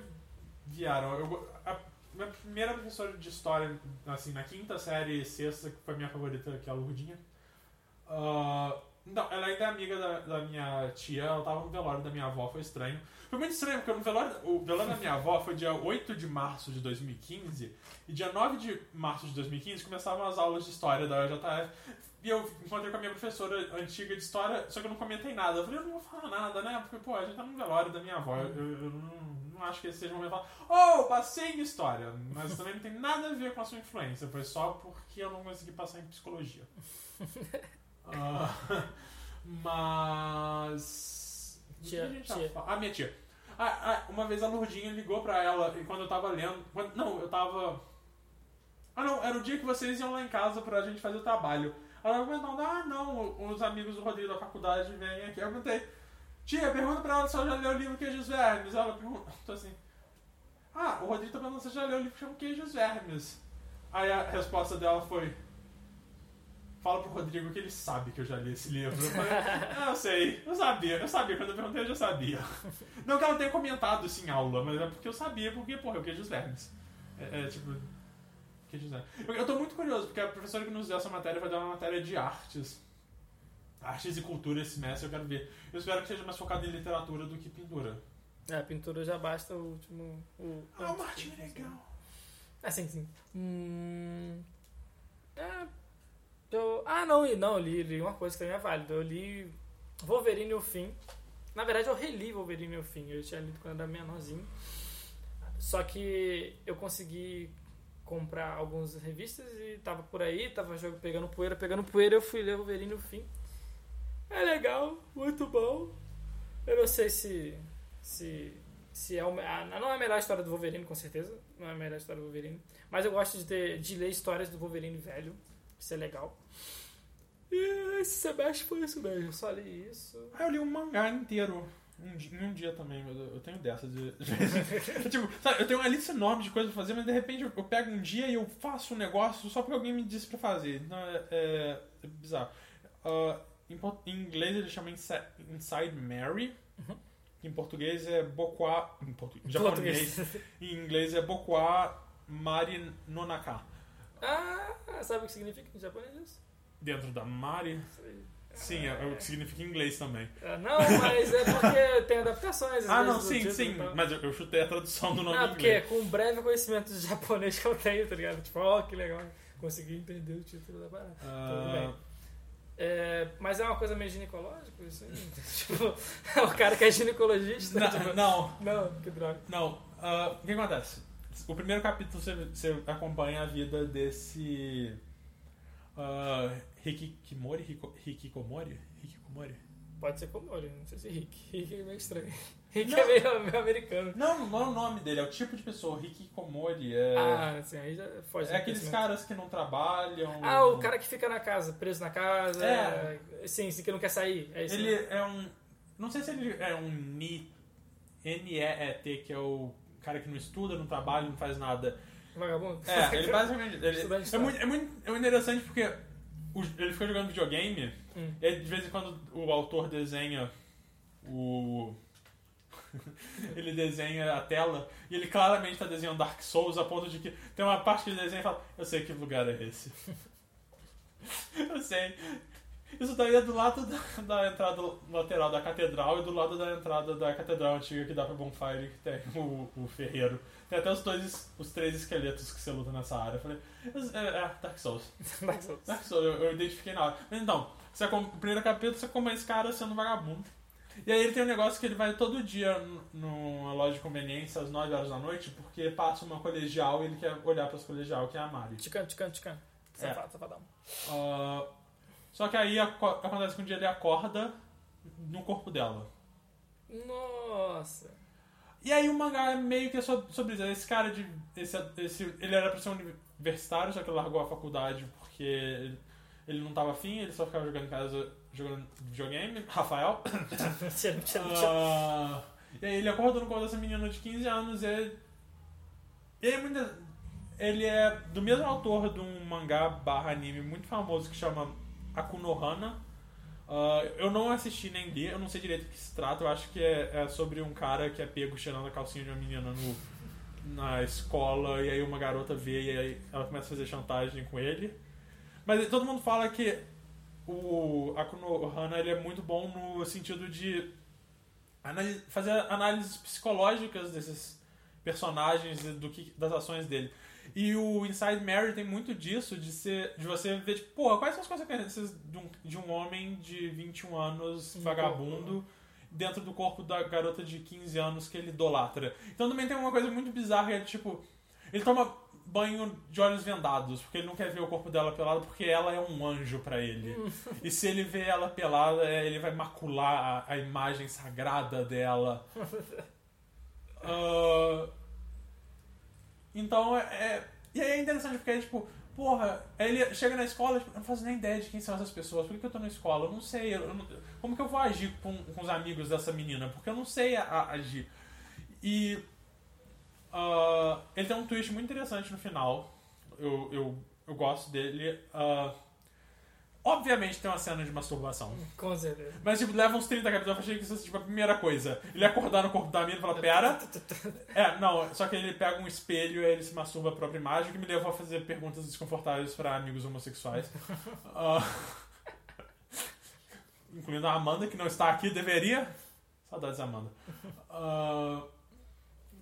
vieram. Eu, a minha primeira professora de história, assim, na quinta série, sexta, que foi a minha favorita, que é a Lurdinha. ah, não, ela ainda é amiga da, da minha tia, ela tava no velório da minha avó, foi estranho. Foi muito estranho, porque no velório, o velório da minha avó foi dia 8 de março de 2015, e dia 9 de março de 2015 começavam as aulas de história da UJF. E eu encontrei com a minha professora antiga de história, só que eu não comentei nada. Eu falei, eu não vou falar nada, né? Porque, pô, a gente tá no velório da minha avó. Eu, eu- eu não, não acho que esse seja o momento de falar, oh, passei em história. Mas também não tem nada a ver com a sua influência. Foi só porque eu não consegui passar em psicologia. Ah, mas. Tia, a gente tia. Ah, minha tia. Ah, ah, uma vez a Lourdinha ligou pra ela e quando eu tava lendo. quando- não, eu tava. Ah, não, era o dia que vocês iam lá em casa pra gente fazer o trabalho. Ela comentando, ah, não, os amigos do Rodrigo da faculdade vêm aqui. Eu perguntei, tia, pergunta pra ela se ela já leu o livro Queijos Vermes. Ela perguntou assim, ah, o Rodrigo tá perguntando se você já leu o livro que chama Queijos Vermes. Aí a resposta dela foi, fala pro Rodrigo que ele sabe que eu já li esse livro. Eu falei, ah, eu sei, eu sabia, eu sabia, quando eu perguntei eu já sabia. Não que ela tenha comentado isso em aula, mas é porque eu sabia, porque, porra, é o Queijos Vermes. É, é, tipo... Queijos Vermes. Eu, eu tô muito curioso, porque a professora que nos deu essa matéria vai dar uma matéria de artes. Artes e cultura esse semestre, eu quero ver. Eu espero que seja mais focado em literatura do que pintura. É, pintura já basta o último. O, Ah, o Martinho é legal. Ah, sim, sim. Hum, é, eu, ah, não, não, eu li, li uma coisa que também é válida. Eu li Wolverine o Fim. Na verdade, eu reli Wolverine o Fim. Eu tinha lido quando era menorzinho. Só que eu consegui comprar algumas revistas e tava por aí, tava jogo pegando poeira, pegando poeira, eu fui ler Wolverine e o Fim. É legal, muito bom. Eu não sei se se se é o, ah, não é a melhor história do Wolverine, com certeza. Não é a melhor história do Wolverine. Mas eu gosto de, ter, de ler histórias do Wolverine velho. Isso é legal. E esse semestre foi isso mesmo. Só li isso. Ah, eu li um mangá inteiro. Um di- em um dia também, mas eu eu tenho dessas. De... tipo, sabe, eu tenho uma lista enorme de coisas pra fazer, mas de repente eu, eu pego um dia e eu faço um negócio só porque alguém me disse pra fazer. Então é, é- é bizarro. Ah, em, em inglês ele chama Insi- Inside Mary. Em português é Bokwa. Em, portu... em japonês. Em inglês é Bokwa Mari Nonaka. ah, sabe o que significa em japonês isso? Dentro da Mari. Sim, é, é o que significa em inglês também. Ah, Não, mas é porque tem adaptações. Ah, não, sim, sim. Mas eu, eu chutei a tradução do nome Ah, porque inglês. com um breve conhecimento de japonês que eu tenho, tá ligado? Tipo, ó, que legal. Consegui entender o título da parada. Tudo bem. Ah, É, mas é uma coisa meio ginecológica, isso aí? tipo, é o cara que é ginecologista. não, tipo, não, não, que droga. não. Ah, o que acontece? O primeiro capítulo você, você acompanha a vida desse. Uh, Hikikomori? Hiko- Hikikomori? Hikikomori? Pode ser Komori, não sei se Rick. Rick é meio estranho. Rick Não. é meio, meio americano. Não, não é o nome dele, é o tipo de pessoa. Hikikomori é. Ah, assim, aí já foge é aqueles caras que não trabalham. Ah, o cara que fica na casa, preso na casa. É. Sim, sim, que não quer sair. É isso. Ele é um. Não sei se ele é um Ni. N-E-E-T, que é o cara que não estuda, não trabalha, não faz nada. Vagabundo. É, ele basicamente. Ele, é, muito, é, muito, é muito interessante porque ele fica jogando videogame Hum. e de vez em quando o autor desenha o. ele desenha a tela e ele claramente está desenhando Dark Souls a ponto de que tem uma parte que ele desenha e fala: Eu sei que lugar é esse. Eu sei. Isso daí é do lado da, da entrada lateral da catedral e do lado da entrada da catedral antiga que dá pra Bonfire, que tem o, o ferreiro. Tem até os dois, os três esqueletos que você luta nessa área. Eu falei, é, é Dark Souls. Dark Souls. Dark Souls, eu, eu identifiquei na hora. Mas então, você, o primeiro capítulo você come esse cara sendo vagabundo. E aí ele tem um negócio que ele vai todo dia numa loja de conveniência às 9 horas da noite, porque passa uma colegial e ele quer olhar pras colegial, que é a Mari. Tican, tican, tican. É. Safado, safadão. Ah, só que aí aco- acontece que um dia ele acorda no corpo dela. Nossa. E aí o mangá é meio que é so- sobre isso. Esse cara de. Esse, esse, ele era pra ser um universitário, só que ele largou a faculdade porque ele, ele não tava afim, ele só ficava jogando em casa jogando videogame. Rafael. Ah, e aí ele acordou no corpo dessa menina de 15 anos e ele. E aí muita, ele é do mesmo autor de um mangá barra anime muito famoso que chama Akunohana. Ah, eu não assisti nem li, eu não sei direito do que se trata, eu acho que é, é sobre um cara que é pego cheirando a calcinha de uma menina no, na escola e aí uma garota vê e aí ela começa a fazer chantagem com ele. Mas todo mundo fala que o Akunohana ele é muito bom no sentido de fazer análises psicológicas desses personagens e do que, das ações dele. E o Inside Mary tem muito disso, de, ser, de você ver, tipo, porra, quais são as consequências de um, de um homem de 21 anos, No vagabundo, dentro do corpo da garota de 15 anos que ele idolatra. Então também tem uma coisa muito bizarra, é tipo, ele toma banho de olhos vendados, porque ele não quer ver o corpo dela pelado, porque ela é um anjo pra ele. e se ele vê ela pelada, é, ele vai macular a, a imagem sagrada dela. Ah, então é, é- E aí é interessante porque, tipo, porra, ele chega na escola, tipo, eu não faço nem ideia de quem são essas pessoas, por que, que eu tô na escola? Eu não sei, eu não- como que eu vou agir com, com os amigos dessa menina? Porque eu não sei a- a- agir. E ah, ele tem um twist muito interessante no final. Eu, eu, eu gosto dele. Ah, obviamente tem uma cena de masturbação. Com certeza. Mas, tipo, leva uns 30 capítulos. Eu achei que isso fosse, tipo, a primeira coisa. Ele acordar no corpo da mina e falar, pera. É, não, só que ele pega um espelho e ele se masturba a própria imagem, que me levou a fazer perguntas desconfortáveis pra amigos homossexuais. Ah, incluindo a Amanda, que não está aqui, deveria. Saudades, Amanda. Ah,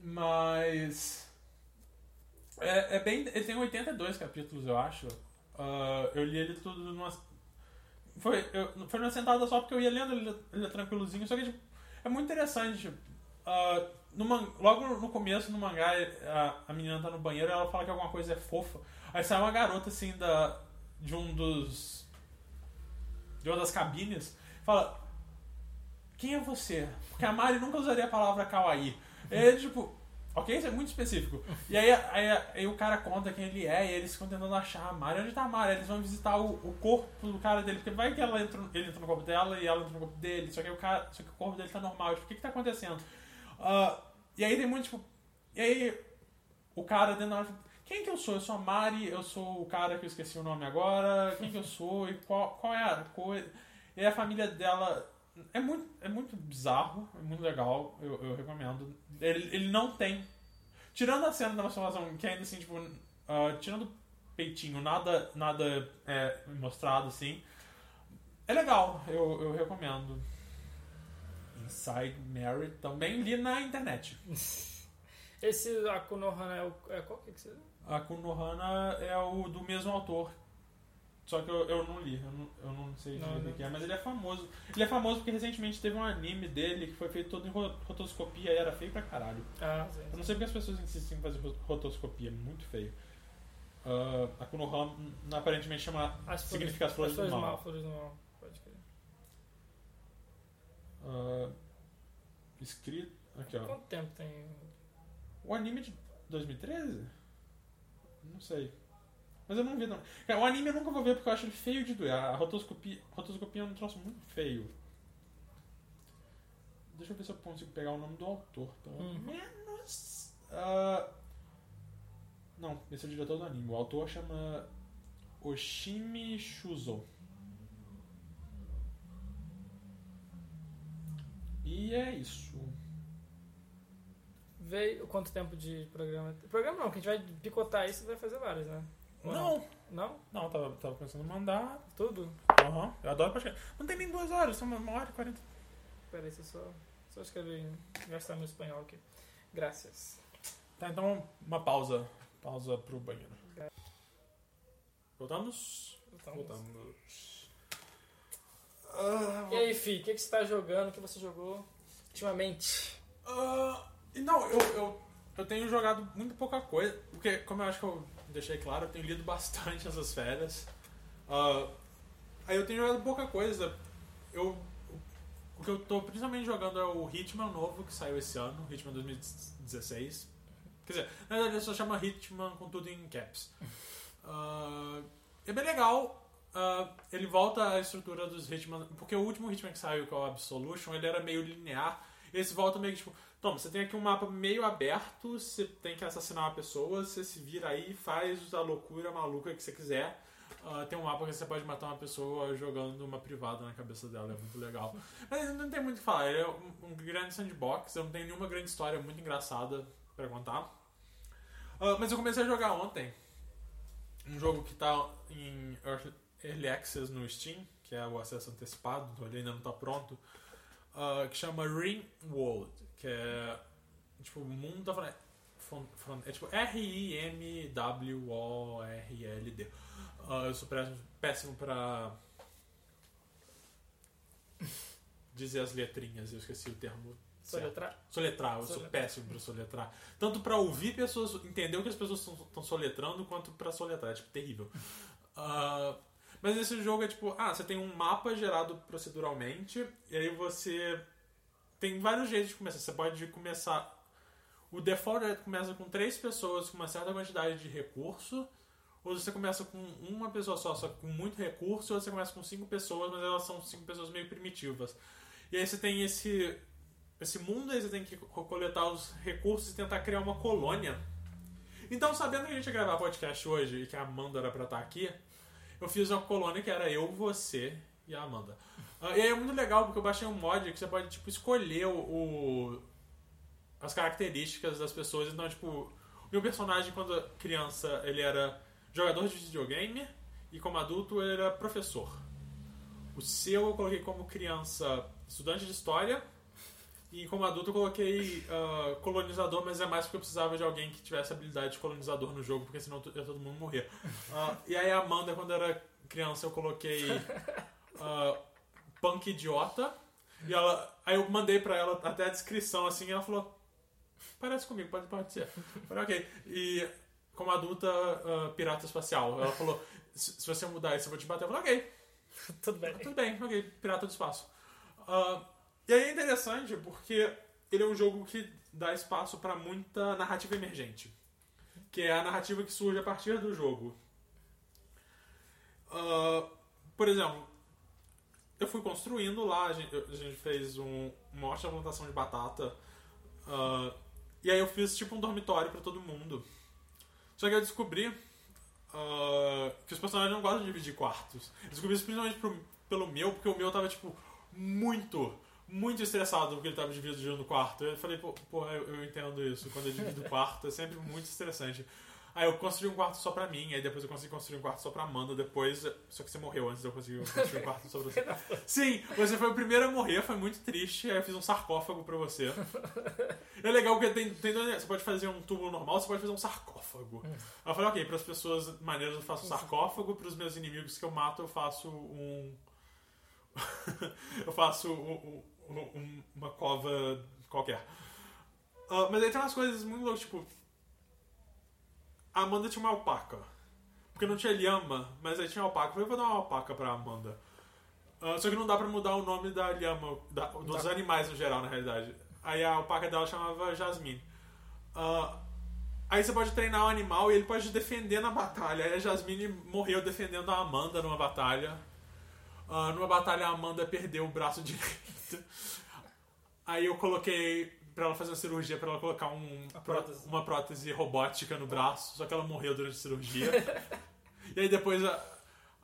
mas. É, é bem. Ele tem 82 capítulos, eu acho. Ah, eu li ele tudo numa. Foi, eu, foi numa sentada só porque eu ia lendo ele, ele é tranquilozinho, só que tipo, é muito interessante. ah, no man- logo no começo, no mangá, a, a menina tá no banheiro e ela fala que alguma coisa é fofa. Aí sai uma garota assim da, de um dos. de uma das cabines fala: Quem é você? Porque a Mari nunca usaria a palavra kawaii. Aí, tipo, ok? Isso é muito específico. E aí, aí, aí o cara conta quem ele é e eles ficam tentando achar a Mari. Onde tá a Mari? Eles vão visitar o, o corpo do cara dele, porque vai que ela entra, ele entra no corpo dela e ela entra no corpo dele, só que o, cara, só que o corpo dele tá normal. Tipo, o que que tá acontecendo? Ah, e aí tem muito, tipo. E aí o cara dentro da quem que eu sou? Eu sou a Mari, eu sou o cara que eu esqueci o nome agora, quem que eu sou e qual, qual é a coisa. E a família dela é muito, é muito bizarro, é muito legal, eu, eu recomendo. Ele, ele não tem. Tirando a cena da masturbação, que ainda assim, tipo, ah, tirando o peitinho, nada, nada é mostrado assim. É legal, eu, eu recomendo. Inside Mary também li na internet. Esse Akunohana é, o, é qual que é que você... A Kunohana é o do mesmo autor. Só que eu, eu não li, eu não, eu não sei Não, não. que é, mas ele é famoso. Ele é famoso porque recentemente teve um anime dele que foi feito todo em ro- rotoscopia e era feio pra caralho. Ah, sim. Eu não sei porque as pessoas insistem em fazer ro- rotoscopia, é muito feio. Ah, a Kunohana hum, aparentemente chama As Significa as flores do mal. As flores do mal, pode crer. ah, escrito. Aqui ó. Quanto tempo tem... O anime de 2013? Não sei. Mas eu não vi, não. Cara, o anime eu nunca vou ver porque eu acho ele feio de doer. A rotoscopia, rotoscopia é um troço muito feio. Deixa eu ver se eu consigo pegar o nome do autor, pelo Uhum. menos. Ah, não, esse é o diretor do anime. O autor chama Oshimi Shuzo. E é isso. Veio quanto tempo de programa? Programa não, que a gente vai picotar isso e vai fazer vários, né? Não, Não? não, tava, tava pensando em mandar. Tudo? Aham, eu adoro podcast. Não tem nem duas horas, são uma hora e quarenta. Peraí, eu só, só escrever, gastar meu espanhol aqui. Graças. Tá, então uma pausa. Pausa pro banheiro. Voltamos? Então, Voltamos. Ah, E aí, Fi, o que, que você tá jogando? O que você jogou ultimamente? Ah, e não, eu, eu, eu tenho jogado muito pouca coisa, porque, como eu acho que eu deixei claro, eu tenho lido bastante essas férias. Ah, aí eu tenho jogado pouca coisa. Eu, o que eu tô principalmente jogando é o Hitman novo que saiu esse ano, Hitman 2016. Quer dizer, na verdade ele só chama Hitman com tudo em caps. Ah, é bem legal. Ah, ele volta à estrutura dos Hitman. Porque o último Hitman que saiu, que é o Absolution, ele era meio linear. Esse volta meio que tipo. Toma, você tem aqui um mapa meio aberto, você tem que assassinar uma pessoa, você se vira aí, faz a loucura maluca que você quiser. Ah, tem um mapa que você pode matar uma pessoa jogando uma privada na cabeça dela, é muito legal. Mas não tem muito o que falar, ele é um, grande sandbox, eu não tenho nenhuma grande história muito engraçada pra contar. Ah, mas eu comecei a jogar ontem um jogo que tá em Early- Access no Steam, que é o acesso antecipado, ele ainda não tá pronto, ah, que chama Ring World, que é tipo o mundo da fron- fron- fron- é tipo R-I-M-W-O-R-L-D. Ah, eu sou péssimo, péssimo pra dizer as letrinhas, eu esqueci o termo. certo. Soletrar? Soletrar, eu sou Soletrar. péssimo pra soletrar. Tanto pra ouvir pessoas, entender o que as pessoas estão soletrando, quanto pra soletrar. É tipo terrível. Ah, mas esse jogo é tipo, ah, você tem um mapa gerado proceduralmente, e aí você tem vários jeitos de começar. Você pode começar. O default é começa com três pessoas com uma certa quantidade de recurso, ou você começa com uma pessoa só, só com muito recurso, ou você começa com cinco pessoas, mas elas são cinco pessoas meio primitivas. E aí você tem esse esse mundo, aí você tem que co- coletar os recursos e tentar criar uma colônia. Então, sabendo que a gente ia gravar podcast hoje e que a Amanda era pra estar aqui, eu fiz uma colônia que era eu, você e a Amanda. Ah, e aí é muito legal porque eu baixei um mod que você pode tipo escolher o, o- as características das pessoas. Então, tipo, meu personagem quando criança, ele era jogador de videogame e como adulto ele era professor. O seu eu coloquei como criança estudante de história e como adulto eu coloquei ah, colonizador, mas é mais porque eu precisava de alguém que tivesse habilidade de colonizador no jogo, porque senão ia todo mundo morrer. Ah, e aí a Amanda, quando era criança, eu coloquei ah, punk idiota. E ela, aí eu mandei pra ela até a descrição assim, e ela falou: Parece comigo, pode, pode ser. Eu falei, ok. E como adulta, ah, pirata espacial. Ela falou: se, se você mudar isso, eu vou te bater. Eu falei, ok. Tudo bem. Tudo bem, ok, Pirata do Espaço. Ah, e aí é interessante porque ele é um jogo que dá espaço para muita narrativa emergente. Que é a narrativa que surge a partir do jogo. Ah, por exemplo, eu fui construindo lá, a gente, a gente fez um, uma ótima plantação de batata. ah, e aí eu fiz tipo um dormitório para todo mundo. Só que eu descobri ah, que os personagens não gostam de dividir quartos. Eu descobri isso principalmente pro- pelo meu, porque o meu tava, tipo, muito, muito estressado porque ele tava dividindo o quarto. Eu falei, pô, pô, eu, eu entendo isso. Quando eu divido o quarto é sempre muito estressante. Aí eu construí um quarto só pra mim, aí depois eu consegui construir um quarto só pra Amanda, depois. Só que você morreu antes de eu conseguir construir um quarto só pra você. Sim, você foi o primeiro a morrer, foi muito triste, aí eu fiz um sarcófago pra você. É legal porque tem, tem você pode fazer um tubo normal, você pode fazer um sarcófago. Aí eu falei, ok, para as pessoas maneiras eu faço um sarcófago, para os meus inimigos que eu mato eu faço um. eu faço um- um- um- uma cova qualquer. Ah, mas aí tem umas coisas muito loucas, tipo. A Amanda tinha uma alpaca. Porque não tinha lhama, mas aí tinha alpaca. Eu falei, vou dar uma alpaca pra Amanda. Ah, só que não dá pra mudar o nome da lhama, da- dos animais no geral, na realidade. Aí a alpaca dela chamava Jasmine. Ah, aí você pode treinar o animal e ele pode defender na batalha. Aí a Jasmine morreu defendendo a Amanda numa batalha. Ah, numa batalha a Amanda perdeu o braço direito. Aí eu coloquei pra ela fazer uma cirurgia, pra ela colocar um, prótese. uma prótese robótica no braço, só que ela morreu durante a cirurgia. e aí depois a,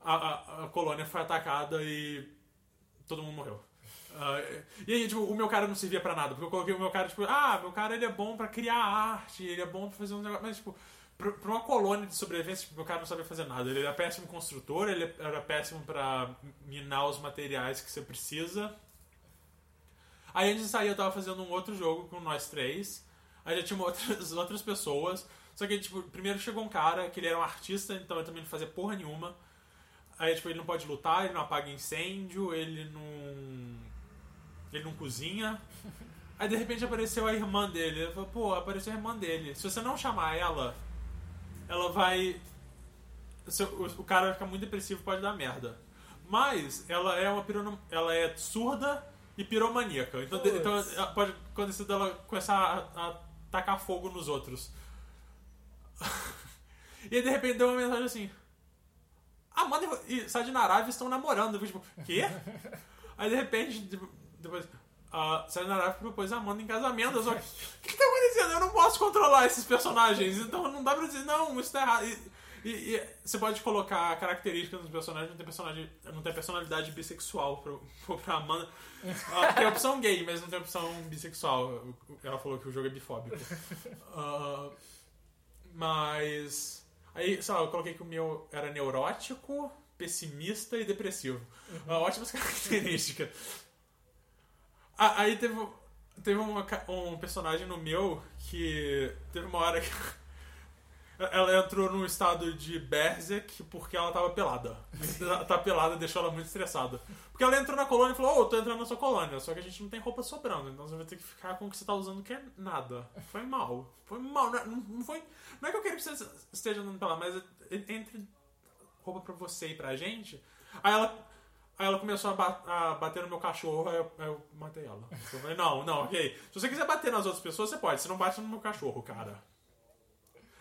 a, a- colônia foi atacada e todo mundo morreu. Ah, e aí, tipo, o meu cara não servia pra nada, porque eu coloquei o meu cara, tipo, ah, meu cara ele é bom pra criar arte, ele é bom pra fazer um negócio, mas, tipo, pra, pra uma colônia de sobrevivência, tipo, o cara não sabia fazer nada. Ele era péssimo construtor, ele era péssimo pra minar os materiais que você precisa. Aí antes de sair eu tava fazendo um outro jogo com nós três. Aí já tinha outras, outras pessoas. Só que, tipo, primeiro chegou um cara que ele era um artista, então ele também não fazia porra nenhuma. Aí, tipo, ele não pode lutar, ele não apaga incêndio, ele não. Ele não cozinha. Aí de repente apareceu a irmã dele. Ele falou, pô, apareceu a irmã dele. Se você não chamar ela, ela vai. O cara vai ficar muito depressivo pode dar merda. Mas ela é uma pirono... ela é surda e piromaníaca. Então, então pode acontecer dela começar a, a tacar fogo nos outros. e aí de repente deu uma mensagem assim. Amanda e Sadinaravi estão namorando. Eu fui tipo, quê? Aí de repente, tipo, depois. A Sadinaravi propôs a Amanda em casamento. Eu só, o que, que tá acontecendo? Eu não posso controlar esses personagens. Então não dá pra dizer, não, isso tá errado. E, e- e você pode colocar características nos personagens, não tem, personagem, não tem personalidade bissexual pra, pra Amanda. Ah, tem opção gay, mas não tem opção bissexual. Ela falou que o jogo é bifóbico. Ah, mas. Aí, sei lá, eu coloquei que o meu era neurótico, pessimista e depressivo. Ah, ótimas características. Ah, aí teve, teve uma um personagem no meu que teve uma hora que ela entrou num estado de Berserk porque ela tava pelada. tá pelada deixou ela muito estressada. Porque ela entrou na colônia e falou: Ô, tô entrando na sua colônia, só que a gente não tem roupa sobrando, então você vai ter que ficar com o que você tá usando que é nada. Foi mal. Foi mal. Não, é- não foi. Não é que eu queria que você esteja andando pelada, mas entre roupa pra você e pra gente. Aí ela. Aí ela começou a, a bater no meu cachorro, aí eu, aí eu matei ela. Eu falei, não, não, ok. Se você quiser bater nas outras pessoas, você pode. Você não bate no meu cachorro, cara.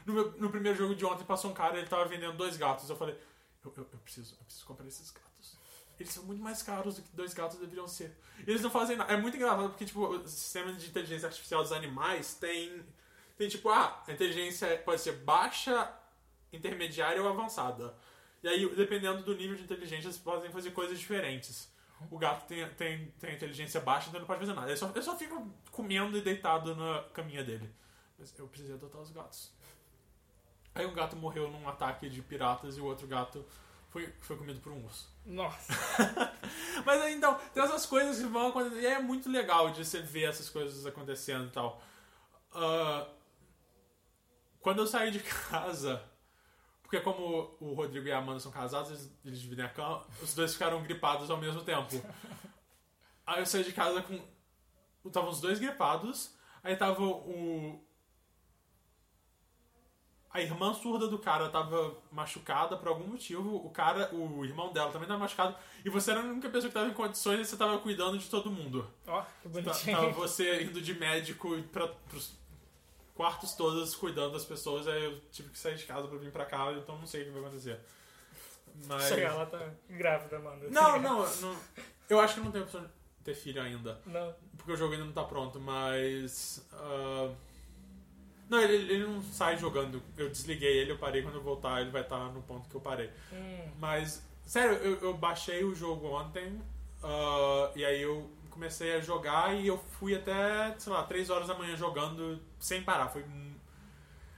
No, meu- no primeiro jogo de ontem passou um cara, ele tava vendendo dois gatos. Eu falei, eu, eu- eu preciso, eu preciso comprar esses gatos. Eles são muito mais caros do que dois gatos deveriam ser. E eles não fazem nada. É muito engraçado porque, tipo, o sistema de inteligência artificial dos animais tem. Tem tipo, ah, a inteligência pode ser baixa, intermediária ou avançada. E aí, dependendo do nível de inteligência, eles podem fazer coisas diferentes. O gato tem, tem, tem inteligência baixa, então ele não pode fazer nada. Ele só, ele só fica comendo e deitado na caminha dele. Mas eu precisei adotar os gatos. Aí um gato morreu num ataque de piratas e o outro gato foi, foi comido por um urso. Nossa. Mas aí, então, tem essas coisas que vão acontecer. E é muito legal de você ver essas coisas acontecendo e tal. Ah, quando eu saí de casa, porque como o Rodrigo e a Amanda são casados, eles, eles dividem a cama, os dois ficaram gripados ao mesmo tempo. Aí eu saí de casa com. Estavam os dois gripados, aí tava o. A irmã surda do cara tava machucada por algum motivo, o cara, o irmão dela também tava machucado, e você era a única pessoa que tava em condições e você tava cuidando de todo mundo. Ó, que Tá- bonitinho. Tava você indo de médico pra, pros quartos todos cuidando das pessoas, aí eu tive que sair de casa pra vir pra cá, então não sei o que vai acontecer. Mas. Chega, ela tá grávida, mano. Não, não, não. Eu acho que não tem opção de ter filho ainda. Não. Porque o jogo ainda não tá pronto, mas. ah, Não, ele, ele não sai jogando. Eu desliguei ele, eu parei. Quando eu voltar, ele vai estar no ponto que eu parei. Hum, Mas, sério, eu, eu baixei o jogo ontem. ah, e aí eu comecei a jogar e eu fui até, sei lá, 3 horas da manhã jogando sem parar. Foi.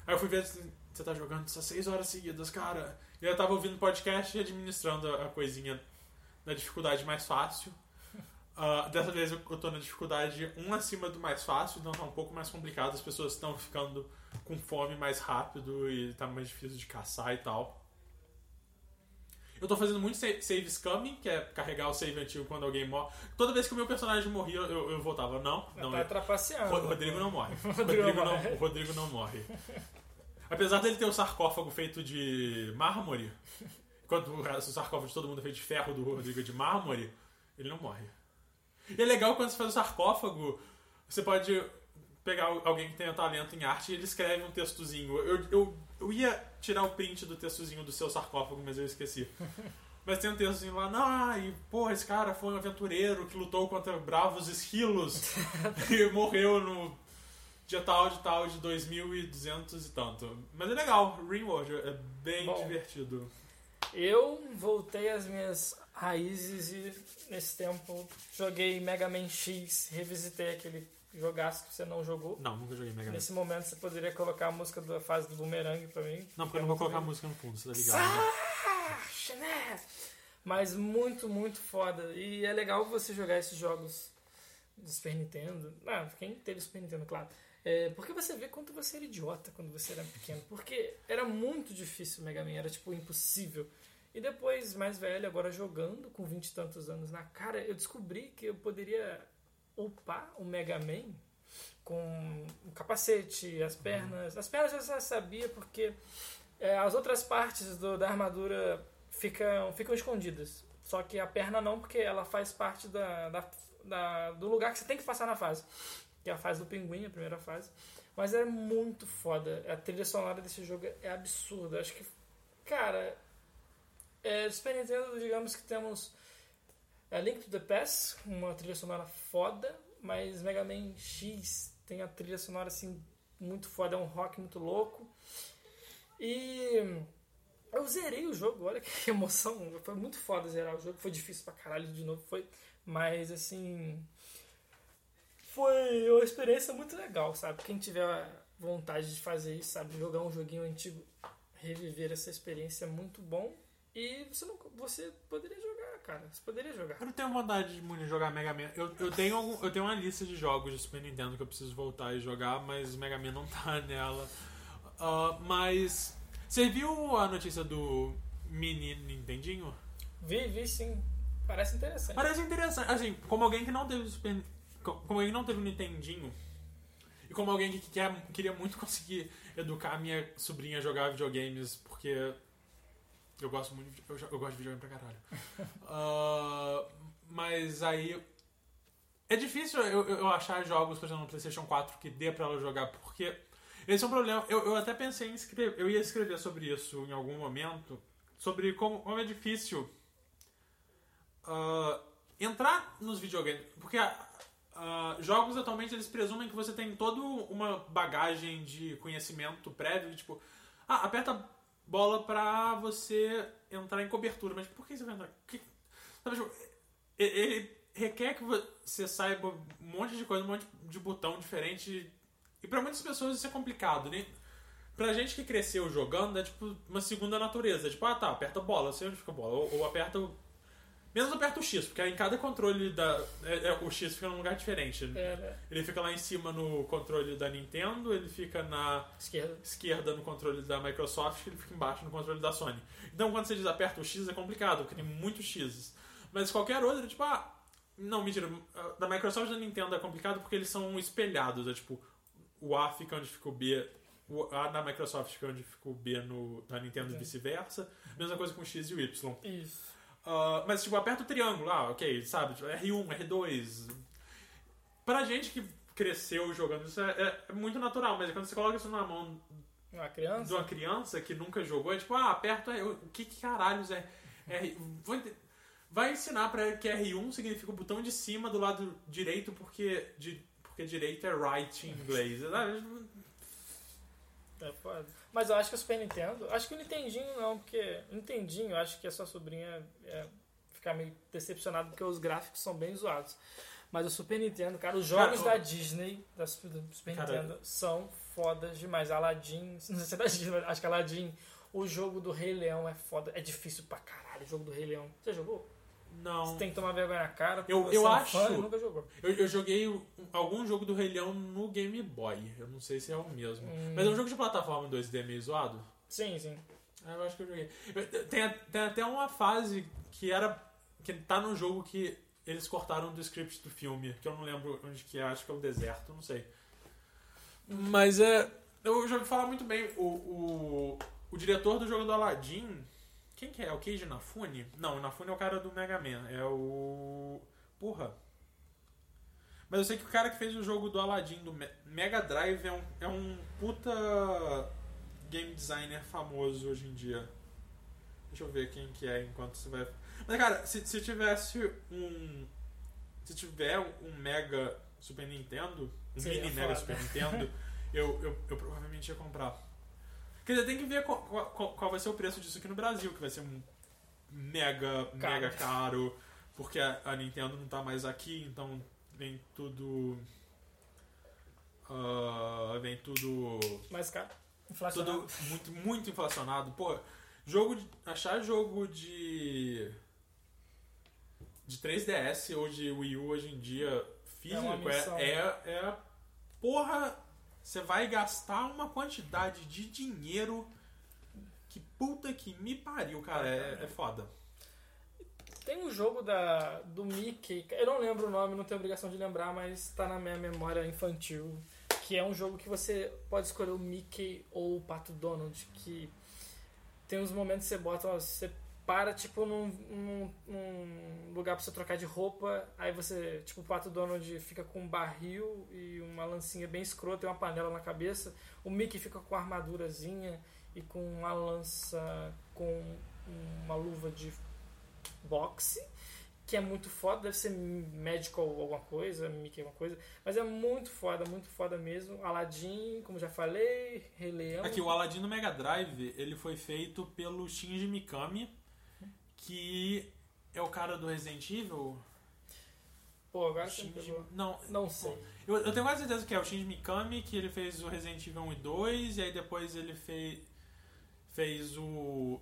Aí eu fui ver assim, você tá jogando só 6 horas seguidas, cara. E eu tava ouvindo podcast e administrando a a coisinha na dificuldade mais fácil. Ah, dessa vez eu, eu tô na dificuldade um acima do mais fácil, então tá um pouco mais complicado. As pessoas estão ficando com fome mais rápido e tá mais difícil de caçar e tal. Eu tô fazendo muito sa- save scamming, que é carregar o save antigo quando alguém morre. Toda vez que o meu personagem morria, eu, eu voltava. Não, não. tá eu- trapaceando. o Rodrigo não morre. O Rodrigo Rodrigo não não, morre. o Rodrigo não morre. Apesar dele ter o sarcófago feito de mármore, enquanto o sarcófago de todo mundo é feito de ferro do Rodrigo de mármore, ele não morre. E é legal quando você faz o sarcófago, você pode pegar alguém que tenha talento em arte e ele escreve um textozinho. Eu, eu, eu ia tirar o print do textozinho do seu sarcófago, mas eu esqueci. Mas tem um textozinho lá, ah, e porra, esse cara foi um aventureiro que lutou contra bravos esquilos e morreu no dia tal de tal de 2200 e tanto. Mas é legal, Ringworld é bem Bom. divertido. Eu voltei às minhas raízes e nesse tempo joguei Mega Man X, revisitei aquele jogasse que você não jogou. Não, nunca joguei Mega Man. Nesse momento você poderia colocar a música da fase do Boomerang pra mim. Não, porque eu não vou colocar música no fundo, você tá ligado? Sacha, né? Mas muito, muito foda. E é legal você jogar esses jogos do Super Nintendo. Ah, quem teve Super Nintendo, claro. É, porque você vê quanto você era idiota quando você era pequeno. Porque era muito difícil o Mega Man, era tipo impossível. E depois, mais velho, agora jogando com vinte e tantos anos na cara, eu descobri que eu poderia upar o Mega Man com o capacete, as pernas. As pernas eu já sabia porque é, as outras partes do, da armadura ficam, ficam escondidas. Só que a perna não, porque ela faz parte da, da, da, do lugar que você tem que passar na fase. Que é a fase do pinguim, a primeira fase. Mas é muito foda. A trilha sonora desse jogo é absurda. Acho que, cara, é, Super Nintendo, digamos que temos a Link to the Past, uma trilha sonora foda, mas Mega Man X tem a trilha sonora assim muito foda, é um rock muito louco. E eu zerei o jogo, olha que emoção. Foi muito foda zerar o jogo. Foi difícil pra caralho de novo, foi. Mas assim. Foi uma experiência muito legal, sabe? Quem tiver vontade de fazer isso, sabe? Jogar um joguinho antigo, reviver essa experiência é muito bom. E você, não, você poderia jogar, cara. Você poderia jogar. Eu não tenho vontade de jogar Mega Man. Eu, eu, tenho, algum, eu tenho uma lista de jogos de Super Nintendo que eu preciso voltar e jogar, mas Mega Man não tá nela. Uh, mas você viu a notícia do mini Nintendinho? Vi, vi sim. Parece interessante. Parece interessante. Assim, como alguém que não teve Super como alguém que não teve um Nintendinho e como alguém que quer, queria muito conseguir educar a minha sobrinha a jogar videogames, porque eu gosto muito de, eu, eu gosto de videogame pra caralho. uh, mas aí é difícil eu, eu achar jogos, por exemplo, no PlayStation 4 que dê pra ela jogar, porque esse é um problema. Eu, eu até pensei em escrever. Eu ia escrever sobre isso em algum momento. Sobre como, como é difícil uh, entrar nos videogames. Porque uh, jogos atualmente eles presumem que você tem toda uma bagagem de conhecimento prévio. Tipo, ah, aperta bola pra você entrar em cobertura. Mas por que você vai entrar? Que, tipo, ele requer que você saiba um monte de coisa, um monte de botão diferente e para muitas pessoas isso é complicado, né? Pra gente que cresceu jogando, é tipo uma segunda natureza. Tipo, ah tá, aperta a bola, sei onde fica a bola. Ou, ou aperta o. Menos aperta o X, porque em cada controle da. É, é, o X fica num lugar diferente. É, né? Ele fica lá em cima no controle da Nintendo, ele fica na esquerda, esquerda no controle da Microsoft, ele fica embaixo no controle da Sony. Então quando você diz aperta o X é complicado, porque tem muitos X. Mas qualquer outro, tipo, ah. Não, mentira. Da Microsoft e da Nintendo é complicado porque eles são espelhados. É tipo, o A fica onde fica o B. O A na Microsoft fica onde fica o B no, na Nintendo e vice-versa. Mesma coisa com o X e o Y. Isso. Uh, mas, tipo, aperta o triângulo, ah, ok, sabe? Tipo, R1, R2. Pra gente que cresceu jogando isso, é, é, muito natural, mas quando você coloca isso na mão uma criança? de uma criança que nunca jogou, é tipo, ah, aperta. O que, que caralhos é. R... Vai ensinar pra ele que R1 significa o botão de cima do lado direito, porque. De porque direito é right em inglês. É foda. Mas eu acho que o Super Nintendo. Acho que o Nintendinho não, porque. Nintendinho, eu acho que a sua sobrinha é, ficar meio decepcionada porque os gráficos são bem zoados. Mas o Super Nintendo, cara, os jogos cara, da Disney, da Super, Nintendo, são fodas demais. Aladdin, não sei se é da Disney, mas acho que Aladdin. O jogo do Rei Leão é foda. É difícil pra caralho o jogo do Rei Leão. Você jogou? Não. Você tem que tomar vergonha na cara. Eu, eu é acho. Fã, nunca jogou. Eu, eu, joguei algum jogo do Rei Leão no Game Boy. Eu não sei se é o mesmo. Hum. Mas é um jogo de plataforma 2D meio zoado? Sim, sim. Ah, eu acho que eu joguei. Tem, tem até uma fase que era. que tá no jogo que eles cortaram do script do filme, que eu não lembro onde que é, acho que é o deserto, não sei. Mas é. Eu já ouvi falar muito bem. O, o, o diretor do jogo do Aladdin quem que é? É o Keiji Nafune? Não, o Nafune é o cara do Mega Man. É o. Porra. Mas eu sei que o cara que fez o jogo do Aladdin do Mega Drive é um, é um puta game designer famoso hoje em dia. Deixa eu ver quem que é enquanto você vai. Mas cara, se, se tivesse um. Se tiver um Mega Super Nintendo, um Sim, mini Mega Super Nintendo, eu, eu, eu provavelmente ia comprar. Quer dizer, tem que ver qual, qual, qual, vai ser o preço disso aqui no Brasil, que vai ser um mega, caro. mega caro, porque a, a, Nintendo não tá mais aqui, então vem tudo. Ah, vem tudo. Mais caro. Inflacionado. Tudo muito, muito inflacionado. Pô, jogo de, achar jogo de. De 3DS ou de Wii U hoje em dia físico uma missão. é, é, é. Porra, você vai gastar uma quantidade de dinheiro que puta que me pariu, cara. É, é foda. Tem um jogo da, do Mickey, eu não lembro o nome, não tenho obrigação de lembrar, mas tá na minha memória infantil. Que é um jogo que você pode escolher o Mickey ou o Pato Donald. Que tem uns momentos que você bota, ó, você para tipo num, num- num lugar pra você trocar de roupa, aí você, tipo, o Pato Donald fica com um barril e uma lancinha bem escrota e uma panela na cabeça. O Mickey fica com armadurazinha e com uma lança com uma luva de boxe, que é muito foda, deve ser medical alguma coisa, Mickey alguma coisa, mas é muito foda, muito foda mesmo. Aladdin, como já falei, Rei Leão. Aqui, o Aladdin no Mega Drive, ele foi feito pelo Shinji Mikami, que é o cara do Resident Evil. Pô, agora você Shinji... pegou. Não, Não sei. eu, eu tenho quase certeza que é o Shinji Mikami, que ele fez o Resident Evil 1 e 2, e aí depois ele fez, fez o.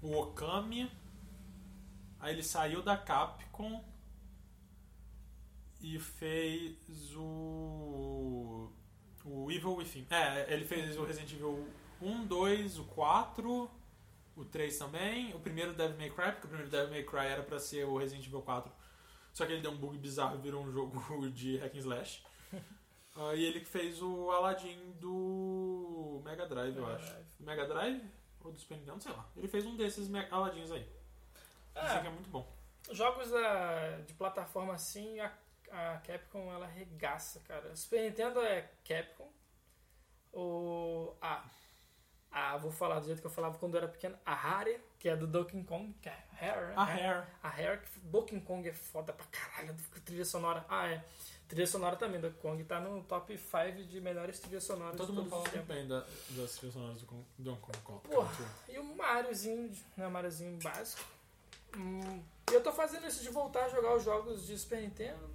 O Okami. Aí ele saiu da Capcom e fez o. O Evil Within. É, ele fez o Resident Evil 1, 2, o 4, o 3 também. O primeiro Devil May Cry, porque o primeiro Devil May Cry era pra ser o Resident Evil 4. Só que ele deu um bug bizarro e virou um jogo de hack and slash. Ah, e ele que fez o Aladdin do Mega Drive, eu Mega acho. Drive. Mega Drive? Ou do Super Nintendo, sei lá. Ele fez um desses Aladdins aí. Dizem que É, é muito bom. jogos da- de plataforma assim, a, a Capcom ela regaça, cara. Super Nintendo é Capcom. O. A. A, vou falar do jeito que eu falava quando eu era pequeno. A Rare, que é do Donkey Kong, que é né? A Hair. A Rare, que Donkey Kong é foda pra caralho, trilha sonora. Ah, é. Trilha sonora também, Donkey Kong tá no top 5 de melhores trilhas sonoras Todo mundo fala muito bem da, das trilhas sonoras do Donkey Kong. Porra. E o Mariozinho, né, Mariozinho básico. Hum, e eu tô fazendo isso de voltar a jogar os jogos de Super Nintendo.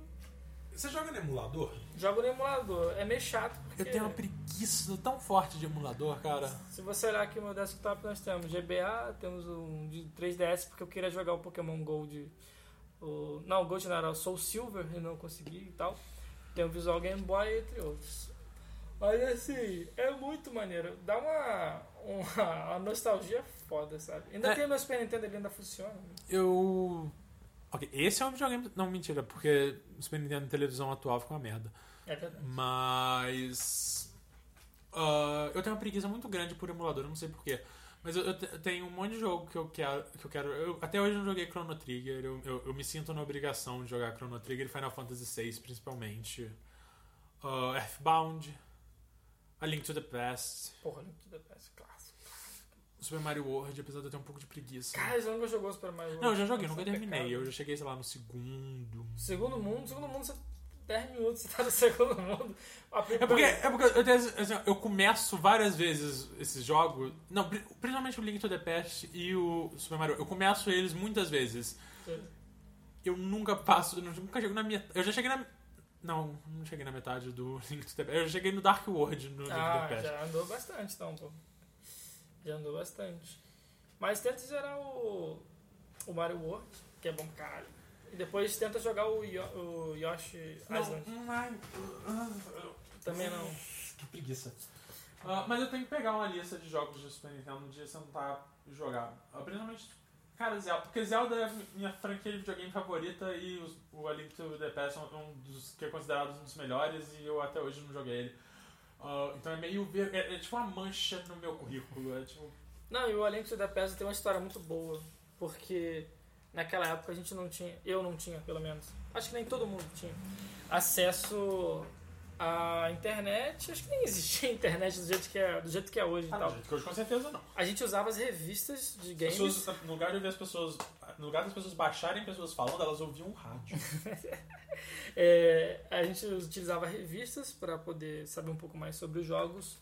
Você joga no emulador? Jogo no emulador. É meio chato porque Eu tenho uma preguiça tão forte de emulador, cara. se você olhar aqui no meu desktop nós temos GBA, temos um de 3DS porque eu queria jogar o Pokémon Gold. O, não, o Gold não era o Soul Silver e não consegui e tal. Tem o Visual Game Boy, entre outros. Mas assim, é muito maneiro. Dá uma, uma, uma nostalgia foda, sabe? Ainda É. tem o meu Super Nintendo, ele ainda funciona. Eu. Ok, esse é um videogame. Não, mentira, porque o Super Nintendo televisão atual ficou uma merda. É verdade. Mas. ah, eu tenho uma preguiça muito grande por emulador, eu não sei porquê. Mas eu, eu te- eu tenho um monte de jogo que eu quero. Que eu quero eu- até hoje eu não joguei Chrono Trigger. Eu, eu, eu me sinto na obrigação de jogar Chrono Trigger e Final Fantasy VI, principalmente. Ah, Earthbound. A Link to the Past. Porra, Link to the Past, clássico. Super Mario World, apesar de eu ter um pouco de preguiça. Cara, você nunca jogou Super Mario Não, eu já joguei, nunca é terminei. pecado. Eu já cheguei, sei lá, no segundo. Segundo mundo, segundo mundo, você 10 minutos você tá no segundo mundo. É porque, é porque eu, tenho, assim, eu começo várias vezes esses jogos. Não, pri- principalmente o Link to the Past e o Super Mario. Eu começo eles muitas vezes. Eu nunca passo. Eu nunca chego na metade. Eu já cheguei na. Não, não cheguei na metade do Link to the Past. Eu já cheguei no Dark World no Link to Ah, the Past. já andou bastante então, pô. Já andou bastante. Mas tenta zerar o, o Mario World, que é bom pra caralho. E depois tenta jogar o, Yo, o Yoshi Island. Não, ai, Também não. Que preguiça. Ah, mas eu tenho que pegar uma lista de jogos de Super Nintendo um dia sentar e jogar. Ah, principalmente, cara, Zelda. Porque Zelda é minha franquia de videogame favorita e os- o A Link to the Past é um dos que é considerado um dos melhores e eu até hoje não joguei ele. Ah, então é meio. ver- É, é tipo uma mancha no meu currículo. É tipo. Não, e o A Link to the Past tem uma história muito boa. Porque naquela época a gente não tinha, eu não tinha pelo menos, acho que nem todo mundo tinha, acesso à internet. Acho que nem existia internet do jeito que é, do jeito que é hoje e Ah, tal. não, gente, que hoje com certeza não. A gente usava as revistas de games. Pessoas, no lugar de ver as pessoas. No lugar das pessoas baixarem pessoas falando, elas ouviam um rádio. É, a gente utilizava revistas para poder saber um pouco mais sobre os jogos.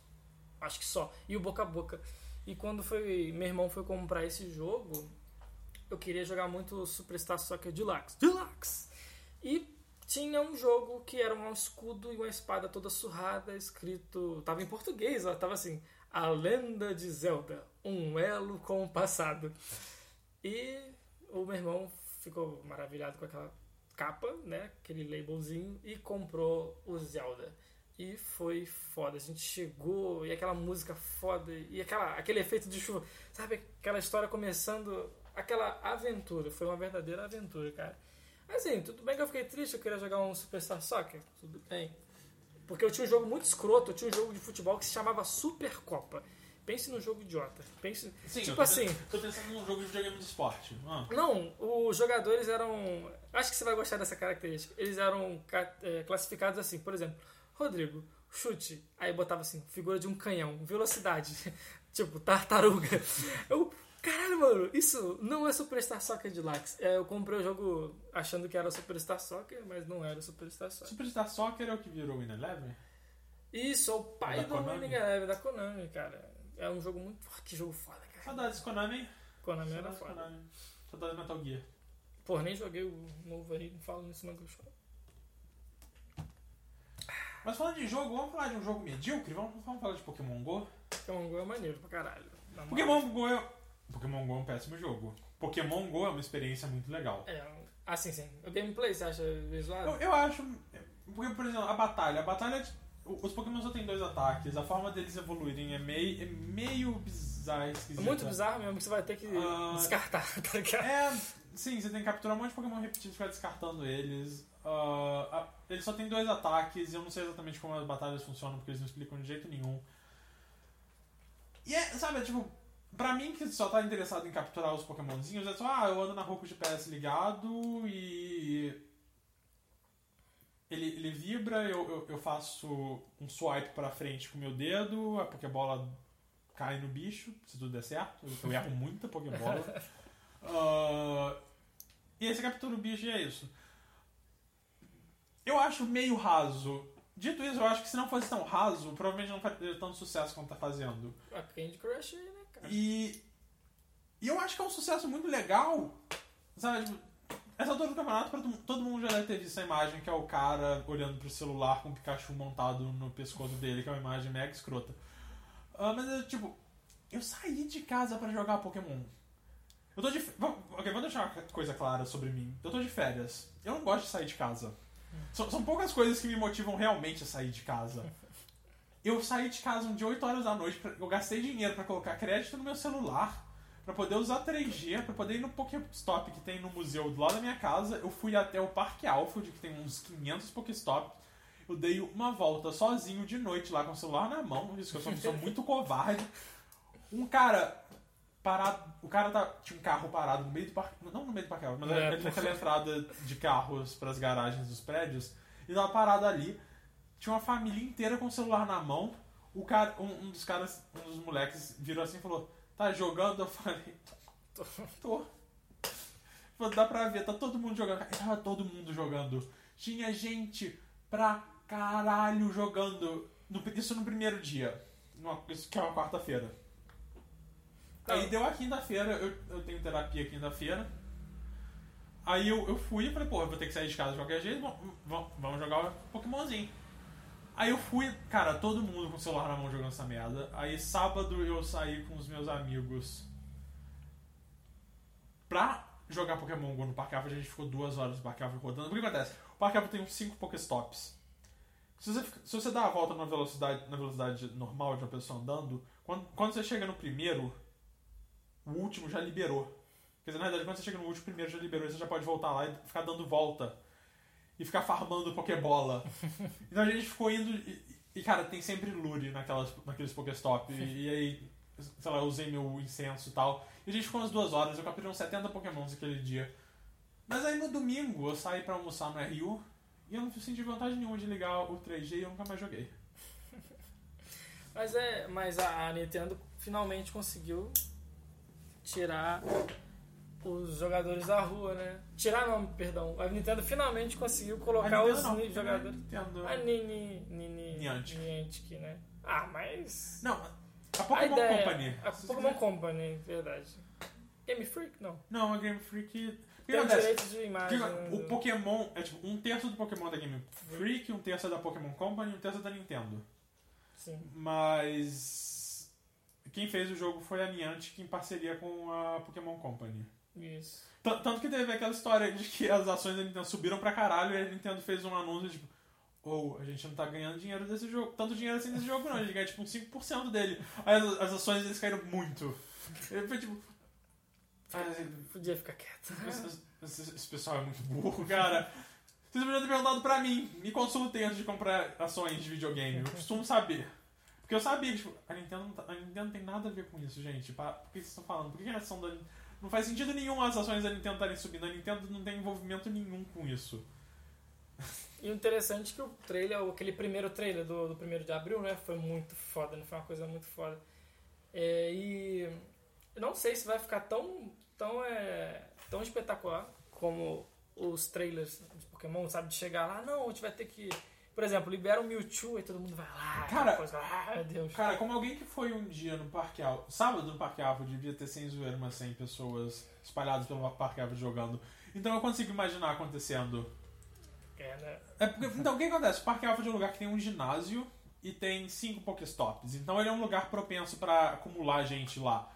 Acho que só. E o boca a boca. E quando foi meu irmão foi comprar esse jogo, eu queria jogar muito o Superstar Soccer Deluxe. Deluxe! E tinha um jogo que era um escudo e uma espada toda surrada, escrito. Tava em português, ó, tava assim: A Lenda de Zelda, um elo com o passado. E o meu irmão ficou maravilhado com aquela capa, né? Aquele labelzinho, e comprou o Zelda. E foi foda. A gente chegou e aquela música foda e aquela, aquele efeito de chuva. Sabe aquela história começando, aquela aventura. Foi uma verdadeira aventura, cara. Assim, tudo bem que eu fiquei triste, eu queria jogar um Superstar Soccer. Tudo bem. Porque eu tinha um jogo muito escroto, eu tinha um jogo de futebol que se chamava Supercopa. Pense num jogo idiota. Pense, Sim, tipo eu tô, assim. Tô pensando num jogo de videogame de esporte. Ah. Não, os jogadores eram. Acho que você vai gostar dessa característica. Eles eram é, classificados assim, por exemplo, Rodrigo, chute. Aí botava assim, figura de um canhão, velocidade. tipo, tartaruga. Eu. Caralho, mano, isso não é Superstar Soccer Deluxe. É, eu comprei o jogo achando que era Superstar Soccer, mas não era Superstar Soccer. Superstar Soccer é o que virou Win Eleven? Isso, é o pai Da do Konami? Winning Eleven, da Konami, cara. É um jogo muito. Ah, Que jogo foda, cara. Saudades Konami. Konami era foda. Konami. Saudades Metal Gear. Pô, nem joguei o novo aí, não falo nisso não que eu choro. Mas falando de jogo, vamos falar de um jogo medíocre? Vamos, vamos falar de Pokémon GO? Pokémon Go é maneiro pra caralho. Pokémon GO é... Pokémon GO é um péssimo jogo. Pokémon GO é uma experiência muito legal. É, assim sim. O gameplay você acha visual? Eu, eu acho... Porque, por exemplo, a batalha. A batalha... Os Pokémon só tem dois ataques. A forma deles evoluírem é meio, é meio bizarra, É esquisita. muito bizarro mesmo que você vai ter que Ah. descartar, tá ligado? É, sim, você tem que capturar um monte de Pokémon repetidos e ficar descartando eles. Ah, ah, eles só tem dois ataques e eu não sei exatamente como as batalhas funcionam porque eles não explicam de jeito nenhum. E é, sabe, é tipo, pra mim que só tá interessado em capturar os Pokémonzinhos, é só, ah, eu ando na rua com o GPS ligado e. Ele, ele vibra, eu, eu, eu faço um swipe pra frente com o meu dedo, a Pokébola cai no bicho, se tudo der certo. Eu erro muita Pokébola. Ah, e aí você captura o bicho e é isso. Eu acho meio raso. Dito isso, eu acho que se não fosse tão raso, provavelmente não faria tanto sucesso quanto tá fazendo. A Candy Crush? E, e eu acho que é um sucesso muito legal. Sabe, tipo, essa altura do campeonato, todo, todo mundo já deve ter visto a imagem que é o cara olhando pro celular com o Pikachu montado no pescoço dele, que é uma imagem mega escrota. Ah, mas, é, tipo, eu saí de casa pra jogar Pokémon. Eu tô de. vamos- Ok, vou deixar uma coisa clara sobre mim. Eu tô de férias. Eu não gosto de sair de casa. São, são poucas coisas que me motivam realmente a sair de casa. Eu saí de casa um dia 8 horas da noite, eu gastei dinheiro pra colocar crédito no meu celular, pra poder usar 3G, pra poder ir no Pokéstop que tem no museu do lado da minha casa. Eu fui até o Parque Alford, que tem uns 500 Pokéstop. Eu dei uma volta sozinho de noite lá com o celular na mão, isso que eu sou uma pessoa muito covarde. Um cara parado, o cara tá, tinha um carro parado no meio do parque, não no meio do parque mas É, ali naquela entrada de carros pras garagens dos prédios, e tava parado ali. Tinha uma família inteira com o celular na mão. O cara, um, um dos caras, um dos moleques virou assim e falou: Tá jogando? Eu falei: Tô. Falou, Dá pra ver, tá todo mundo jogando. E tava todo mundo jogando. Tinha gente pra caralho jogando. No- isso no primeiro dia. Numa- isso que é uma quarta-feira. Aí Não. deu a quinta-feira, eu, eu tenho terapia quinta-feira. Aí eu, eu fui e falei, pô, eu vou ter que sair de casa de qualquer jeito, vamos, vamos- jogar Pokémonzinho. Aí eu fui, cara, todo mundo com o celular na mão jogando essa merda. Aí sábado eu saí com os meus amigos pra jogar Pokémon GO no Parque Alpha. A gente ficou duas horas no Parque Alpha rodando. O que acontece? O Parque Alpha tem uns 5 Pokéstops. Se você, se você dá a volta na velocidade, na velocidade normal de uma pessoa andando, quando, quando você chega no primeiro, o último já liberou. Quer dizer, na verdade, quando você chega no último, primeiro já liberou, você já pode voltar lá e ficar dando volta. E ficar farmando Pokébola. então a gente ficou indo. E, e, cara, tem sempre lure naquelas, naqueles Pokéstop. E, e aí, sei lá, eu usei meu incenso e tal. E a gente ficou umas duas horas, eu capturei uns 70 Pokémons aquele dia. Mas aí no domingo eu saí pra almoçar no RU e eu não senti vontade nenhuma de ligar o 3G e eu nunca mais joguei. Mas é. Mas a a Nintendo finalmente conseguiu tirar os jogadores da rua, né? Tirar não, perdão. A Nintendo finalmente conseguiu colocar A os não, ni- jogadores. Nintendo. A Nini. Nini. Niantic. Niantic, né? Ah, mas. Não, a a Pokémon ideia, Company. A Pokémon Company, verdade. Game Freak? Não. Não, a Game Freak. Tem o direito de imagem. Porque o Pokémon é tipo um terço do Pokémon da Game Freak, um terço é da Pokémon Company e um terço é da Nintendo. Sim. Mas quem fez o jogo foi a Niantic em parceria com a Pokémon Company. Isso. Tanto que teve aquela história de que as ações da Nintendo subiram pra caralho e a Nintendo fez um anúncio tipo ou a gente não tá ganhando dinheiro desse jogo, tanto dinheiro assim nesse jogo não, a gente ganha tipo uns 5% dele. Aí as, as ações deles caíram muito. Eu foi tipo. ah, Podia ficar quieto. esse, esse- esse pessoal é muito burro, cara. Vocês podiam ter perguntado pra mim. Me consultem antes de comprar ações de videogame. Eu costumo saber. Porque eu sabia, tipo, a Nintendo, não tá- a Nintendo não tem nada a ver com isso, gente. Por que vocês estão falando? Por que a ação da Não faz sentido nenhum as ações da Nintendo estarem subindo. A Nintendo não tem envolvimento nenhum com isso. E o interessante é que o trailer, aquele primeiro trailer do, do primeiro de abril, né? Foi muito foda, né? Foi uma coisa muito foda. É, e não sei se vai ficar tão, tão, é, tão espetacular como os trailers de Pokémon, sabe? De chegar lá, não, a gente vai ter que. Por exemplo, libera o Mewtwo e todo mundo vai lá. Cara, coisa, ah, Deus. Cara, como alguém que foi um dia no Parque Alvo, sábado no Parque Alvo, devia ter sem zoeira umas 100 pessoas espalhadas pelo Parque Alvo jogando. Então eu consigo imaginar acontecendo. É, né? É porque, então o que acontece? O Parque Alvo é um lugar que tem um ginásio e tem cinco Pokéstops. Então ele é um lugar propenso pra acumular gente lá.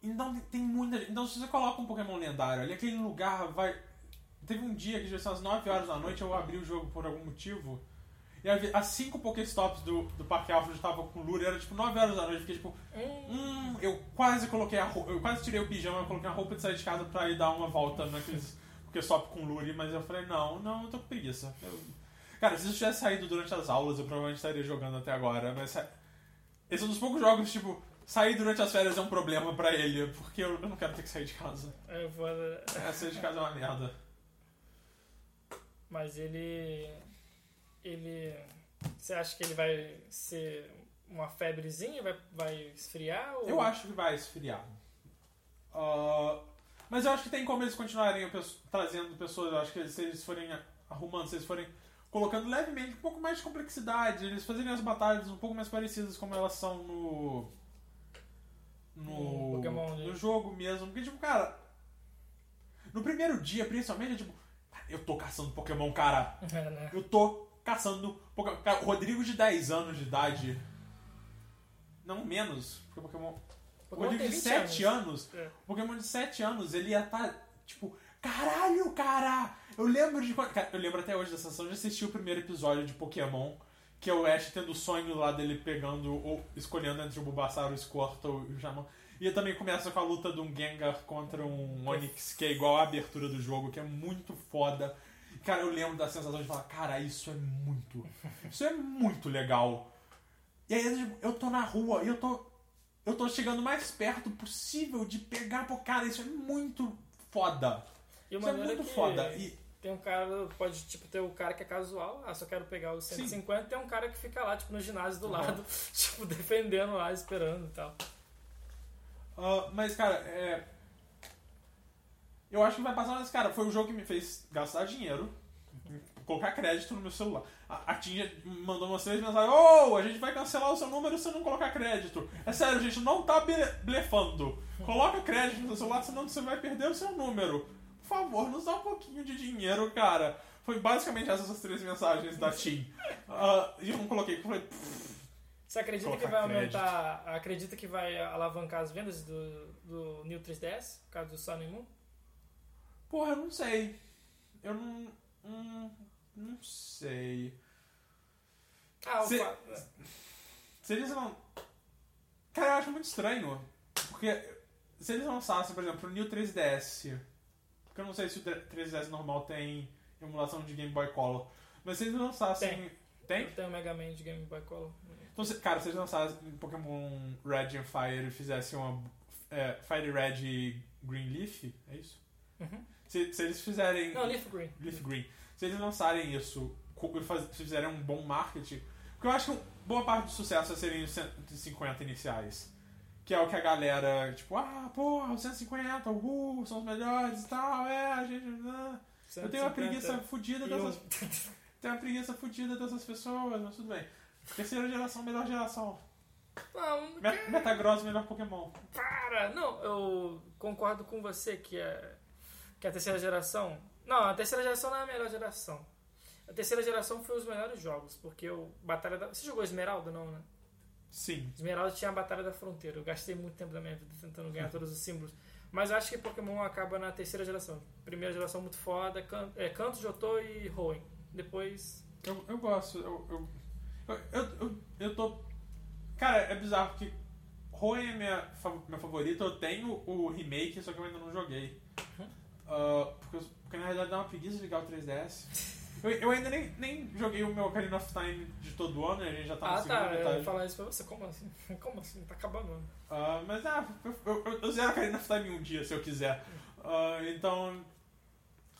Então tem muita gente. Então se você coloca um Pokémon lendário ali, aquele lugar vai. Teve um dia que já são às 9 horas da noite, eu abri o jogo por algum motivo. E as cinco Pokéstops do, do Parque Alpha já estavam com Lure, era tipo 9 horas da noite, eu fiquei tipo, Hum, eu quase coloquei a roupa, eu quase tirei o pijama, eu coloquei a roupa de sair de casa pra ir dar uma volta naqueles Pokestop com Lure, mas eu falei, não, não, eu tô com preguiça. Eu- Cara, se eu tivesse saído durante as aulas, eu provavelmente estaria jogando até agora, mas esse é um dos poucos jogos, tipo, sair durante as férias é um problema pra ele, porque eu, eu não quero ter que sair de casa. é foda. É, sair de casa é uma merda. Mas ele. Ele. Você acha que ele vai ser uma febrezinha? Vai, vai esfriar? Ou... Eu acho que vai esfriar. Ah, mas eu acho que tem como eles continuarem trazendo pessoas. Eu acho que se eles forem arrumando, se eles forem colocando levemente um pouco mais de complexidade, eles fazerem as batalhas um pouco mais parecidas como elas são no. No, No Pokémon, né? no jogo mesmo. Porque, tipo, cara. No primeiro dia, principalmente, é tipo. Eu tô caçando Pokémon, cara. É, né? Eu tô caçando Pokémon. Cara, o Rodrigo de 10 anos de idade. Não menos, porque o Pokémon. O Pokémon Rodrigo de 20 7 anos. É. O Pokémon de 7 anos, ele ia estar, tipo, caralho, cara! Eu lembro de. Cara, eu lembro até hoje da sensação de assistir o primeiro episódio de Pokémon, que é o Ash tendo o sonho lá dele pegando ou escolhendo entre o Bulbasaur, o Squirtle e o Jamon. E também começa com a luta de um Gengar contra um Onix, que é igual a abertura do jogo, que é muito foda. Cara, eu lembro da sensação de falar, cara, isso é muito. Isso é muito legal. E aí eu tô na rua e eu tô. Eu tô chegando mais perto possível de pegar, pô, cara, isso é muito foda. Isso é maneiro muito foda. E, Tem um cara, pode tipo ter o cara que é casual, ah, só quero pegar os 150, tem um cara que fica lá, tipo, no ginásio do Uhum. lado, tipo, defendendo lá, esperando e tal. Ah, mas, cara, é. Eu acho que vai passar, mas, cara, foi o jogo que me fez gastar dinheiro, colocar crédito no meu celular. A, a Tinha mandou umas três mensagens: Ô, a gente vai cancelar o seu número se não colocar crédito. É sério, gente, não tá ble- blefando. Coloca crédito no seu celular, senão você vai perder o seu número. Por favor, nos dá um pouquinho de dinheiro, cara. Foi basicamente essas as três mensagens da Tim. Ah, e eu não coloquei, eu falei, Você acredita que vai aumentar, acredita que vai alavancar as vendas do, do New 3DS, por causa do Sun Moon? porra, eu não sei. Eu não. Hum, não sei. Ah, o fa- Se eles não. Cara, eu acho muito estranho. Porque se eles lançassem, por exemplo, o New 3DS. Porque eu não sei se o 3DS normal tem emulação de Game Boy Color. Mas se eles lançassem. Tem? Tem o Mega Man de Game Boy Color. Então, se- cara, se eles lançassem Pokémon Red and Fire e fizessem uma. É, Fire Red e Green Leaf, é isso? Uhum. Se, se eles fizerem. Não, Leaf Green. Leaf Green. Se eles lançarem isso e faz- fizerem um bom marketing. Porque eu acho que boa parte do sucesso é serem os 150 iniciais. Que é o que a galera, tipo, ah, porra, os 150, uhul, são os melhores e tal, é, a gente. ah." Eu tenho uma 150 preguiça fodida dessas. Tenho uma preguiça fodida dessas pessoas, mas tudo bem. Terceira geração, melhor geração. Não, Me- Metagross é o melhor Pokémon. Para! Não, eu concordo com você que é que a terceira geração. Não, a terceira geração não é a melhor geração. A terceira geração foi os melhores jogos, porque o Batalha da. Você jogou Esmeralda, não, né? Sim. Esmeralda tinha a Batalha da Fronteira. Eu gastei muito tempo da minha vida tentando ganhar todos os símbolos. Mas eu acho que Pokémon acaba na terceira geração. Primeira geração muito foda, Can... é, Canto, Jotô e Hoenn. Depois. Eu, eu gosto. Eu, eu, eu, eu, eu, eu tô. Cara, é bizarro porque Hoenn é minha, fa- meu favorito. Eu tenho o remake, só que eu ainda não joguei. Ah, porque, eu- porque na realidade dá uma preguiça de ligar o 3DS. Eu, eu ainda nem, nem joguei o meu Ocarina of Time de todo ano, a gente já tá na ah, segunda tá. Eu metade. ia falar isso pra você. Como assim? Como assim? Tá acabando. Ah, mas ah, eu, eu, eu zero Ocarina of Time em um dia, se eu quiser. Ah, então.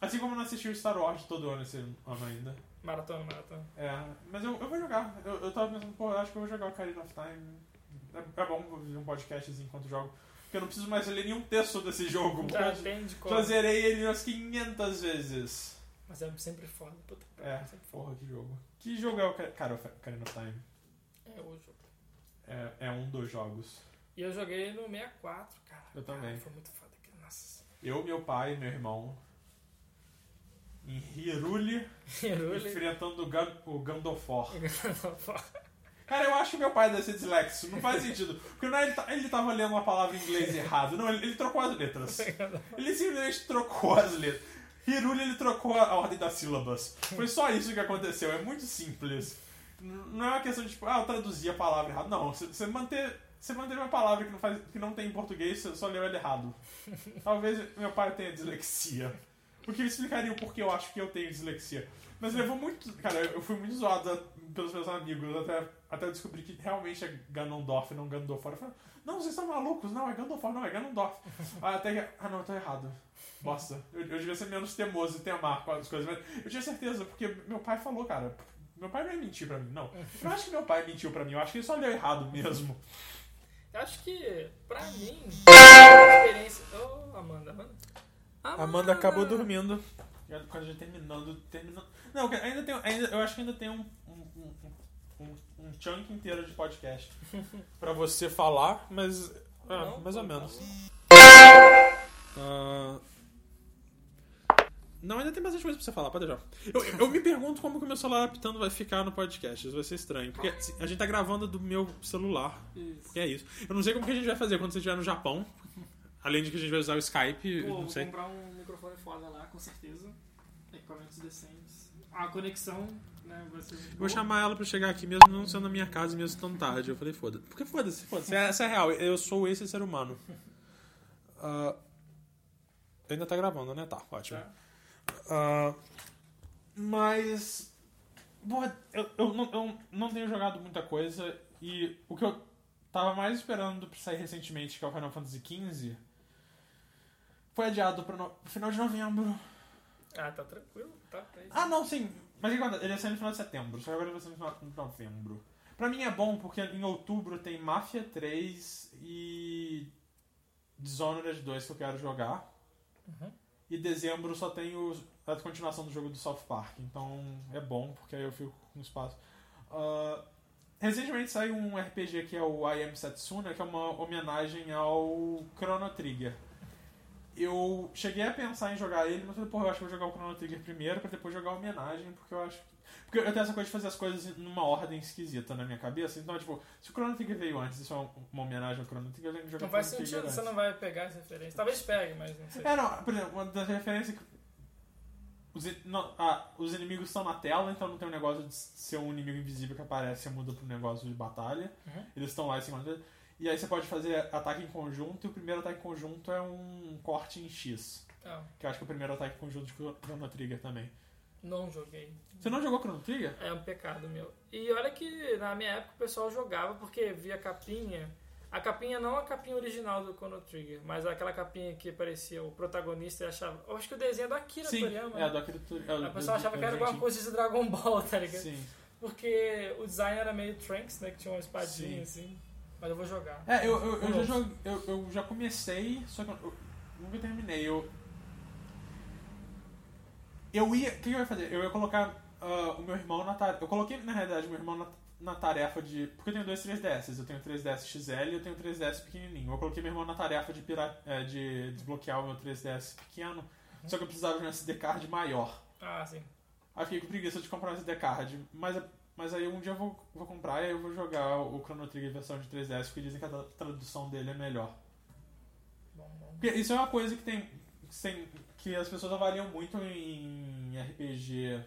Assim como eu não assisti o Star Wars todo ano esse ano ainda. Maratona, maratona. É, mas eu, eu vou jogar. Eu, eu tava pensando, pô, eu acho que eu vou jogar o Ocarina of Time. É, é bom fazer um podcast assim enquanto jogo. Porque eu não preciso mais ler nenhum texto desse jogo. Já tem de já zerei ele umas 500 vezes. Mas é sempre foda. Puta É, pariu, sempre foda. porra, que jogo. Que jogo é o cara, Ocarina of Time? É o jogo. É, é um dos jogos. E eu joguei no 64, cara. Eu também. Cara, foi muito foda. Nossa. Eu, meu pai e meu irmão. Em Hiruli, Hyrule. enfrentando o, Gan, o Gandofor. Cara, eu acho que meu pai deve ser dislexo. Não faz sentido. Porque não é ele, tá- ele tava lendo uma palavra em inglês errado. Não, ele, ele trocou as letras. Ele simplesmente trocou as letras. Hiruli, ele trocou a ordem das sílabas. Foi só isso que aconteceu. É muito simples. Não é uma questão de, tipo, ah, eu traduzi a palavra errado. Não, você, você manter... Você manteve uma palavra que não, faz, que não tem em português, você só leu ela errado. Talvez meu pai tenha dislexia. O que explicaria o porquê eu acho que eu tenho dislexia. Mas levou muito. Cara, eu fui muito zoado pelos meus amigos até, até eu descobrir que realmente é Ganondorf não Gandalf. Eu falei, não, vocês estão malucos, não, é Gandalf, não, é Ganondorf. Até que. Ah, não, eu tô errado. Bosta. Eu, eu devia ser menos teimoso e temar com as coisas, mas eu tinha certeza, porque meu pai falou, cara. Meu pai não ia mentir pra mim, não. Eu acho que meu pai mentiu pra mim, eu acho que ele só leu errado mesmo. Eu acho que, pra mim, a experiência. Ô, Amanda, Amanda. Amanda acabou dormindo. Quando a gente terminando. terminando não, ainda tem. Ainda, eu acho que ainda tem um, um, um, um, um chunk inteiro de podcast pra você falar, mas. é, Não, mais ou menos. Ah, não, ainda tem bastante coisa pra você falar, pode deixar. Eu, eu me pergunto como que o meu celular apitando vai ficar no podcast. Isso vai ser estranho. Porque a gente tá gravando do meu celular. Isso. Porque é isso. Eu não sei como que a gente vai fazer quando você estiver no Japão. Além de que a gente vai usar o Skype, Pô, não vou sei. comprar um microfone foda lá, com certeza. Equipamentos decentes. A conexão, né, vai ser muito Vou boa. chamar ela pra chegar aqui, mesmo não sendo na minha casa, mesmo tão tarde. Eu falei, foda-se. Porque foda-se, foda-se. Essa é real. Eu sou esse ser humano. Ah, ainda tá gravando, né? Tá, ótimo. Ah, mas. Porra, eu, eu, não, eu não tenho jogado muita coisa. E o que eu tava mais esperando pra sair recentemente, que é o Final Fantasy XV, foi adiado pro no- final de novembro. Ah, tá tranquilo. Tá, tá. Ah, não, sim. Mas o? Ele ia sair no final de setembro, só que agora ele vai sair no final de novembro. Pra mim é bom porque em outubro tem Mafia 3 e Dishonored 2 que eu quero jogar. Uhum. E dezembro só tem os- a continuação do jogo do South Park. Então é bom, porque aí eu fico com espaço. Ah, recentemente saiu um RPG que é o I Am Setsuna, que é uma homenagem ao Chrono Trigger. Eu cheguei a pensar em jogar ele, mas falei, porra, eu acho que vou jogar o Chrono Trigger primeiro pra depois jogar a homenagem, porque eu acho que. Porque eu tenho essa coisa de fazer as coisas numa ordem esquisita na minha cabeça. Então, tipo, se o Chrono Trigger veio antes, isso é uma homenagem ao Chrono Trigger, eu tenho que jogar Não faz sentido, Trigger você antes. não vai pegar essa referência. Talvez pegue, mas não sei. É, não, por exemplo, uma das referências que. Os, in- não, ah, os inimigos estão na tela, então não tem um negócio de ser um inimigo invisível que aparece e muda pro negócio de batalha. Uhum. Eles estão lá em cima. E aí você pode fazer ataque em conjunto, e o primeiro ataque em conjunto é um corte em X. Ah, Que eu acho que é o primeiro ataque em conjunto de Chrono Trigger também. não joguei. Você não jogou Chrono Trigger? É um pecado meu. E olha que na minha época o pessoal jogava porque via capinha. A capinha não a capinha original do Chrono Trigger, mas aquela capinha que parecia o protagonista e achava. Eu acho que o desenho é do Akira Sim, Toriyama. é a né? do Akira Toriyama. O pessoal achava que era alguma coisa de Dragon Ball, tá ligado? Sim. Porque o design era meio Trunks, né? Que tinha uma espadinha assim. Mas eu vou jogar. É, eu, eu, eu, já, joguei, eu, eu já comecei, só que eu, eu nunca terminei. Eu, eu ia. O que eu ia fazer? Eu ia colocar ah, o meu irmão na tarefa. Eu coloquei, na realidade, meu irmão na, na tarefa de. Porque eu tenho dois 3DS. Eu tenho 3DS XL e eu tenho 3DS pequenininho. Eu coloquei meu irmão na tarefa de, pira... é, de desbloquear o meu 3DS pequeno. Só que eu precisava de um SD card maior. Ah, sim. Aí fiquei com preguiça de comprar um SD card. Mas, mas aí um dia eu vou, vou comprar e aí eu vou jogar o Chrono Trigger versão de 3DS, porque dizem que a tra- tradução dele é melhor. Porque isso é uma coisa que tem, que tem- que as pessoas avaliam muito em RPG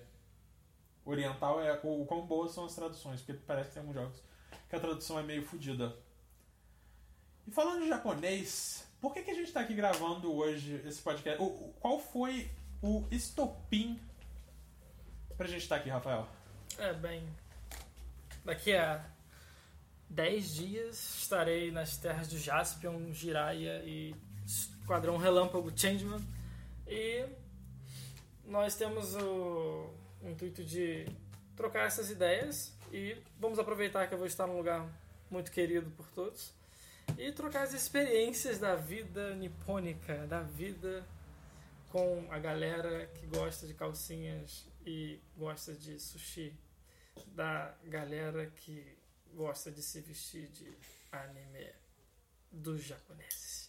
oriental é o quão boas são as traduções, porque parece que tem alguns jogos que a tradução é meio fodida. E falando de japonês, por que, que a gente está aqui gravando hoje esse podcast? O- qual foi o estopim pra gente estar aqui, Rafael? É, bem. Daqui a 10 dias estarei nas terras de Jaspion, Jiraiya e Esquadrão Relâmpago Changeman. E nós temos o intuito de trocar essas ideias e vamos aproveitar que eu vou estar num lugar muito querido por todos e trocar as experiências da vida nipônica, da vida com a galera que gosta de calcinhas e gosta de sushi, da galera que gosta de se vestir de anime dos japoneses.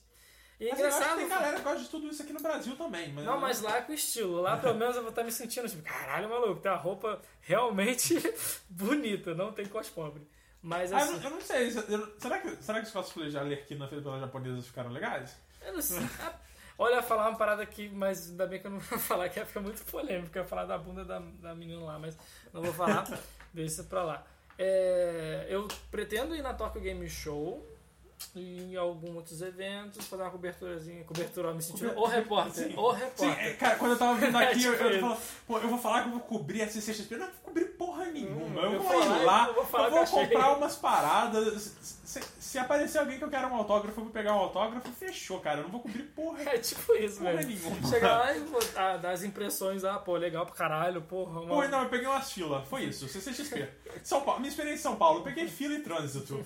E Mas engraçado. tem galera que gosta de tudo isso aqui no Brasil também. Mas Não, mas lá é com estilo. Lá pelo menos eu vou estar me sentindo tipo, caralho, maluco, tem uma roupa realmente bonita, não tem cos pobre. Mas Ah, eu, assim, não, eu não sei. eu- será, que, será que os cosplays de Alerquina feitos pelas japonesas ficaram legais? eu não sei. Ah, Olha, falar uma parada aqui, mas ainda bem que eu não vou falar, que ia ficar muito polêmico. Eu ia falar da bunda da, da menina lá, mas não vou falar. Deixa isso pra lá. É, eu pretendo ir na Tokyo Game Show em alguns outros eventos, fazer uma coberturazinha. Cobertura, me sentindo Cober- o repórter. Sim. O Sim, repórter. é, cara, quando eu tava vindo aqui, eu, Tipo eu, isso. falo, pô, eu vou falar que eu vou cobrir a CCXP. Eu não vou cobrir porra nenhuma. Hum, eu eu vou vou ir falar, lá, eu vou falar eu vou achei. comprar umas paradas. Se, se aparecer alguém que eu quero um autógrafo, eu vou pegar um autógrafo, fechou, cara. Eu não vou cobrir porra, É tipo isso, porra velho. nenhuma. Chegar lá e botar, dar as impressões, ah, pô, legal pra caralho, porra. Uma... Pô, não, eu peguei umas filas. Foi isso, CCXP. São Paulo, minha experiência em São Paulo, eu peguei fila e trânsito.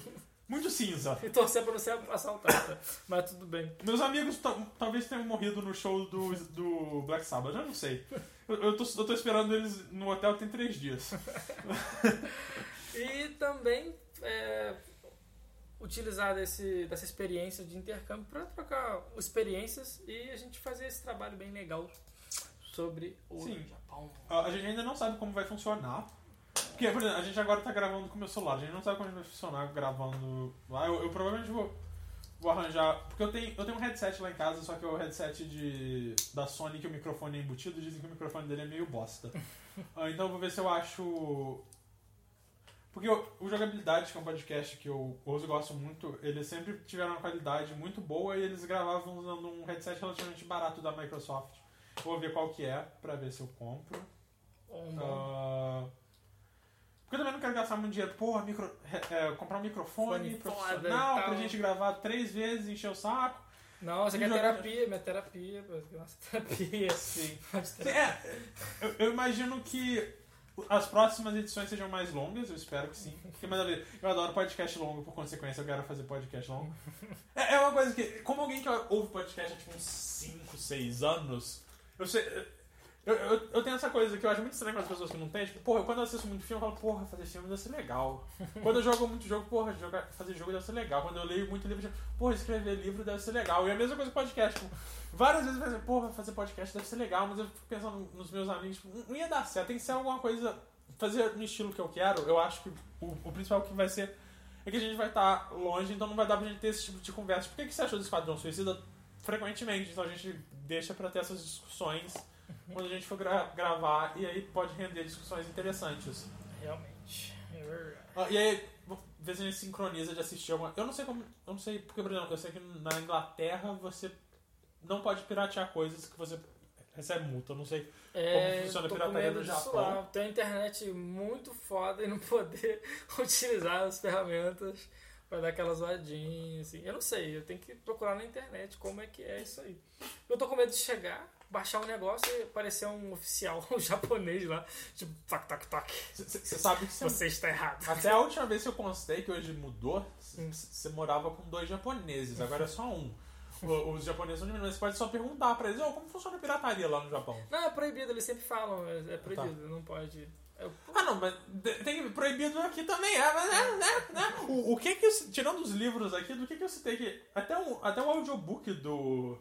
Muito cinza. E torcer pra não ser assaltado. Mas tudo bem. Meus amigos ta- talvez tenham morrido no show do, do Black Sabbath, eu não sei. Eu, eu, tô, eu tô esperando eles no hotel tem três dias. E também é, utilizar desse, dessa experiência de intercâmbio para trocar experiências e a gente fazer esse trabalho bem legal sobre o Sim. Japão. A gente ainda não sabe como vai funcionar. Porque, por exemplo, a gente agora tá gravando com o meu celular, a gente não sabe como vai funcionar gravando lá. Eu, eu provavelmente vou, vou arranjar. Porque eu tenho, eu tenho um headset lá em casa, só que é o headset de, da Sony que o microfone é embutido, dizem que o microfone dele é meio bosta. Ah, então eu vou ver se eu acho. Porque o, Jogabilidade, que é um podcast que eu ouço e gosto muito, eles sempre tiveram uma qualidade muito boa e eles gravavam usando um headset relativamente barato da Microsoft. Vou ver qual que é, pra ver se eu compro. Um bom. Porque eu também não quero gastar muito dinheiro. Porra, micro, é, comprar um microfone Fone foda profissional e pra gente gravar três vezes, encher o saco. Não, é jogar- terapia, minha terapia. Nossa, terapia. Sim. Terapia. É, eu, eu imagino que as próximas edições sejam mais longas, eu espero que sim. Porque, vez, eu adoro podcast longo, por consequência eu quero fazer podcast longo. É, é uma coisa que, como alguém que ouve podcast há tipo uns 5, 6 anos, eu sei. Eu, eu, eu tenho essa coisa que eu acho muito estranho com as pessoas que não têm. Tipo, porra, quando eu assisto muito filme, eu falo, porra, fazer filme deve ser legal. Quando eu jogo muito jogo, porra, jogar, fazer jogo deve ser legal. Quando eu leio muito livro, porra, escrever livro deve ser legal. E a mesma coisa com podcast. Tipo, várias vezes eu penso, porra, fazer podcast deve ser legal, mas eu fico pensando nos meus amigos, tipo, não ia dar certo, tem que ser alguma coisa. Fazer no estilo que eu quero, eu acho que o, o principal que vai ser é que a gente vai estar longe, então não vai dar pra gente ter esse tipo de conversa. Por que, que você achou do Esquadrão Suicida? Frequentemente, então a gente deixa pra ter essas discussões quando a gente for gra- gravar e aí pode render discussões interessantes. Realmente. É. Ah, e aí, ver se a gente sincroniza de assistir alguma. Eu não sei como. Eu não sei, porque, por exemplo, eu sei que na Inglaterra você não pode piratear coisas que você recebe multa. Eu não sei. É, Como funciona a pirataria no Japão? lá. Ter uma internet muito foda e não poder utilizar as ferramentas pra dar aquela zoadinha, assim. Eu não sei, eu tenho que procurar na internet como é que é isso aí. Eu tô com medo de chegar, baixar um negócio e aparecer um oficial um japonês lá, tipo, toc, toc, toc. Você sabe que você. Você está errado. Até a última vez que eu constei, que hoje mudou, você morava com dois japoneses, agora é só um. O- Os japoneses são diminuídos, você pode só perguntar pra eles, "Ô, como funciona a pirataria lá no Japão? Não, é proibido, eles sempre falam, é é proibido, não pode. Eu- Ah, não, mas tem proibido aqui também, é, mas né, né, né. O, o que que eu, tirando os livros aqui, do que que eu citei aqui? Até um, até um audiobook do,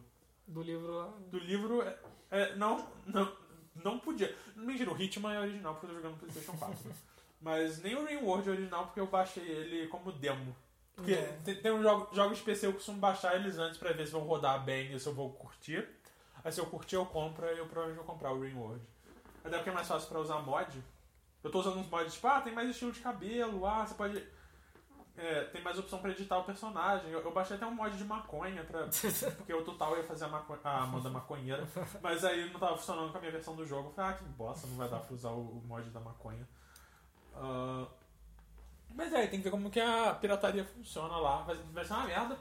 Do livro lá. do livro é, é, não, não, não podia. Mentira, o Hitman é original porque eu tô jogando no Playstation 4. mas nem o Ringworld é original porque eu baixei ele como demo. Porque É. tem, tem uns jogos, jogos PC eu costumo baixar eles antes pra ver se vão rodar bem e se eu vou curtir. Aí se eu curtir eu compro, aí eu provavelmente vou comprar o Ringworld. Até porque é mais fácil pra usar mod. Eu tô usando uns mods tipo, ah, tem mais estilo de cabelo, ah, você pode. É, tem mais opção pra editar o personagem. Eu, eu baixei até um mod de maconha, pra, porque o total ia fazer a, maconha, a Amanda maconheira. Mas aí não tava funcionando com a minha versão do jogo. Eu falei, ah, que bosta, não vai dar pra usar o, o mod da maconha. Ah, mas é, tem que ver como que a pirataria funciona lá. Vai, vai ser uma merda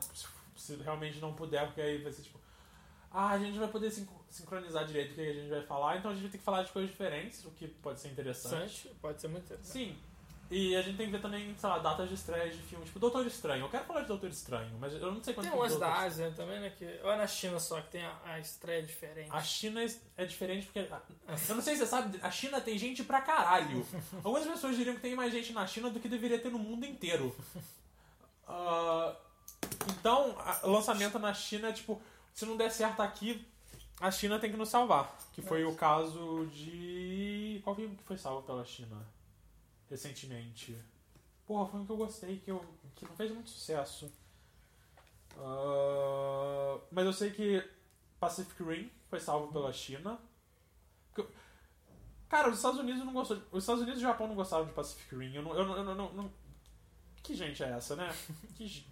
se, realmente não puder, porque aí vai ser tipo. Ah, a gente vai poder sin- sincronizar direito o que a gente vai falar, então a gente vai ter que falar de coisas diferentes, o que pode ser interessante. Interessante. Pode ser muito interessante. Sim. E a gente tem que ver também, sei lá, datas de estreia de filmes. Tipo, Doutor Estranho. Eu quero falar de Doutor Estranho, mas eu não sei quando Tem umas da Ásia também, né? Que, ou é na China só que tem a, a estreia diferente. A China é diferente porque. Eu não sei se você sabe, a China tem gente pra caralho. Algumas pessoas diriam que tem mais gente na China do que deveria ter no mundo inteiro. Ah, então, lançamento na China é tipo: se não der certo aqui, a China tem que nos salvar. Que foi o caso de. Qual filme que foi salvo pela China recentemente? Porra, foi um que eu gostei, que, eu, que não fez muito sucesso. Ah, mas eu sei que Pacific Rim foi salvo pela China. Cara, os Estados Unidos não gostou. de- Os Estados Unidos e o Japão não gostaram de Pacific Rim. Eu não, eu não, eu não, não- Que gente é essa, né? Que ge-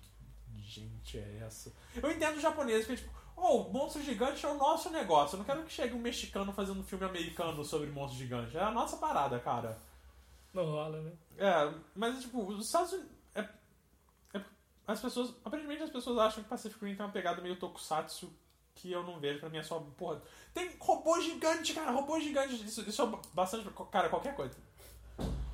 gente é essa? Eu entendo os japoneses que é tipo, oh, monstro gigante é o nosso negócio. Eu não quero que chegue um mexicano fazendo um filme americano sobre monstro gigante. É a nossa parada, cara. Não rola, né? É, mas tipo, os Estados Unidos. É, é- as pessoas. Aparentemente as pessoas acham que Pacific Rim tem uma pegada meio tokusatsu que eu não vejo, pra mim é só. Porra. Tem robô gigante, cara, robô gigante. Isso, isso é bastante. Cara, qualquer coisa.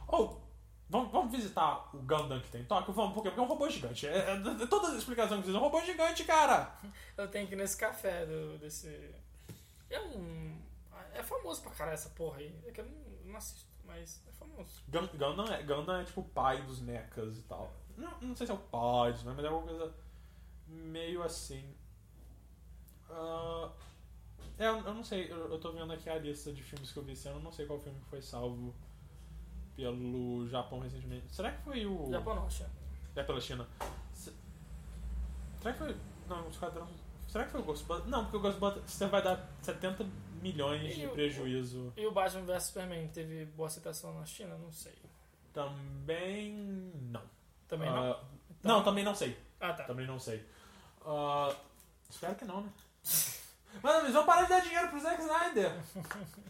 Ou. vamos, vamos visitar o Gundam que tem em Tóquio? Vamos, por quê? Porque é um robô gigante. É, é- é toda a explicação que diz, é um robô gigante, cara! Eu tenho que ir nesse café do, desse. É um. É famoso pra caralho essa porra aí. É que eu não, não assisto, mas é famoso. Gun- Gundam é, Gundam é tipo o pai dos mechas e tal. Não, não sei se é o pai, dos mechas, mas é alguma coisa meio assim. Ah, é, eu, eu não sei, eu, eu tô vendo aqui a lista de filmes que eu vi esse ano, eu não sei qual filme que foi salvo pelo Japão recentemente. Será que foi o. Japão não, China. É pela China. Se- Será que foi. Não, Esquadrão. Será que foi o Ghostbusters? Não, porque o Ghostbusters vai dar 70 milhões de E o- prejuízo. E o Batman vs Superman teve boa aceitação na China? Não sei. Também. Não. Também não? Ah, Não, também não sei. Ah, tá. Também não sei. Ah, espero que não, né? Mano, eles vão parar de dar dinheiro pro Zack Snyder.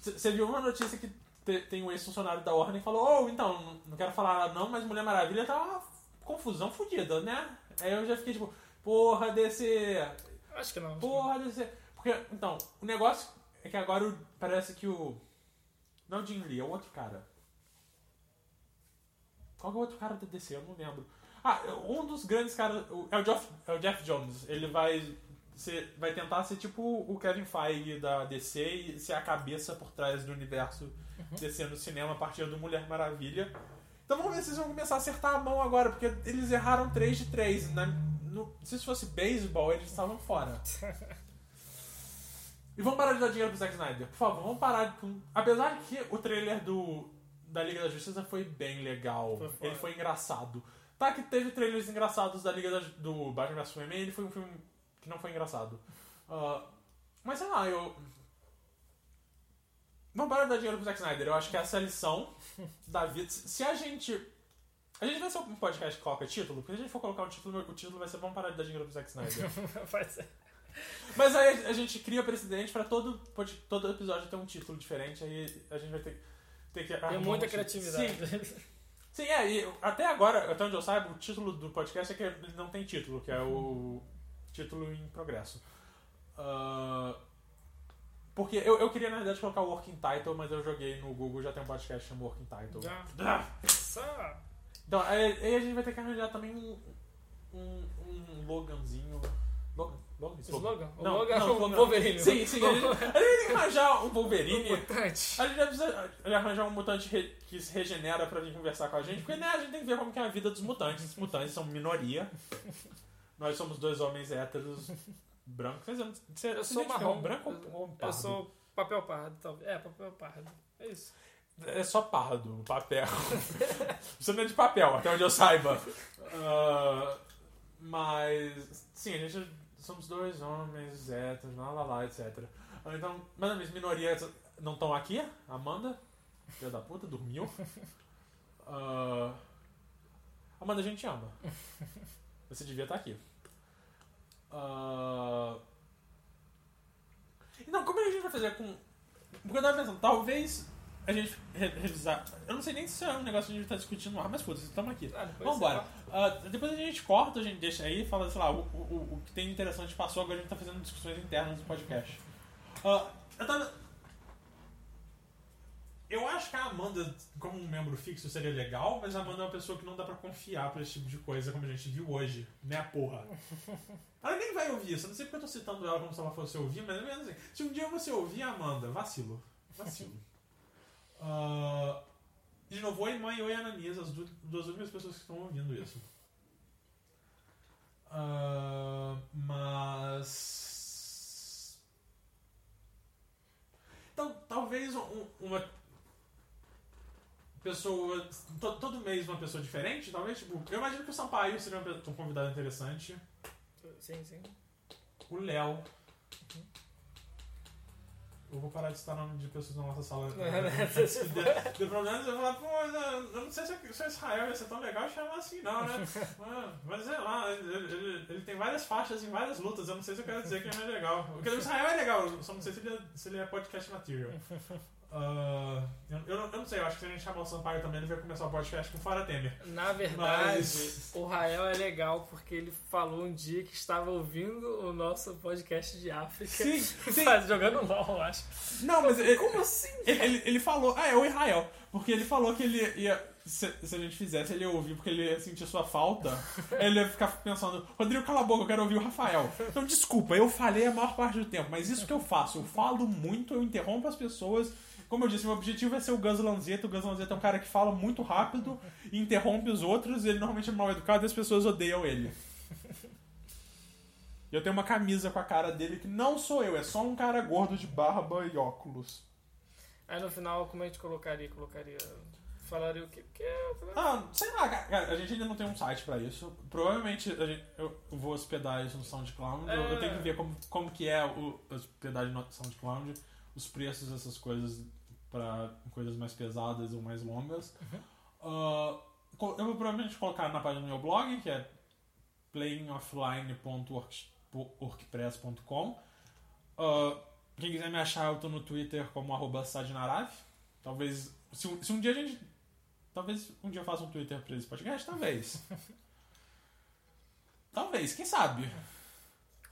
Você viu uma notícia que te- tem um ex-funcionário da Warner que falou: Oh, então, não- quero falar nada não, mas Mulher Maravilha tá uma confusão fodida, né? Aí eu já fiquei tipo: Porra, DC. Acho que não. acho Porra, DC. Porque, então, o negócio é que agora parece que o. Não é o Jim Lee, é o outro cara. Qual que é o outro cara da DC? Eu não lembro. Ah, um dos grandes caras. É o Jeff, é o Jeff Jones. Ele vai. Ser, vai tentar ser tipo o Kevin Feige da DC e ser a cabeça por trás do universo DC no cinema a partir do Mulher Maravilha. Então vamos ver se eles vão começar a acertar a mão agora, porque eles erraram 3 de 3. Né? No- se isso fosse beisebol, eles estavam fora. E vamos parar de dar dinheiro pro Zack Snyder. Por favor, vamos parar com. Apesar que o trailer do da Liga da Justiça foi bem legal. Foi ele foi engraçado. Tá que teve trailers engraçados da Liga da, do Batman vs Superman, ele foi um filme que não foi engraçado. Ah, mas sei lá, eu. Vamos parar de dar dinheiro pro Zack Snyder. Eu acho que essa é a lição da vida. Se se a gente. A gente vai ser um podcast que coloca título, porque se a gente for colocar um título, o título vai ser Vamos parar de dar dinheiro pro Zack Snyder. Vai ser. Mas aí a gente cria precedente pra todo, pod- todo episódio ter um título diferente, aí a gente vai ter, ter que. Tem muita um criatividade. Sim, sim, é, e até agora, até onde eu saiba, o título do podcast é que ele não tem título, que é o título em progresso. Ah, porque eu, eu queria, na verdade, colocar o Working Title, mas eu joguei no Google, já tem um podcast chamado Working Title. Já. Ah! Então, aí, aí a gente vai ter que arranjar também um, um, um Loganzinho. Logan? Logan? Slogan? O Não, Logan não, é o slogan. Wolverine. Sim, sim. A gente, a gente tem que arranjar um Wolverine. Mutante. A gente precisa arranjar um mutante re- que se regenera pra vir conversar com a gente, porque né, a gente tem que ver como que é a vida dos mutantes. Os mutantes são minoria. Nós somos dois homens héteros brancos. Quer dizer, você, Eu sou marrom. um branco ou um Eu pardo? sou papel pardo, talvez. É, papel pardo. É isso. É só pardo, papel. Você não é de papel, até onde eu saiba. Ah, mas, sim, a gente somos dois homens, héteros, lá, lá, lá, etc. Ah, Então, mas as minorias não estão aqui. Amanda, filha da puta, dormiu. Ah, Amanda, a gente te ama. Você devia estar aqui. Ah, Então, como é que a gente vai fazer com. Porque eu tava pensando, talvez a gente re- revisar. Eu não sei nem se é um negócio que a gente tá discutindo no ar, mas foda-se, estamos aqui. Ah, Vambora. você Ah, depois a gente corta, a gente deixa aí, fala, sei lá, o, o, o que tem de interessante passou, agora a gente tá fazendo discussões internas no podcast. Ah, eu tava. Eu acho que a Amanda, como um membro fixo, seria legal, mas a Amanda é uma pessoa que não dá pra confiar pra esse tipo de coisa, como a gente viu hoje, né, porra? Ela nem vai ouvir isso, eu não sei porque eu tô citando ela como se ela fosse ouvir, mas é mesmo assim. Se um dia você ouvir a Amanda, vacilo. Vacilo. Ah, de novo, oi mãe, oi Ananias, as du- duas únicas pessoas que estão ouvindo isso. Ah, mas. Então, talvez um- uma pessoa. to- todo mês uma pessoa diferente, talvez, tipo. Eu imagino que o Sampaio seria pe- um convidado interessante. Sim, sim. O Léo. Eu vou parar de citar nome de pessoas na nossa sala. de, de problemas, eu vou falar, pô, mas eu não sei se, se o Israel ia ser tão legal chamar assim, não, né? Ah, Mas sei lá, ele, ele, ele tem várias faixas em várias lutas, eu não sei se eu quero dizer que ele é legal. Porque o Israel é legal, eu só não sei se ele é, se ele é podcast material. Ah, eu, eu, não, eu não sei, eu acho que se a gente chamar o Sampaio também, ele vai começar o podcast com Fora Temer. Na verdade, Mas- o Rael é legal porque ele falou um dia que estava ouvindo o nosso podcast de África. Sim, sim. Faz- Jogando LOL, eu acho. Não, mas ele, Como assim? Ele, ele, ele falou, ah, é o Israel. Porque ele falou que ele ia. Se, se a gente fizesse, ele ia ouvir porque ele ia sentir sua falta. ele ia ficar pensando, Rodrigo, cala a boca, eu quero ouvir o Rafael. Então, desculpa, eu falei a maior parte do tempo, mas isso que eu faço, eu falo muito, eu interrompo as pessoas. Como eu disse, meu objetivo é ser o Gus Lanzetta. O Gus Lanzetta é um cara que fala muito rápido e interrompe os outros. Ele normalmente é mal educado e as pessoas odeiam ele. E eu tenho uma camisa com a cara dele que não sou eu, é só um cara gordo de barba e óculos. Aí no final, como a gente colocaria? Colocaria. Falaria o quê? Porque. Ah, sei lá, cara, a gente ainda não tem um site pra isso. Provavelmente a gente- eu vou hospedar isso no SoundCloud. Eu, eu tenho que ver como, como que é o hospedagem no SoundCloud, os preços dessas coisas pra coisas mais pesadas ou mais longas. Ah, co- eu vou provavelmente colocar na página do meu blog, que é playingoffline.workpress.com. Ah, quem quiser me achar, eu tô no Twitter como arroba sadnarav. Talvez, se, um- se um dia a gente Talvez um dia eu faça um Twitter pra esse podcast, talvez. talvez, quem sabe?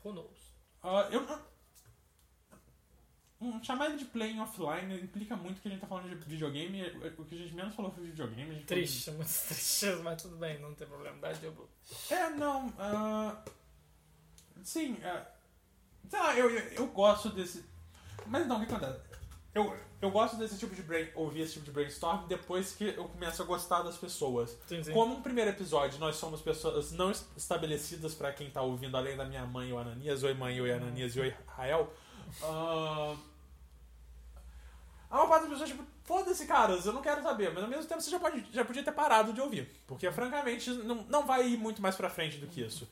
Who knows? Ah, eu um, chamar ele de playing offline implica muito que a gente tá falando de videogame. O que a gente menos falou foi videogame. a gente falou Triste, muito triste, mas tudo bem, não tem problema. Dá Diogo. É, não. ah, sim, ah, sei lá, eu, eu, eu gosto desse. Mas então, o que acontece? Eu, eu gosto desse tipo de brain, ouvir esse tipo de brainstorm depois que eu começo a gostar das pessoas. Sim, sim. Como um primeiro episódio, nós somos pessoas não es- estabelecidas pra quem tá ouvindo, além da minha mãe e o Ananias. Oi, mãe, oi, Ananias e oi, Rael. Ah, a maior parte das pessoas, tipo, foda-se, caras, eu não quero saber. Mas ao mesmo tempo você já, pode, já podia ter parado de ouvir. Porque, francamente, não, não vai ir muito mais pra frente do que isso.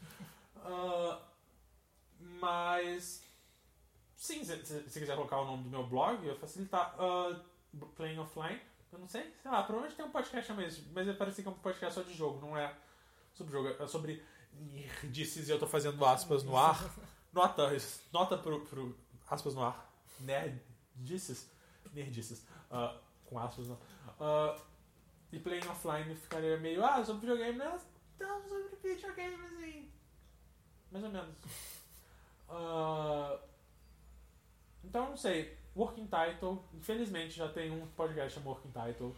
Ah, mas. Sim, se, se quiser colocar o nome do meu blog, eu facilitar. ah, Playing Offline. Eu não sei, sei lá, provavelmente tem um podcast mas, mas parece que é um podcast só de jogo, não é sobre jogo, é sobre nerdices e eu tô fazendo aspas no ar. Nota, nota pro, pro aspas no ar. Nerdices. Nerdices. Ah, com aspas no ar. e playing offline ficaria meio, ah, sobre videogame, né? Não, sobre videogame, assim. Mais ou menos. Ah, então, não sei. Working Title. Infelizmente já tem um podcast chamado Working Title.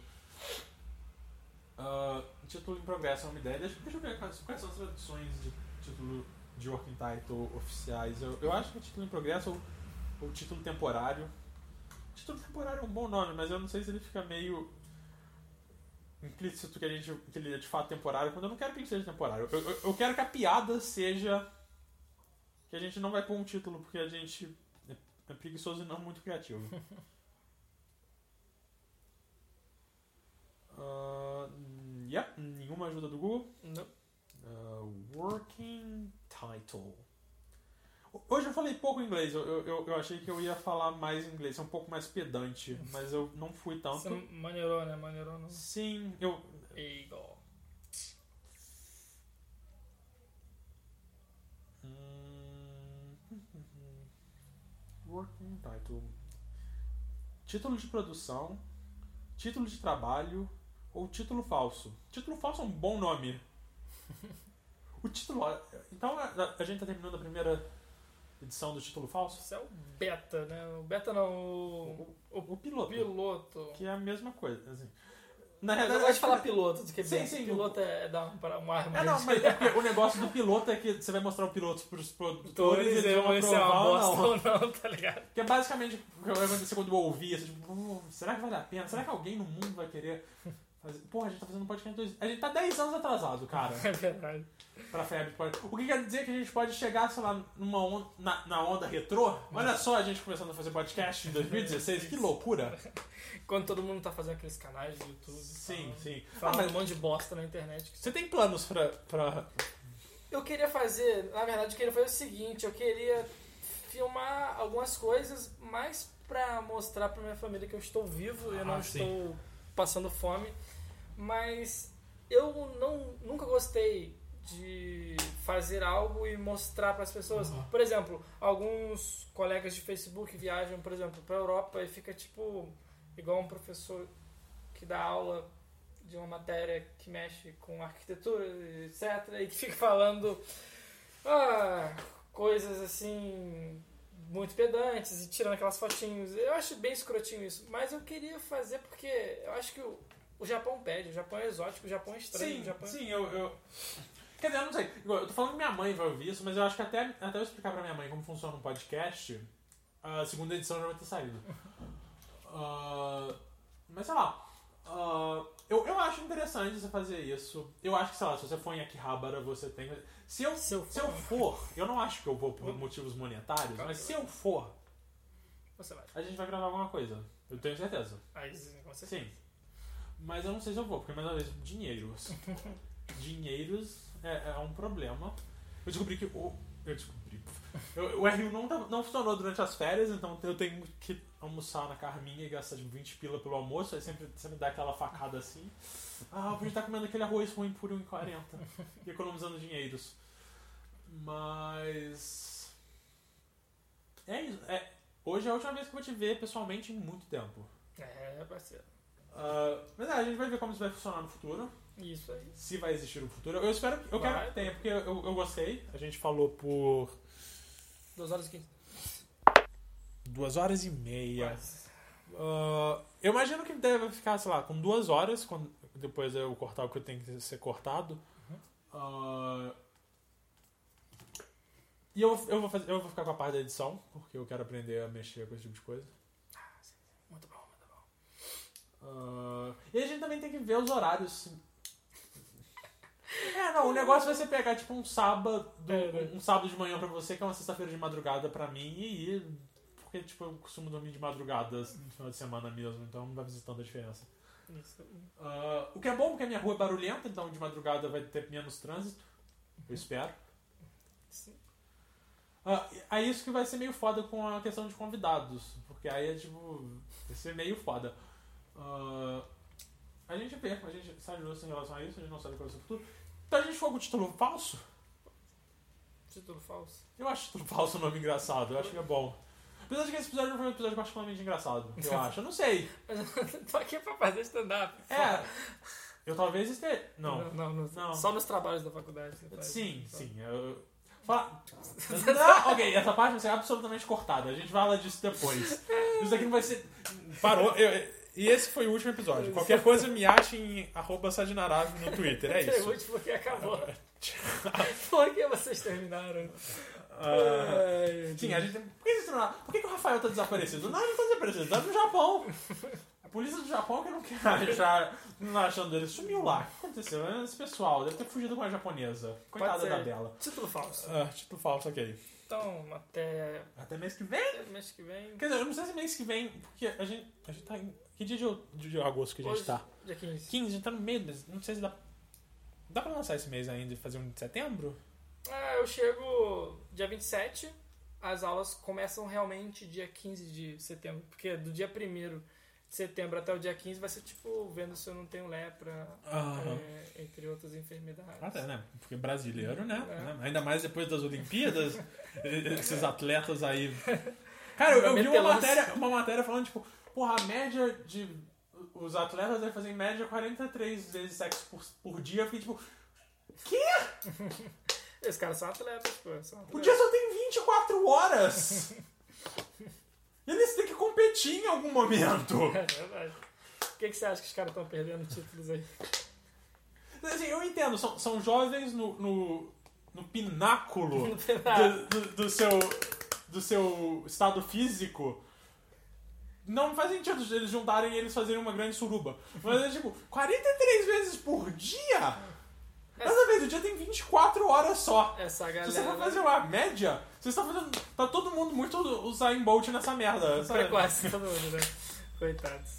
Ah, título em progresso é uma ideia. Deixa, deixa eu ver quais, quais são as traduções de título de Working Title oficiais. Eu, eu acho que é título em progresso ou título temporário. Título temporário é um bom nome, mas eu não sei se ele fica meio implícito que, a gente, que ele é de fato temporário, quando eu não quero que ele seja temporário. Eu, eu, eu quero que a piada seja que a gente não vai pôr um título porque a gente é, é preguiçoso e não muito criativo. Uh, yep, nenhuma ajuda do Google. Não. Uh, working title. Hoje eu falei pouco inglês, eu, eu, eu achei que eu ia falar mais inglês, é um pouco mais pedante, mas eu não fui tanto. Você maneirou, né? Maneirou no. Sim, eu. Eagle. Hum, Working title. Título de produção, título de trabalho ou título falso. Título falso é um bom nome. O título. Então a, a gente tá terminando a primeira edição do título falso? Isso é o beta, né? O beta não, o, O, o piloto. piloto. Que é a mesma coisa. Assim. Na Eu realidade, gosto de falar piloto do que Sim, beta. sim, Piloto é dar um, para- um ar É, mais... não, mas é porque o negócio do piloto é que você vai mostrar o piloto pros produtores e eles eu vão é uma aprovar ou não. ou não, tá ligado? Que é basicamente o que vai acontecer quando eu ouvir, assim, tipo, "Pô, será que vale a pena? Será que alguém no mundo vai querer fazer... Porra, a gente tá fazendo podcast dois... A gente tá 10 anos atrasado, cara, É verdade. pra febre. Pode... O que quer dizer que a gente pode chegar, sei lá, numa on... na, na onda retrô? Olha só a gente começando a fazer podcast em 2016, que loucura. Quando todo mundo tá fazendo aqueles canais do YouTube. Sim, falando- sim. Ah, Falando mas um monte de bosta na internet. você tem planos pra... pra... Eu queria fazer, na verdade, eu queria fazer o seguinte, eu queria filmar algumas coisas mais pra mostrar pra minha família que eu estou vivo e eu não Ah, sim. estou passando fome, mas eu não nunca gostei de fazer algo e mostrar para as pessoas. Uhum. Por exemplo, alguns colegas de Facebook viajam, por exemplo, para Europa e fica tipo igual um professor que dá aula de uma matéria que mexe com arquitetura, etc, e que fica falando ah, coisas assim muito pedantes e tirando aquelas fotinhos. Eu acho bem escrotinho isso, mas eu queria fazer porque eu acho que o, o Japão pede, o Japão é exótico, o Japão é estranho, Sim, o Japão é- sim, eu, eu... Quer dizer, eu não sei. Eu tô falando que minha mãe vai ouvir isso, mas eu acho que até, até eu explicar pra minha mãe como funciona um podcast, a segunda edição já vai ter saído. Ah, mas sei lá. ah, eu, eu acho interessante você fazer isso. Eu acho que, sei lá, se você for em Akihabara, você tem. Se eu, Se eu se eu for, eu não acho que eu vou por motivos monetários, Claro mas se eu for, Você vai. a gente vai gravar alguma coisa. Eu tenho certeza. Aí, com certeza. Sim. Mas eu não sei se eu vou, porque mais uma vez, dinheiros. Dinheiros é, é um problema. Eu descobri que o. Eu descobri. Eu- o RU não, tá- não funcionou durante as férias, então eu tenho que almoçar na Carminha e gastar tipo, 20 pila pelo almoço, aí sempre me dá aquela facada assim. Ah, eu podia estar comendo aquele arroz ruim por 1,40 e economizando dinheiros. Mas. É isso. É, hoje é a última vez que eu vou te ver pessoalmente em muito tempo. É, parceiro. Ah, mas é, a gente vai ver como isso vai funcionar no futuro. Isso aí. Se vai existir um futuro. Eu espero que. Eu quero Vai. que tenha, porque eu, eu gostei. A gente falou por 2 horas e 15. duas horas e meia. Ah, eu imagino que deve ficar, sei lá, com duas horas, quando, depois eu cortar o que tem que ser cortado. Ah, e eu, eu, vou fazer, eu vou ficar com a parte da edição, porque eu quero aprender a mexer com esse tipo de coisa. Muito bom, muito bom. Ah, e a gente também tem que ver os horários. É, não, o negócio vai ser pegar tipo um sábado, É, né? um sábado de manhã pra você, que é uma sexta-feira de madrugada pra mim, e ir. Porque tipo, eu costumo dormir de madrugada no final de semana mesmo, então não vai fazer tanta diferença. Isso. Ah, o que é bom, porque a minha rua é barulhenta, então de madrugada vai ter menos trânsito. Eu espero. Sim. Ah, é isso que vai ser meio foda com a questão de convidados. Porque aí é tipo. Vai ser meio foda. Ah, a gente vê, a gente sabe justo em relação a isso, a gente não sabe qual vai ser o futuro. Então a gente for com o título falso? Título falso. Eu acho título falso um nome engraçado, eu acho que é bom. Apesar de que esse episódio não foi um episódio particularmente engraçado, eu acho. Eu não sei. Mas eu não tô aqui pra fazer stand-up. É. Eu talvez esteja. Não. Não, não, Não. Só nos trabalhos da faculdade. você faz. Sim, sim. Eu... Fala... Não, ok, essa parte vai ser absolutamente cortada. A gente fala disso depois. Isso aqui não vai ser. Parou. Eu- E esse foi o último episódio. Qualquer coisa me ache em arroba Sadinarave no Twitter. É É isso. útil porque acabou. Por que vocês terminaram? Ah, Ai, sim, a gente. Por que, vocês não- por que, que o Rafael tá desaparecido? Não, ele não tá desaparecido, tá no Japão. A polícia do Japão que não quer achar, não achando ele. Sumiu lá. O que aconteceu? Esse pessoal deve ter fugido com a japonesa. Coitada da Bela. Título falso. Ah, título falso, ok. Então, até Até mês que vem? até mês que vem. Quer dizer, eu não sei se mês que vem, porque a gente, a gente tá em... Que dia de, de, agosto que a gente Hoje, tá? dia 15. 15, a gente tá no meio, não sei se dá... Dá pra lançar esse mês ainda e fazer um de setembro? Ah, eu chego dia 27. As aulas começam realmente dia 15 de setembro. Porque do dia 1 de setembro até o dia 15 vai ser tipo vendo se eu não tenho lepra, Aham. é, entre outras enfermidades. Até, né? Porque brasileiro, né? É. Né? Ainda mais depois das Olimpíadas, esses atletas aí. Cara, eu, eu vi uma matéria, uma matéria falando, tipo, porra, a média de. Os atletas devem fazer em média 43 vezes sexo por, por dia. Eu fiquei tipo, Esses caras são atletas, pô. São o atletas. dia só tem 24 horas! Eles têm que competir em algum momento. É verdade. Por que, que você acha que os caras estão perdendo títulos aí? Assim, eu entendo, são, são jovens no, no, no pináculo do, do- do seu, do seu estado físico. Não faz sentido eles juntarem e eles fazerem uma grande suruba. Mas é tipo, 43 vezes por dia? Cada vez o dia tem 24 horas só. Essa Se galera. você for fazer uma média, você está fazendo. Tá todo mundo muito Usain Bolt nessa merda. sabe? Precoce, todo mundo, né? Coitados.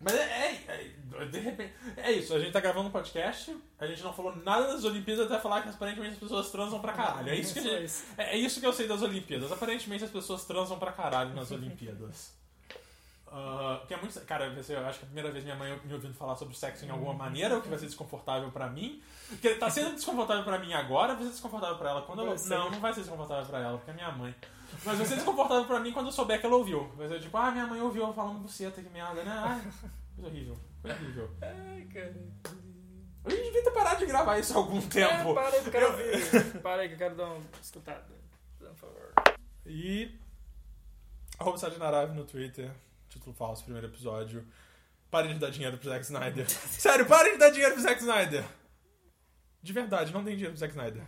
Mas é, é- é- de repente. É isso, a gente tá gravando um podcast, a gente não falou nada das Olimpíadas até falar que aparentemente as pessoas transam pra caralho. É isso que, gente- isso. é, é isso que eu sei das Olimpíadas. Aparentemente as pessoas transam pra caralho nas Olimpíadas. Que é muito. Cara, vai ser, eu acho que é a primeira vez minha mãe me ouvindo falar sobre sexo em alguma maneira, o que vai ser desconfortável pra mim. Porque tá sendo desconfortável pra mim agora, vai ser desconfortável pra ela quando ser. Não, não vai ser desconfortável pra ela, porque é minha mãe. Mas vai ser desconfortável pra mim quando eu souber que ela ouviu. Vai ser tipo, ah, minha mãe ouviu eu falando buceta, que merda, né? Ai, coisa horrível. Coisa horrível. Ai, cara. A gente devia ter parado de gravar isso há algum tempo. É, para aí que eu quero ouvir. Para aí que eu quero dar uma escutada. Por favor. E. Arroba Sadinarave no Twitter. Título falso, primeiro episódio. Parem de dar dinheiro pro Zack Snyder. Sério, parem de dar dinheiro pro Zack Snyder. De verdade, não tem dinheiro pro Zack Snyder.